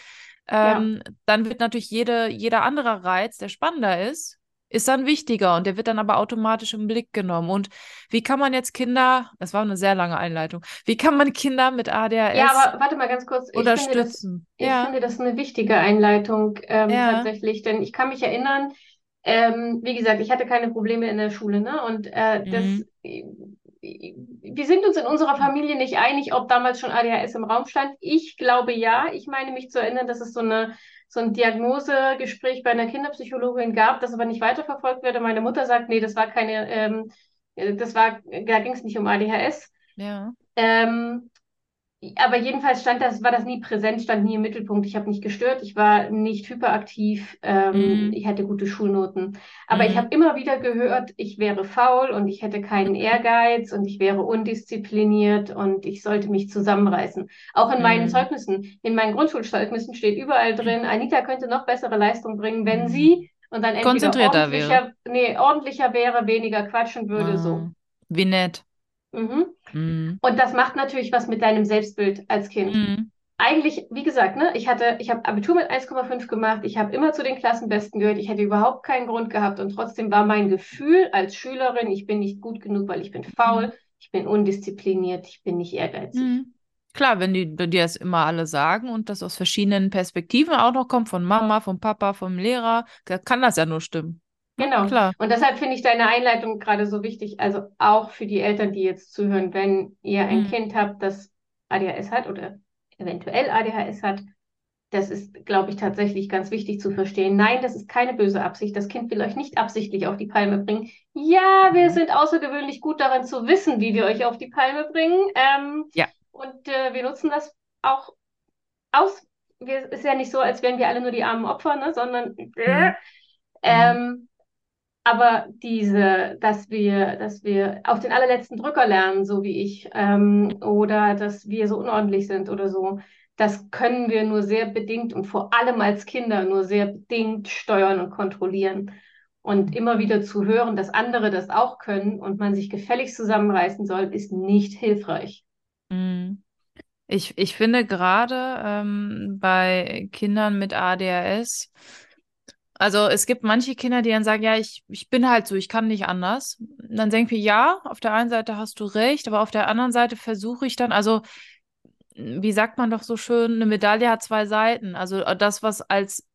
Ja. ähm, dann wird natürlich jede, jeder andere Reiz, der spannender ist, ist dann wichtiger und der wird dann aber automatisch im Blick genommen. Und wie kann man jetzt Kinder, das war eine sehr lange Einleitung, wie kann man Kinder mit ADHS Ja, aber warte mal ganz kurz. Ich finde das, unterstützen? ich Ja, finde das eine wichtige Einleitung ähm, ja, tatsächlich, denn ich kann mich erinnern, ähm, wie gesagt, ich hatte keine Probleme in der Schule, ne? Und äh, das, mhm. Wir sind uns in unserer Familie nicht einig, ob damals schon ADHS im Raum stand. Ich glaube ja. Ich meine mich zu erinnern, dass es so eine so ein Diagnosegespräch bei einer Kinderpsychologin gab, das aber nicht weiterverfolgt wurde. Meine Mutter sagt, nee, das war keine, ähm, das war, da ging es nicht um ADHS. Ja. Ähm, aber jedenfalls stand das, war das nie präsent, stand nie im Mittelpunkt. Ich habe nicht gestört, ich war nicht hyperaktiv, ähm, Mhm. ich hatte gute Schulnoten. Aber ich Mhm. habe immer wieder gehört, ich wäre faul und ich hätte keinen Ehrgeiz und ich wäre undiszipliniert und ich sollte mich zusammenreißen. Auch in meinen Mhm. Zeugnissen, in meinen Grundschulzeugnissen steht überall drin, Anita könnte noch bessere Leistung bringen, wenn Mhm. sie und dann entweder Konzentrierter wäre. ordentlicher, nee, ordentlicher wäre, weniger quatschen würde, so. Ah, Wie nett. Mhm. Mhm. Und das macht natürlich was mit deinem Selbstbild als Kind. Mhm. Eigentlich, wie gesagt, ne, ich hatte, ich habe Abitur mit 1,5 gemacht, ich habe immer zu den Klassenbesten gehört, ich hätte überhaupt keinen Grund gehabt und trotzdem war mein Gefühl als Schülerin, ich bin nicht gut genug, weil ich bin faul, ich bin undiszipliniert, ich bin nicht ehrgeizig. Mhm. Klar, wenn die dir das immer alle sagen und das aus verschiedenen Perspektiven auch noch kommt, von Mama, vom Papa, vom Lehrer, da kann das ja nur stimmen. Genau. Klar. Und deshalb finde ich deine Einleitung gerade so wichtig, also auch für die Eltern, die jetzt zuhören, wenn ihr ein Mhm. Kind habt, das ADHS hat oder eventuell ADHS hat, das ist, glaube ich, tatsächlich ganz wichtig zu verstehen. Nein, das ist keine böse Absicht. Das Kind will euch nicht absichtlich auf die Palme bringen. Ja, wir Mhm. sind außergewöhnlich gut daran zu wissen, wie wir euch auf die Palme bringen. Ähm, Ja. und äh, wir nutzen das auch aus. Wir, ist ja nicht so, als wären wir alle nur die armen Opfer, ne? sondern äh, Mhm. ähm, aber diese, dass wir, dass wir auf den allerletzten Drücker lernen, so wie ich, ähm, oder dass wir so unordentlich sind oder so, das können wir nur sehr bedingt und vor allem als Kinder nur sehr bedingt steuern und kontrollieren. Und immer wieder zu hören, dass andere das auch können und man sich gefälligst zusammenreißen soll, ist nicht hilfreich. Mhm. Ich, ich finde gerade ähm, bei Kindern mit ADHS, also es gibt manche Kinder, die dann sagen, ja, ich, ich bin halt so, ich kann nicht anders. Und dann denke ich, ja, auf der einen Seite hast du recht, aber auf der anderen Seite versuche ich dann, also wie sagt man doch so schön, eine Medaille hat zwei Seiten. Also das, was als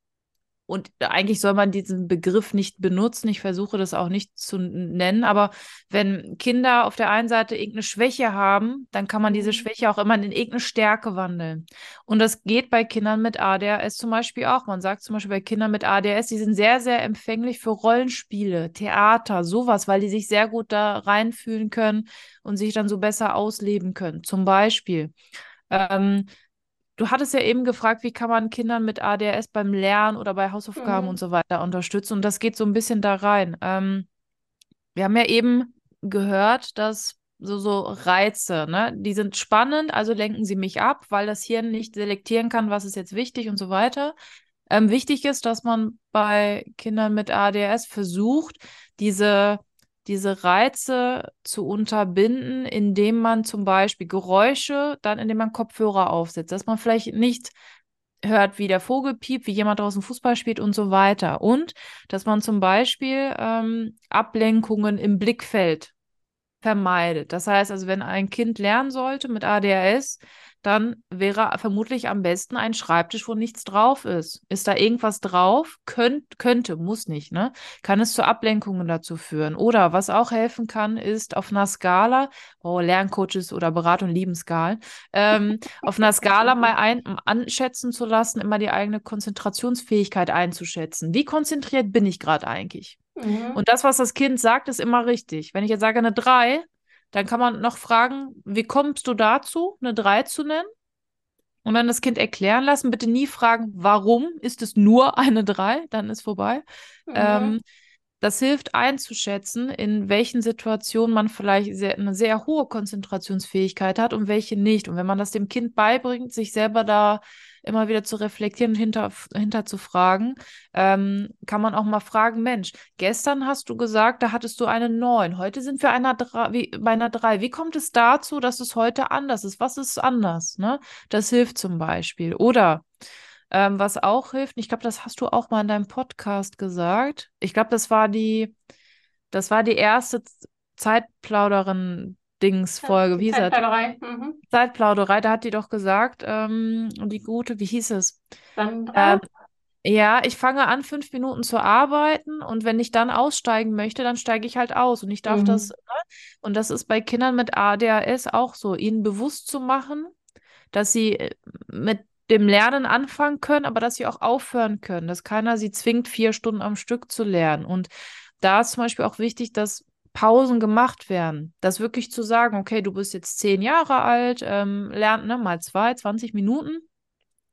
und eigentlich soll man diesen Begriff nicht benutzen. Ich versuche das auch nicht zu nennen. Aber wenn Kinder auf der einen Seite irgendeine Schwäche haben, dann kann man diese Mhm. Schwäche auch immer in irgendeine Stärke wandeln. Und das geht bei Kindern mit ADHS zum Beispiel auch. Man sagt zum Beispiel bei Kindern mit ADHS, die sind sehr, sehr empfänglich für Rollenspiele, Theater, sowas, weil die sich sehr gut da reinfühlen können und sich dann so besser ausleben können. Zum Beispiel. Ähm, Du hattest ja eben gefragt, wie kann man Kindern mit ADHS beim Lernen oder bei Hausaufgaben Mhm. und so weiter unterstützen. Und das geht so ein bisschen da rein. Ähm, wir haben ja eben gehört, dass so, so Reize, ne, die sind spannend, also lenken sie mich ab, weil das Hirn nicht selektieren kann, was ist jetzt wichtig und so weiter. Ähm, wichtig ist, dass man bei Kindern mit ADHS versucht, diese diese Reize zu unterbinden, indem man zum Beispiel Geräusche, dann indem man Kopfhörer aufsetzt, dass man vielleicht nicht hört, wie der Vogel piept, wie jemand draußen Fußball spielt und so weiter. Und dass man zum Beispiel ähm, Ablenkungen im Blickfeld vermeidet. Das heißt also, wenn ein Kind lernen sollte mit ADHS, dann wäre vermutlich am besten ein Schreibtisch, wo nichts drauf ist. Ist da irgendwas drauf? Könnt, könnte, muss nicht, ne? Kann es zu Ablenkungen dazu führen. Oder was auch helfen kann, ist auf einer Skala, oh, Lerncoaches oder Beratung lieben Skalen, ähm, auf einer Skala mal ein, anschätzen zu lassen, immer die eigene Konzentrationsfähigkeit einzuschätzen. Wie konzentriert bin ich gerade eigentlich? Mhm. Und das, was das Kind sagt, ist immer richtig. Wenn ich jetzt sage eine 3, dann kann man noch fragen, wie kommst du dazu, eine 3 zu nennen? Und dann das Kind erklären lassen. Bitte nie fragen, warum ist es nur eine 3? Dann ist vorbei. Mhm. Ähm, das hilft einzuschätzen, in welchen Situationen man vielleicht sehr, eine sehr hohe Konzentrationsfähigkeit hat und welche nicht. Und wenn man das dem Kind beibringt, sich selber da immer wieder zu reflektieren und hinter, hinter zu fragen, ähm, kann man auch mal fragen, Mensch, gestern hast du gesagt, da hattest du eine 9, heute sind wir einer 3, wie, bei einer 3. Wie kommt es dazu, dass es heute anders ist? Was ist anders? Ne? Das hilft zum Beispiel. Oder ähm, was auch hilft, ich glaube, das hast du auch mal in deinem Podcast gesagt. Ich glaube, das war die, das war die erste Zeitplauderin-Dings-Folge. Wie hieß das? Zeitplauderei. Mhm. Zeitplauderei, da hat die doch gesagt, ähm, die gute, wie hieß es? Sandra? Ähm, ja, ich fange an, fünf Minuten zu arbeiten und wenn ich dann aussteigen möchte, dann steige ich halt aus und ich darf Mhm. das, ne? Und das ist bei Kindern mit ADHS auch so, ihnen bewusst zu machen, dass sie äh, mit dem Lernen anfangen können, aber dass sie auch aufhören können, dass keiner sie zwingt, vier Stunden am Stück zu lernen. Und da ist zum Beispiel auch wichtig, dass Pausen gemacht werden. Das wirklich zu sagen, okay, du bist jetzt zehn Jahre alt, ähm, lern ne, mal zwei, 20 Minuten,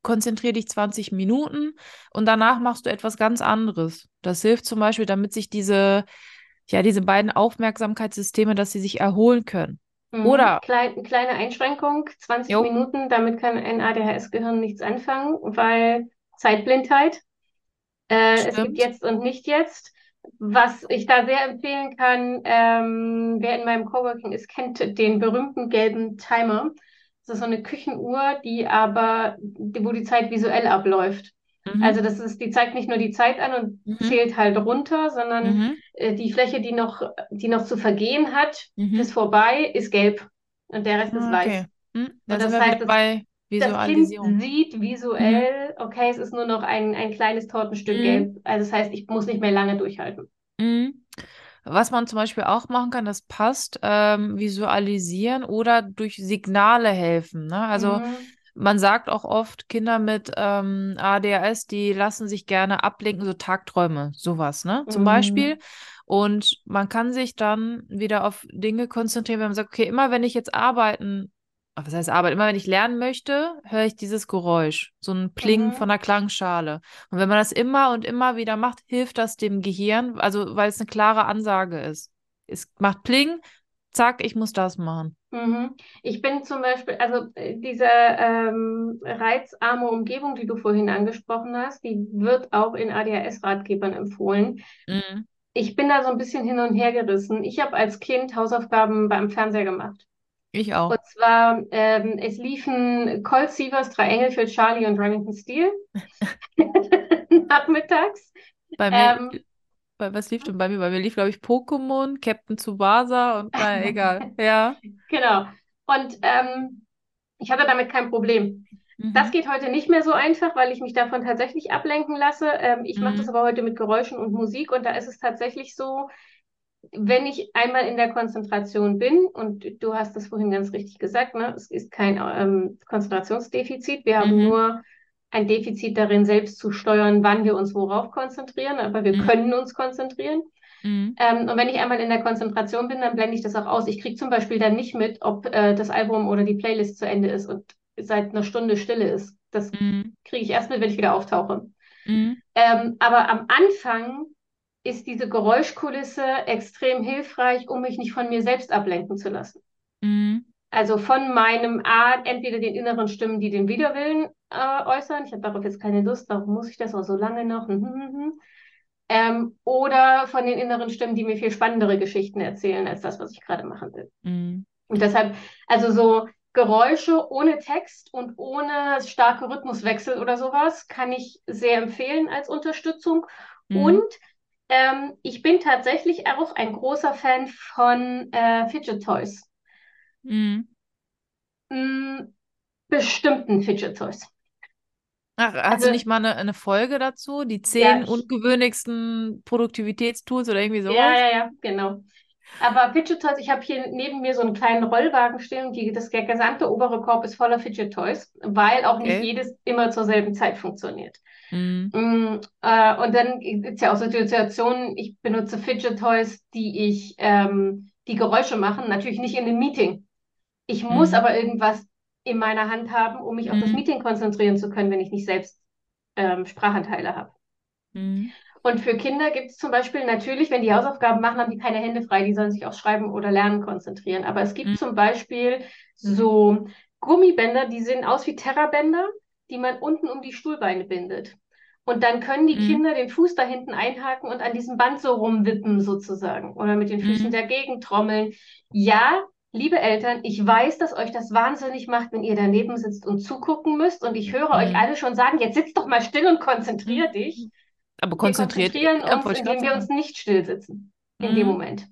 konzentriere dich 20 Minuten und danach machst du etwas ganz anderes. Das hilft zum Beispiel, damit sich diese, ja, diese beiden Aufmerksamkeitssysteme, dass sie sich erholen können. Mhm. Oder Klein, kleine Einschränkung, 20 Jo. Minuten, damit kann ein ADHS-Gehirn nichts anfangen, weil Zeitblindheit. Äh, es gibt jetzt und nicht jetzt. Was ich da sehr empfehlen kann, ähm, wer in meinem Coworking ist, kennt den berühmten gelben Timer. Das ist so eine Küchenuhr, die aber, wo die Zeit visuell abläuft. Mhm. Also das ist, die zeigt nicht nur die Zeit an und Mhm. zählt halt runter, sondern Mhm. äh, die Fläche, die noch, die noch zu vergehen hat, Mhm. ist vorbei, ist gelb und der Rest ist Ah, weiß. okay. Hm, Und sind das heißt, bei das Kind sieht visuell, okay, es ist nur noch ein, ein kleines Tortenstück Mhm. gelb. Also das heißt, ich muss nicht mehr lange durchhalten. Mhm. Was man zum Beispiel auch machen kann, das passt, ähm, visualisieren oder durch Signale helfen. Ne? Also Mhm. man sagt auch oft, Kinder mit ähm, ADHS, die lassen sich gerne ablenken, so Tagträume, sowas, ne? Zum Mhm. Beispiel. Und man kann sich dann wieder auf Dinge konzentrieren, wenn man sagt, okay, immer wenn ich jetzt arbeiten, was heißt arbeiten, immer wenn ich lernen möchte, höre ich dieses Geräusch, so ein Pling Mhm. von der Klangschale. Und wenn man das immer und immer wieder macht, hilft das dem Gehirn, also weil es eine klare Ansage ist. Es macht Pling, zack, ich muss das machen. Mhm. Ich bin zum Beispiel, also äh, diese ähm, reizarme Umgebung, die du vorhin angesprochen hast, die wird auch in ADHS-Ratgebern empfohlen. Mhm. Ich bin da so ein bisschen hin und her gerissen. Ich habe als Kind Hausaufgaben beim Fernseher gemacht. Ich auch. Und zwar, ähm, es liefen Colt Sievers, Drei Engel für Charlie und Remington Steel nachmittags. Bei mir, Ähm, bei, was lief denn bei mir? Bei mir lief, glaube ich, Pokémon, Captain Tsubasa und naja, egal. Ja. genau. Und ähm, ich hatte damit kein Problem. Das Mhm. geht heute nicht mehr so einfach, weil ich mich davon tatsächlich ablenken lasse. Ähm, ich mache das Mhm. aber heute mit Geräuschen und Musik und da ist es tatsächlich so, wenn ich einmal in der Konzentration bin, und du hast das vorhin ganz richtig gesagt, ne, es ist kein ähm, Konzentrationsdefizit, wir haben Mhm. nur ein Defizit darin, selbst zu steuern, wann wir uns worauf konzentrieren, aber wir Mhm. können uns konzentrieren. Mhm. Ähm, und wenn ich einmal in der Konzentration bin, dann blende ich das auch aus. Ich kriege zum Beispiel dann nicht mit, ob äh, das Album oder die Playlist zu Ende ist und seit einer Stunde Stille ist. Das Mhm. kriege ich erst mit, wenn ich wieder auftauche. Mhm. Ähm, aber am Anfang ist diese Geräuschkulisse extrem hilfreich, um mich nicht von mir selbst ablenken zu lassen. Mhm. Also von meinem A, entweder den inneren Stimmen, die den Widerwillen äh, äußern, ich habe darauf jetzt keine Lust, warum muss ich das auch so lange noch? Hm, hm, hm, hm. Ähm, oder von den inneren Stimmen, die mir viel spannendere Geschichten erzählen, als das, was ich gerade machen will. Mhm. Und deshalb, also so Geräusche ohne Text und ohne starke Rhythmuswechsel oder sowas, kann ich sehr empfehlen als Unterstützung. Mhm. Und ähm, ich bin tatsächlich auch ein großer Fan von äh, Fidget Toys. Mhm. Mm, bestimmten Fidget Toys. Ach, hast Also, du nicht mal eine, eine Folge dazu? Die ja, zehn ich, ungewöhnlichsten Produktivitätstools oder irgendwie ja, sowas? ja, ja, genau. Aber Fidget Toys, ich habe hier neben mir so einen kleinen Rollwagen stehen und die, das, der gesamte obere Korb ist voller Fidget Toys, weil auch nicht Okay. jedes immer zur selben Zeit funktioniert. Mhm. Mm, äh, und dann gibt es ja auch so Situationen, ich benutze Fidget Toys, die ich, ähm, die Geräusche machen, natürlich nicht in einem Meeting. Ich muss Mhm. aber irgendwas in meiner Hand haben, um mich auf das Mhm. Meeting konzentrieren zu können, wenn ich nicht selbst ähm, Sprachanteile habe. Mhm. Und für Kinder gibt es zum Beispiel natürlich, wenn die Hausaufgaben machen, haben die keine Hände frei, die sollen sich aufs Schreiben oder Lernen konzentrieren. Aber es gibt Mhm. zum Beispiel so Gummibänder, die sehen aus wie Terrabänder, die man unten um die Stuhlbeine bindet. Und dann können die Mhm. Kinder den Fuß da hinten einhaken und an diesem Band so rumwippen sozusagen oder mit den Füßen Mhm. dagegen trommeln. Ja, liebe Eltern, ich weiß, dass euch das wahnsinnig macht, wenn ihr daneben sitzt und zugucken müsst. Und ich höre euch Mhm. alle schon sagen, jetzt sitz doch mal still und konzentrier dich. Aber Wir konzentriert, konzentrieren ja, uns, indem wir uns nicht still sitzen in dem Mhm. Moment.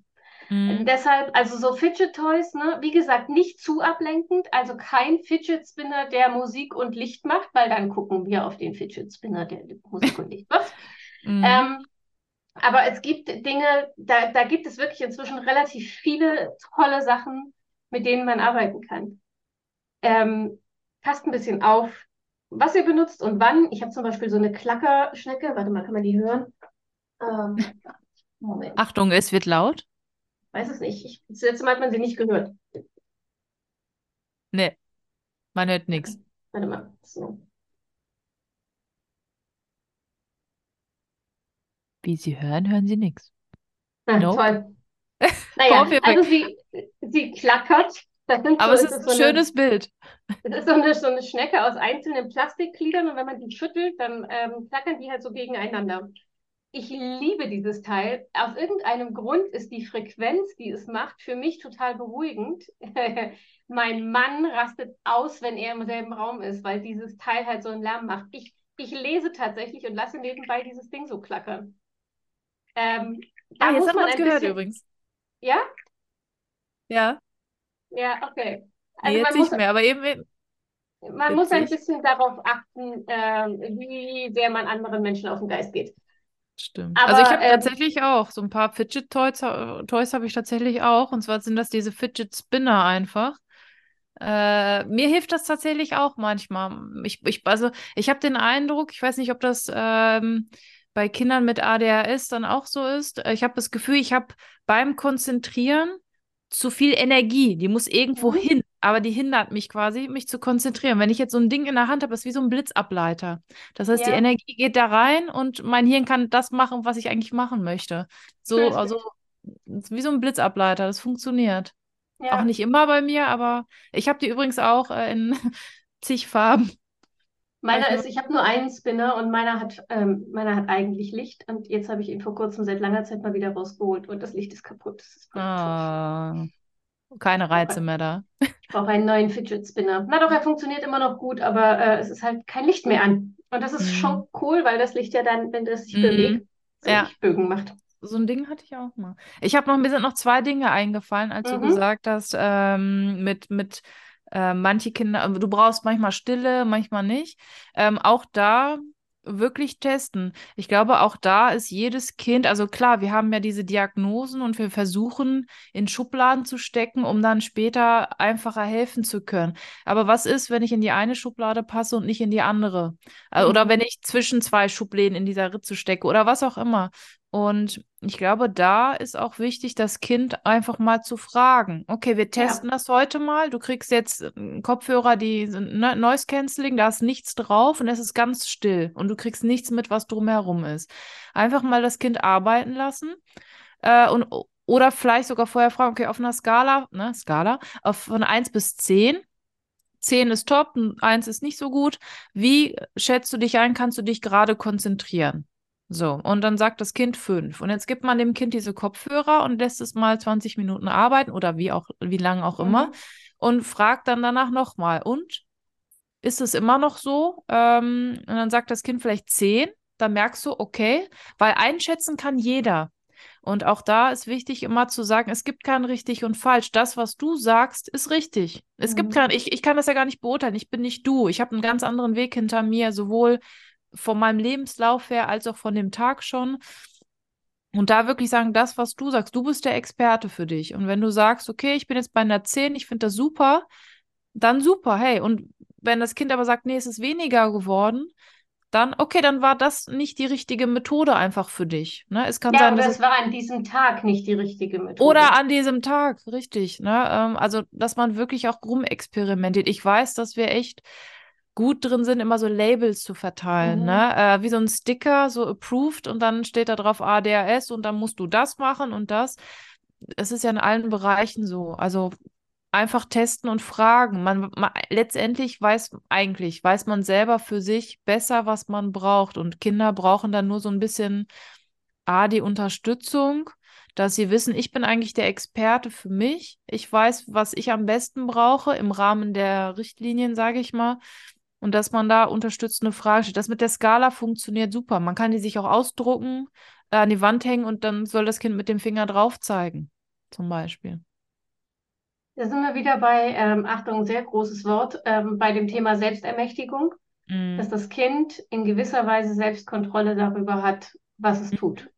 Mhm. Deshalb, also so Fidget Toys, ne, wie gesagt, nicht zu ablenkend, also kein Fidget Spinner, der Musik und Licht macht, weil dann gucken wir auf den Fidget Spinner, der Musik und Licht macht. Mhm. Ähm, aber es gibt Dinge, da, da gibt es wirklich inzwischen relativ viele tolle Sachen, mit denen man arbeiten kann. Ähm, passt ein bisschen auf, was ihr benutzt und wann. Ich habe zum Beispiel so eine Klackerschnecke. Warte mal, kann man die hören? Ähm, Moment. Achtung, es wird laut. Weiß es nicht. Ich, das letzte Mal hat man sie nicht gehört. Nee, man hört nichts. Warte mal. So. Wie Sie hören, hören Sie nichts. Ah, nope. Toll. Naja, also sie, sie klackert. Aber so, es ist ein so schönes eine, Bild. Es ist so eine, so eine Schnecke aus einzelnen Plastikgliedern und wenn man die schüttelt, dann ähm, klackern die halt so gegeneinander. Ich liebe dieses Teil. Aus irgendeinem Grund ist die Frequenz, die es macht, für mich total beruhigend. mein Mann rastet aus, wenn er im selben Raum ist, weil dieses Teil halt so einen Lärm macht. Ich, ich lese tatsächlich und lasse nebenbei dieses Ding so klackern. Ähm, ah, jetzt hat man es gehört bisschen... übrigens. Ja? Ja. Ja, okay. Also nee, jetzt nicht mehr, aber eben. Man muss ein bisschen darauf achten, äh, wie sehr man anderen Menschen auf den Geist geht. Stimmt. Aber, also ich habe ähm, tatsächlich auch so ein paar Fidget Toys, Toys habe ich tatsächlich auch. Und zwar sind das diese Fidget Spinner einfach. Äh, mir hilft das tatsächlich auch manchmal. Ich, ich, also ich habe den Eindruck, ich weiß nicht, ob das ähm, bei Kindern mit ADHS dann auch so ist. Ich habe das Gefühl, ich habe beim Konzentrieren zu viel Energie. Die muss irgendwo mhm. hin, aber die hindert mich quasi, mich zu konzentrieren. Wenn ich jetzt so ein Ding in der Hand habe, ist wie so ein Blitzableiter. Das heißt, ja. die Energie geht da rein und mein Hirn kann das machen, was ich eigentlich machen möchte. So, Richtig. also wie so ein Blitzableiter. Das funktioniert. Ja. Auch nicht immer bei mir, aber ich habe die übrigens auch äh, in zig Farben. Meiner ist, ich habe nur einen Spinner und meiner hat, ähm, meiner hat eigentlich Licht und jetzt habe ich ihn vor kurzem seit langer Zeit mal wieder rausgeholt und das Licht ist kaputt. Ist ah, keine Reize mehr da. Ich brauche einen neuen Fidget Spinner. Na doch, er funktioniert immer noch gut, aber äh, es ist halt kein Licht mehr an. Und das ist mhm. schon cool, weil das Licht ja dann, wenn das sich mhm. bewegt, so ja. Bögen macht. So ein Ding hatte ich auch mal. Ich habe noch, mir sind noch zwei Dinge eingefallen, als mhm. du gesagt hast, ähm, mit, mit äh, manche Kinder, du brauchst manchmal Stille, manchmal nicht. Ähm, auch da wirklich testen. Ich glaube, auch da ist jedes Kind, also klar, wir haben ja diese Diagnosen und wir versuchen in Schubladen zu stecken, um dann später einfacher helfen zu können. Aber was ist, wenn ich in die eine Schublade passe und nicht in die andere? Äh, mhm. Oder wenn ich zwischen zwei Schubläden in dieser Ritze stecke oder was auch immer. Und ich glaube, da ist auch wichtig, das Kind einfach mal zu fragen. Okay, wir testen ja. das heute mal. Du kriegst jetzt äh, Kopfhörer, die ne, Noise Cancelling, da ist nichts drauf und es ist ganz still und du kriegst nichts mit, was drumherum ist. Einfach mal das Kind arbeiten lassen äh, und oder vielleicht sogar vorher fragen, okay, auf einer Skala, ne, Skala, auf, von 1 bis 10. 10 ist top, 1 ist nicht so gut. Wie schätzt du dich ein? Kannst du dich gerade konzentrieren? So, und dann sagt das Kind fünf. Und jetzt gibt man dem Kind diese Kopfhörer und lässt es mal 20 Minuten arbeiten oder wie auch, wie lange auch immer mhm. und fragt dann danach nochmal. Und ist es immer noch so? Ähm, und dann sagt das Kind vielleicht zehn. Da merkst du, okay, weil einschätzen kann jeder. Und auch da ist wichtig, immer zu sagen, es gibt kein richtig und falsch. Das, was du sagst, ist richtig. Es mhm. gibt kein, ich, ich kann das ja gar nicht beurteilen. Ich bin nicht du. Ich habe einen ganz anderen Weg hinter mir, sowohl von meinem Lebenslauf her als auch von dem Tag schon. Und da wirklich sagen, das, was du sagst, du bist der Experte für dich. Und wenn du sagst, okay, ich bin jetzt bei einer 10, ich finde das super, dann super, hey. Und wenn das Kind aber sagt, nee, es ist weniger geworden, dann, okay, dann war das nicht die richtige Methode einfach für dich. Ne? Es kann ja, sein, oder es war an diesem Tag nicht die richtige Methode. Oder an diesem Tag, richtig. Ne? Ähm, also, dass man wirklich auch rumexperimentiert. Ich weiß, dass wir echt gut drin sind, immer so Labels zu verteilen, mhm. ne? Äh, wie so ein Sticker, so approved und dann steht da drauf ADHS und dann musst du das machen und das. Es ist ja in allen Bereichen so. Also einfach testen und fragen. Man, man, letztendlich weiß eigentlich weiß man selber für sich besser, was man braucht und Kinder brauchen dann nur so ein bisschen a die Unterstützung, dass sie wissen, ich bin eigentlich der Experte für mich. Ich weiß, was ich am besten brauche im Rahmen der Richtlinien, sage ich mal und dass man da unterstützende Fragen stellt. Das mit der Skala funktioniert super. Man kann die sich auch ausdrucken, äh, an die Wand hängen und dann soll das Kind mit dem Finger drauf zeigen, zum Beispiel. Da sind wir wieder bei, ähm, Achtung, sehr großes Wort, ähm, bei dem Thema Selbstermächtigung, mm. dass das Kind in gewisser Weise Selbstkontrolle darüber hat, was es mhm. tut.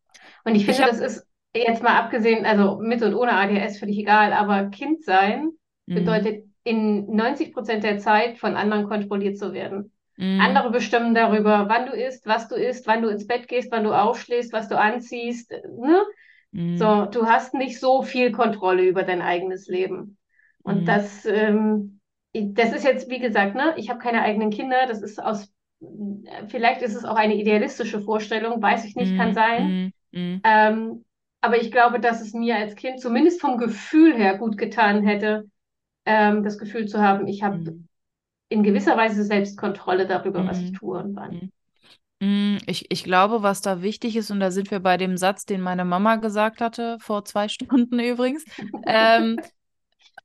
Und ich finde, ich das ist jetzt mal abgesehen, also mit und ohne ADHS völlig egal, aber Kind sein mm. bedeutet in 90 Prozent der Zeit von anderen kontrolliert zu werden. Mhm. Andere bestimmen darüber, wann du isst, was du isst, wann du ins Bett gehst, wann du aufschläfst, was du anziehst. Ne? Mhm. So, du hast nicht so viel Kontrolle über dein eigenes Leben. Und mhm. das, ähm, das ist jetzt, wie gesagt, ne, ich habe keine eigenen Kinder, das ist aus, vielleicht ist es auch eine idealistische Vorstellung, weiß ich nicht, kann mhm. sein. Mhm. Mhm. Ähm, aber ich glaube, dass es mir als Kind zumindest vom Gefühl her gut getan hätte, ähm, das Gefühl zu haben, ich habe mhm. in gewisser Weise Selbstkontrolle darüber, was ich tue und wann. Ich, ich glaube, was da wichtig ist, und da sind wir bei dem Satz, den meine Mama gesagt hatte, vor zwei Stunden übrigens, ähm,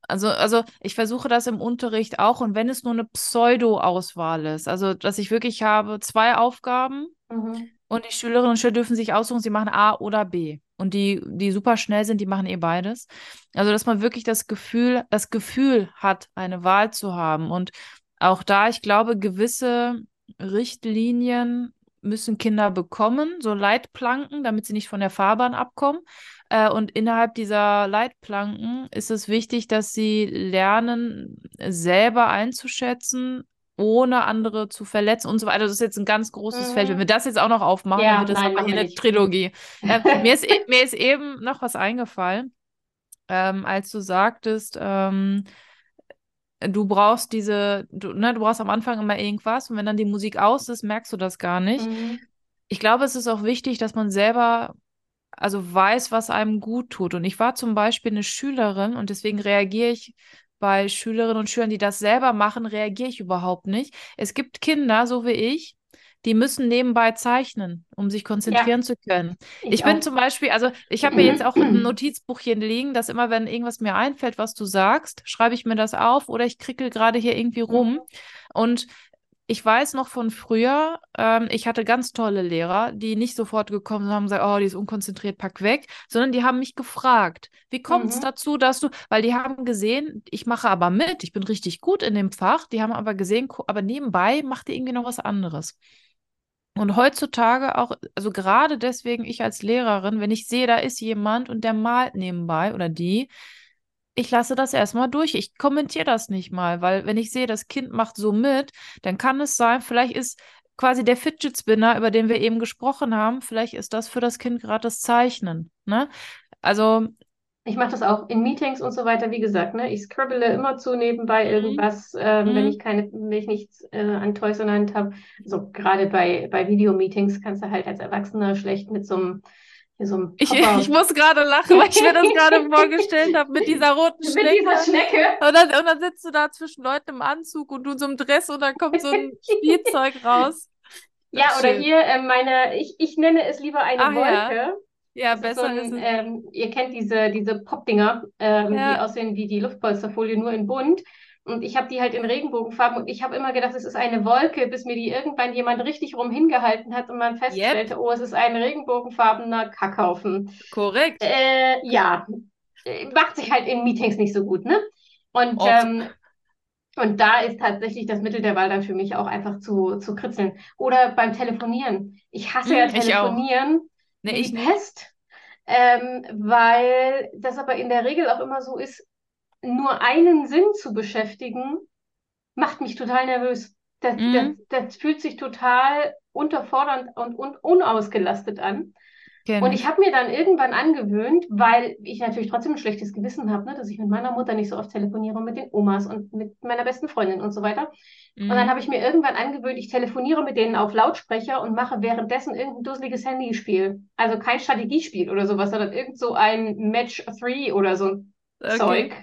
also, also ich versuche das im Unterricht auch und wenn es nur eine Pseudo-Auswahl ist, also dass ich wirklich habe zwei Aufgaben mhm. Und die Schülerinnen und Schüler dürfen sich aussuchen, sie machen A oder B. Und die, die super schnell sind, die machen eh beides. Also, dass man wirklich das Gefühl, das Gefühl hat, eine Wahl zu haben. Und auch da, ich glaube, gewisse Richtlinien müssen Kinder bekommen, so Leitplanken, damit sie nicht von der Fahrbahn abkommen. Äh, und innerhalb dieser Leitplanken ist es wichtig, dass sie lernen, selber einzuschätzen, ohne andere zu verletzen und so weiter. Das ist jetzt ein ganz großes mhm. Feld. Wenn wir das jetzt auch noch aufmachen, ja, dann wird das nein, hier eine Trilogie. äh, mir, ist, e, mir ist eben noch was eingefallen, ähm, als du sagtest, ähm, du brauchst diese, du, ne, du brauchst am Anfang immer irgendwas und wenn dann die Musik aus ist, merkst du das gar nicht. Mhm. Ich glaube, es ist auch wichtig, dass man selber also weiß, was einem gut tut. Und ich war zum Beispiel eine Schülerin und deswegen reagiere ich bei Schülerinnen und Schülern, die das selber machen, reagiere ich überhaupt nicht. Es gibt Kinder, so wie ich, die müssen nebenbei zeichnen, um sich konzentrieren ja. zu können. Ich, ich bin zum Beispiel, also ich habe mir jetzt auch ein Notizbuchchen liegen, dass immer, wenn irgendwas mir einfällt, was du sagst, schreibe ich mir das auf oder ich krickel gerade hier irgendwie rum. Mhm. Und ich weiß noch von früher, ähm, ich hatte ganz tolle Lehrer, die nicht sofort gekommen sind und haben gesagt, oh, die ist unkonzentriert, pack weg, sondern die haben mich gefragt, wie kommt es mhm. dazu, dass du, weil die haben gesehen, ich mache aber mit, ich bin richtig gut in dem Fach, die haben aber gesehen, aber nebenbei macht die irgendwie noch was anderes. Und heutzutage auch, also gerade deswegen ich als Lehrerin, wenn ich sehe, da ist jemand und der malt nebenbei oder die, ich lasse das erstmal durch. Ich kommentiere das nicht mal, weil wenn ich sehe, das Kind macht so mit, dann kann es sein, vielleicht ist quasi der Fidget Spinner, über den wir eben gesprochen haben, vielleicht ist das für das Kind gerade das Zeichnen. Ne? Also ich mache das auch in Meetings und so weiter, wie gesagt, ne? Ich scribble immer zu nebenbei mhm. irgendwas, mhm. wenn ich keine, wenn ich nichts äh, an Toys in der Hand habe. So gerade bei, bei Videomeetings kannst du halt als Erwachsener schlecht mit so einem so einem ich, ich muss gerade lachen, weil ich mir das gerade vorgestellt habe mit dieser roten Schnecke. Mit dieser Schnecke. Und dann, und dann sitzt du da zwischen Leuten im Anzug und du in so einem Dress und dann kommt so ein Spielzeug raus. Ja, oder hier äh, meine, ich, ich nenne es lieber eine Ach, Wolke. Ja. Ja, das besser ist, so ein, ist. Ähm, ihr kennt diese, diese Pop-Dinger, ähm, ja. die aussehen wie die Luftpolsterfolie, nur in bunt. Und ich habe die halt in Regenbogenfarben und ich habe immer gedacht, es ist eine Wolke, bis mir die irgendwann jemand richtig rum hingehalten hat und man feststellte, yep. oh, es ist ein regenbogenfarbener Kackhaufen. Korrekt. Äh, ja, macht sich halt in Meetings nicht so gut, ne? Und, ähm, und da ist tatsächlich das Mittel der Wahl dann für mich auch einfach zu, zu kritzeln. Oder beim Telefonieren. Ich hasse hm, ja Telefonieren. Nee, ich Pest. Ähm, weil das aber in der Regel auch immer so ist, nur einen Sinn zu beschäftigen, macht mich total nervös. Das, mhm. das, das fühlt sich total unterfordernd und, und unausgelastet an. Kenn und ich habe mir dann irgendwann angewöhnt, weil ich natürlich trotzdem ein schlechtes Gewissen habe, ne, dass ich mit meiner Mutter nicht so oft telefoniere mit den Omas und mit meiner besten Freundin und so weiter. Mhm. Und dann habe ich mir irgendwann angewöhnt, ich telefoniere mit denen auf Lautsprecher und mache währenddessen irgendein dusseliges Handyspiel. Also kein Strategiespiel oder sowas, sondern irgend so ein Match 3 oder so okay. Zeug.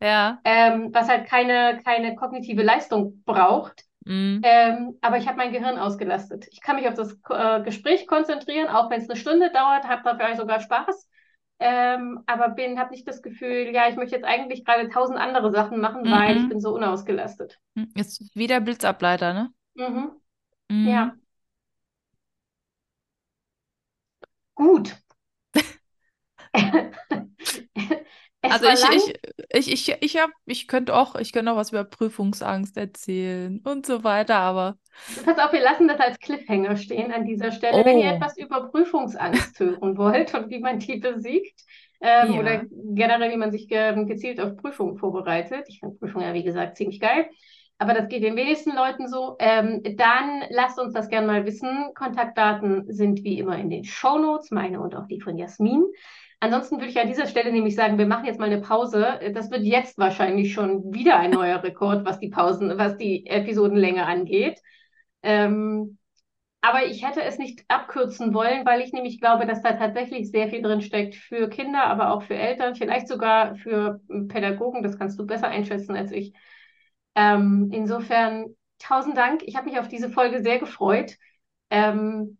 Ja. Ähm, was halt keine, keine kognitive Leistung braucht. Mhm. Ähm, aber ich habe mein Gehirn ausgelastet. Ich kann mich auf das äh, Gespräch konzentrieren, auch wenn es eine Stunde dauert, habe dafür sogar Spaß. Ähm, aber bin, habe nicht das Gefühl, ja, ich möchte jetzt eigentlich gerade tausend andere Sachen machen, mhm. weil ich bin so unausgelastet. Mhm. Ist wieder Blitzableiter, ne? Mhm. mhm. Ja. Gut. Es also ich, ich, ich, ich, ich, hab, ich könnte auch, ich könnte auch was über Prüfungsangst erzählen und so weiter, aber. Pass auf, wir lassen das als Cliffhanger stehen an dieser Stelle. Oh. Wenn ihr oh. etwas über Prüfungsangst hören wollt und wie man die besiegt, ähm, ja. oder generell, wie man sich ge gezielt auf Prüfungen vorbereitet, ich finde Prüfungen ja, wie gesagt, ziemlich geil, aber das geht den wenigsten Leuten so, ähm, dann lasst uns das gerne mal wissen. Kontaktdaten sind wie immer in den Show Notes, meine und auch die von Jasmin. Ansonsten würde ich an dieser Stelle nämlich sagen, wir machen jetzt mal eine Pause. Das wird jetzt wahrscheinlich schon wieder ein neuer Rekord, was die Pausen, was die Episodenlänge angeht. Ähm, aber ich hätte es nicht abkürzen wollen, weil ich nämlich glaube, dass da tatsächlich sehr viel drin steckt für Kinder, aber auch für Eltern, vielleicht sogar für Pädagogen. Das kannst du besser einschätzen als ich. Ähm, insofern tausend Dank. Ich habe mich auf diese Folge sehr gefreut. Ähm,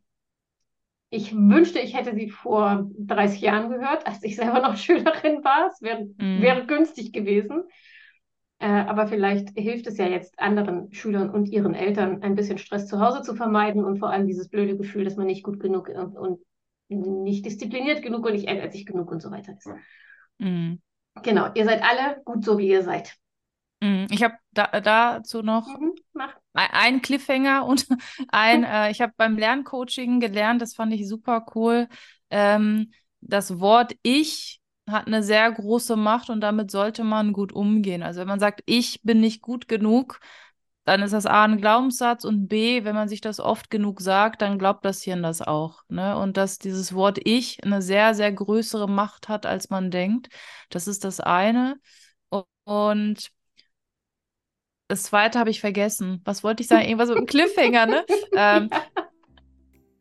ich wünschte, ich hätte sie vor 30 Jahren gehört, als ich selber noch Schülerin war. Es wäre, mm. wäre günstig gewesen. Äh, aber vielleicht hilft es ja jetzt anderen Schülern und ihren Eltern, ein bisschen Stress zu Hause zu vermeiden und vor allem dieses blöde Gefühl, dass man nicht gut genug und, und nicht diszipliniert genug und nicht ehrgeizig genug und so weiter ist. Mm. Genau, ihr seid alle gut so, wie ihr seid. Mm. Ich habe da, dazu noch mhm, einen Cliffhanger und ein, äh, ich habe beim Lerncoaching gelernt, das fand ich super cool. Ähm, das Wort Ich hat eine sehr große Macht und damit sollte man gut umgehen. Also wenn man sagt, ich bin nicht gut genug, dann ist das A ein Glaubenssatz und B, wenn man sich das oft genug sagt, dann glaubt das Hirn das auch. Ne? Und dass dieses Wort Ich eine sehr, sehr größere Macht hat, als man denkt. Das ist das eine. Und das zweite habe ich vergessen. Was wollte ich sagen? Irgendwas mit einem Cliffhanger, ne? ähm,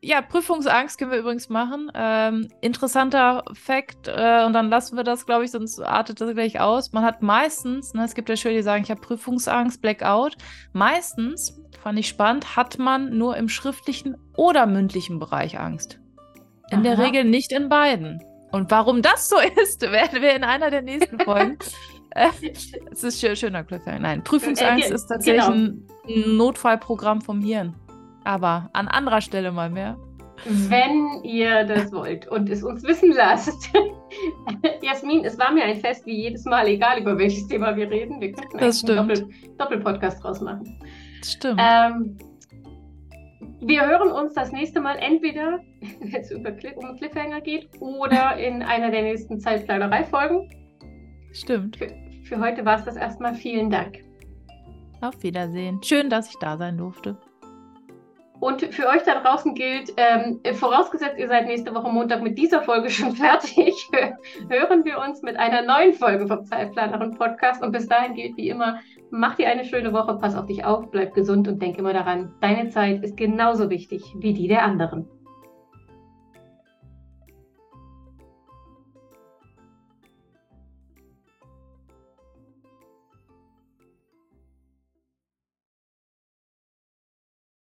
ja, Prüfungsangst können wir übrigens machen. Ähm, interessanter Fakt, äh, und dann lassen wir das, glaube ich, sonst artet das gleich aus. Man hat meistens, ne, es gibt ja Schüler, die sagen, ich habe Prüfungsangst, Blackout. Meistens, fand ich spannend, hat man nur im schriftlichen oder mündlichen Bereich Angst. In Aha. der Regel nicht in beiden. Und warum das so ist, werden wir in einer der nächsten Folgen. Es ist schön, schöner Cliffhanger. Nein, Prüfungsangst äh, ist tatsächlich genau. ein Notfallprogramm vom Hirn aber an anderer Stelle mal mehr. Wenn ihr das wollt und es uns wissen lasst. Jasmin, es war mir ein Fest wie jedes Mal, egal über welches Thema wir reden. Wir könnten das einen Doppel Doppelpodcast draus machen. Das stimmt. Ähm, wir hören uns das nächste Mal entweder, wenn es um Cliffhanger geht, oder in einer der nächsten Zeitplanerei-Folgen. Stimmt. Für, für heute war es das erstmal. Vielen Dank. Auf Wiedersehen. Schön, dass ich da sein durfte. Und für euch da draußen gilt, ähm, vorausgesetzt, ihr seid nächste Woche Montag mit dieser Folge schon fertig, hören wir uns mit einer neuen Folge vom Zeitplanerin Podcast. Und bis dahin gilt wie immer, mach dir eine schöne Woche, pass auf dich auf, bleib gesund und denk immer daran, deine Zeit ist genauso wichtig wie die der anderen.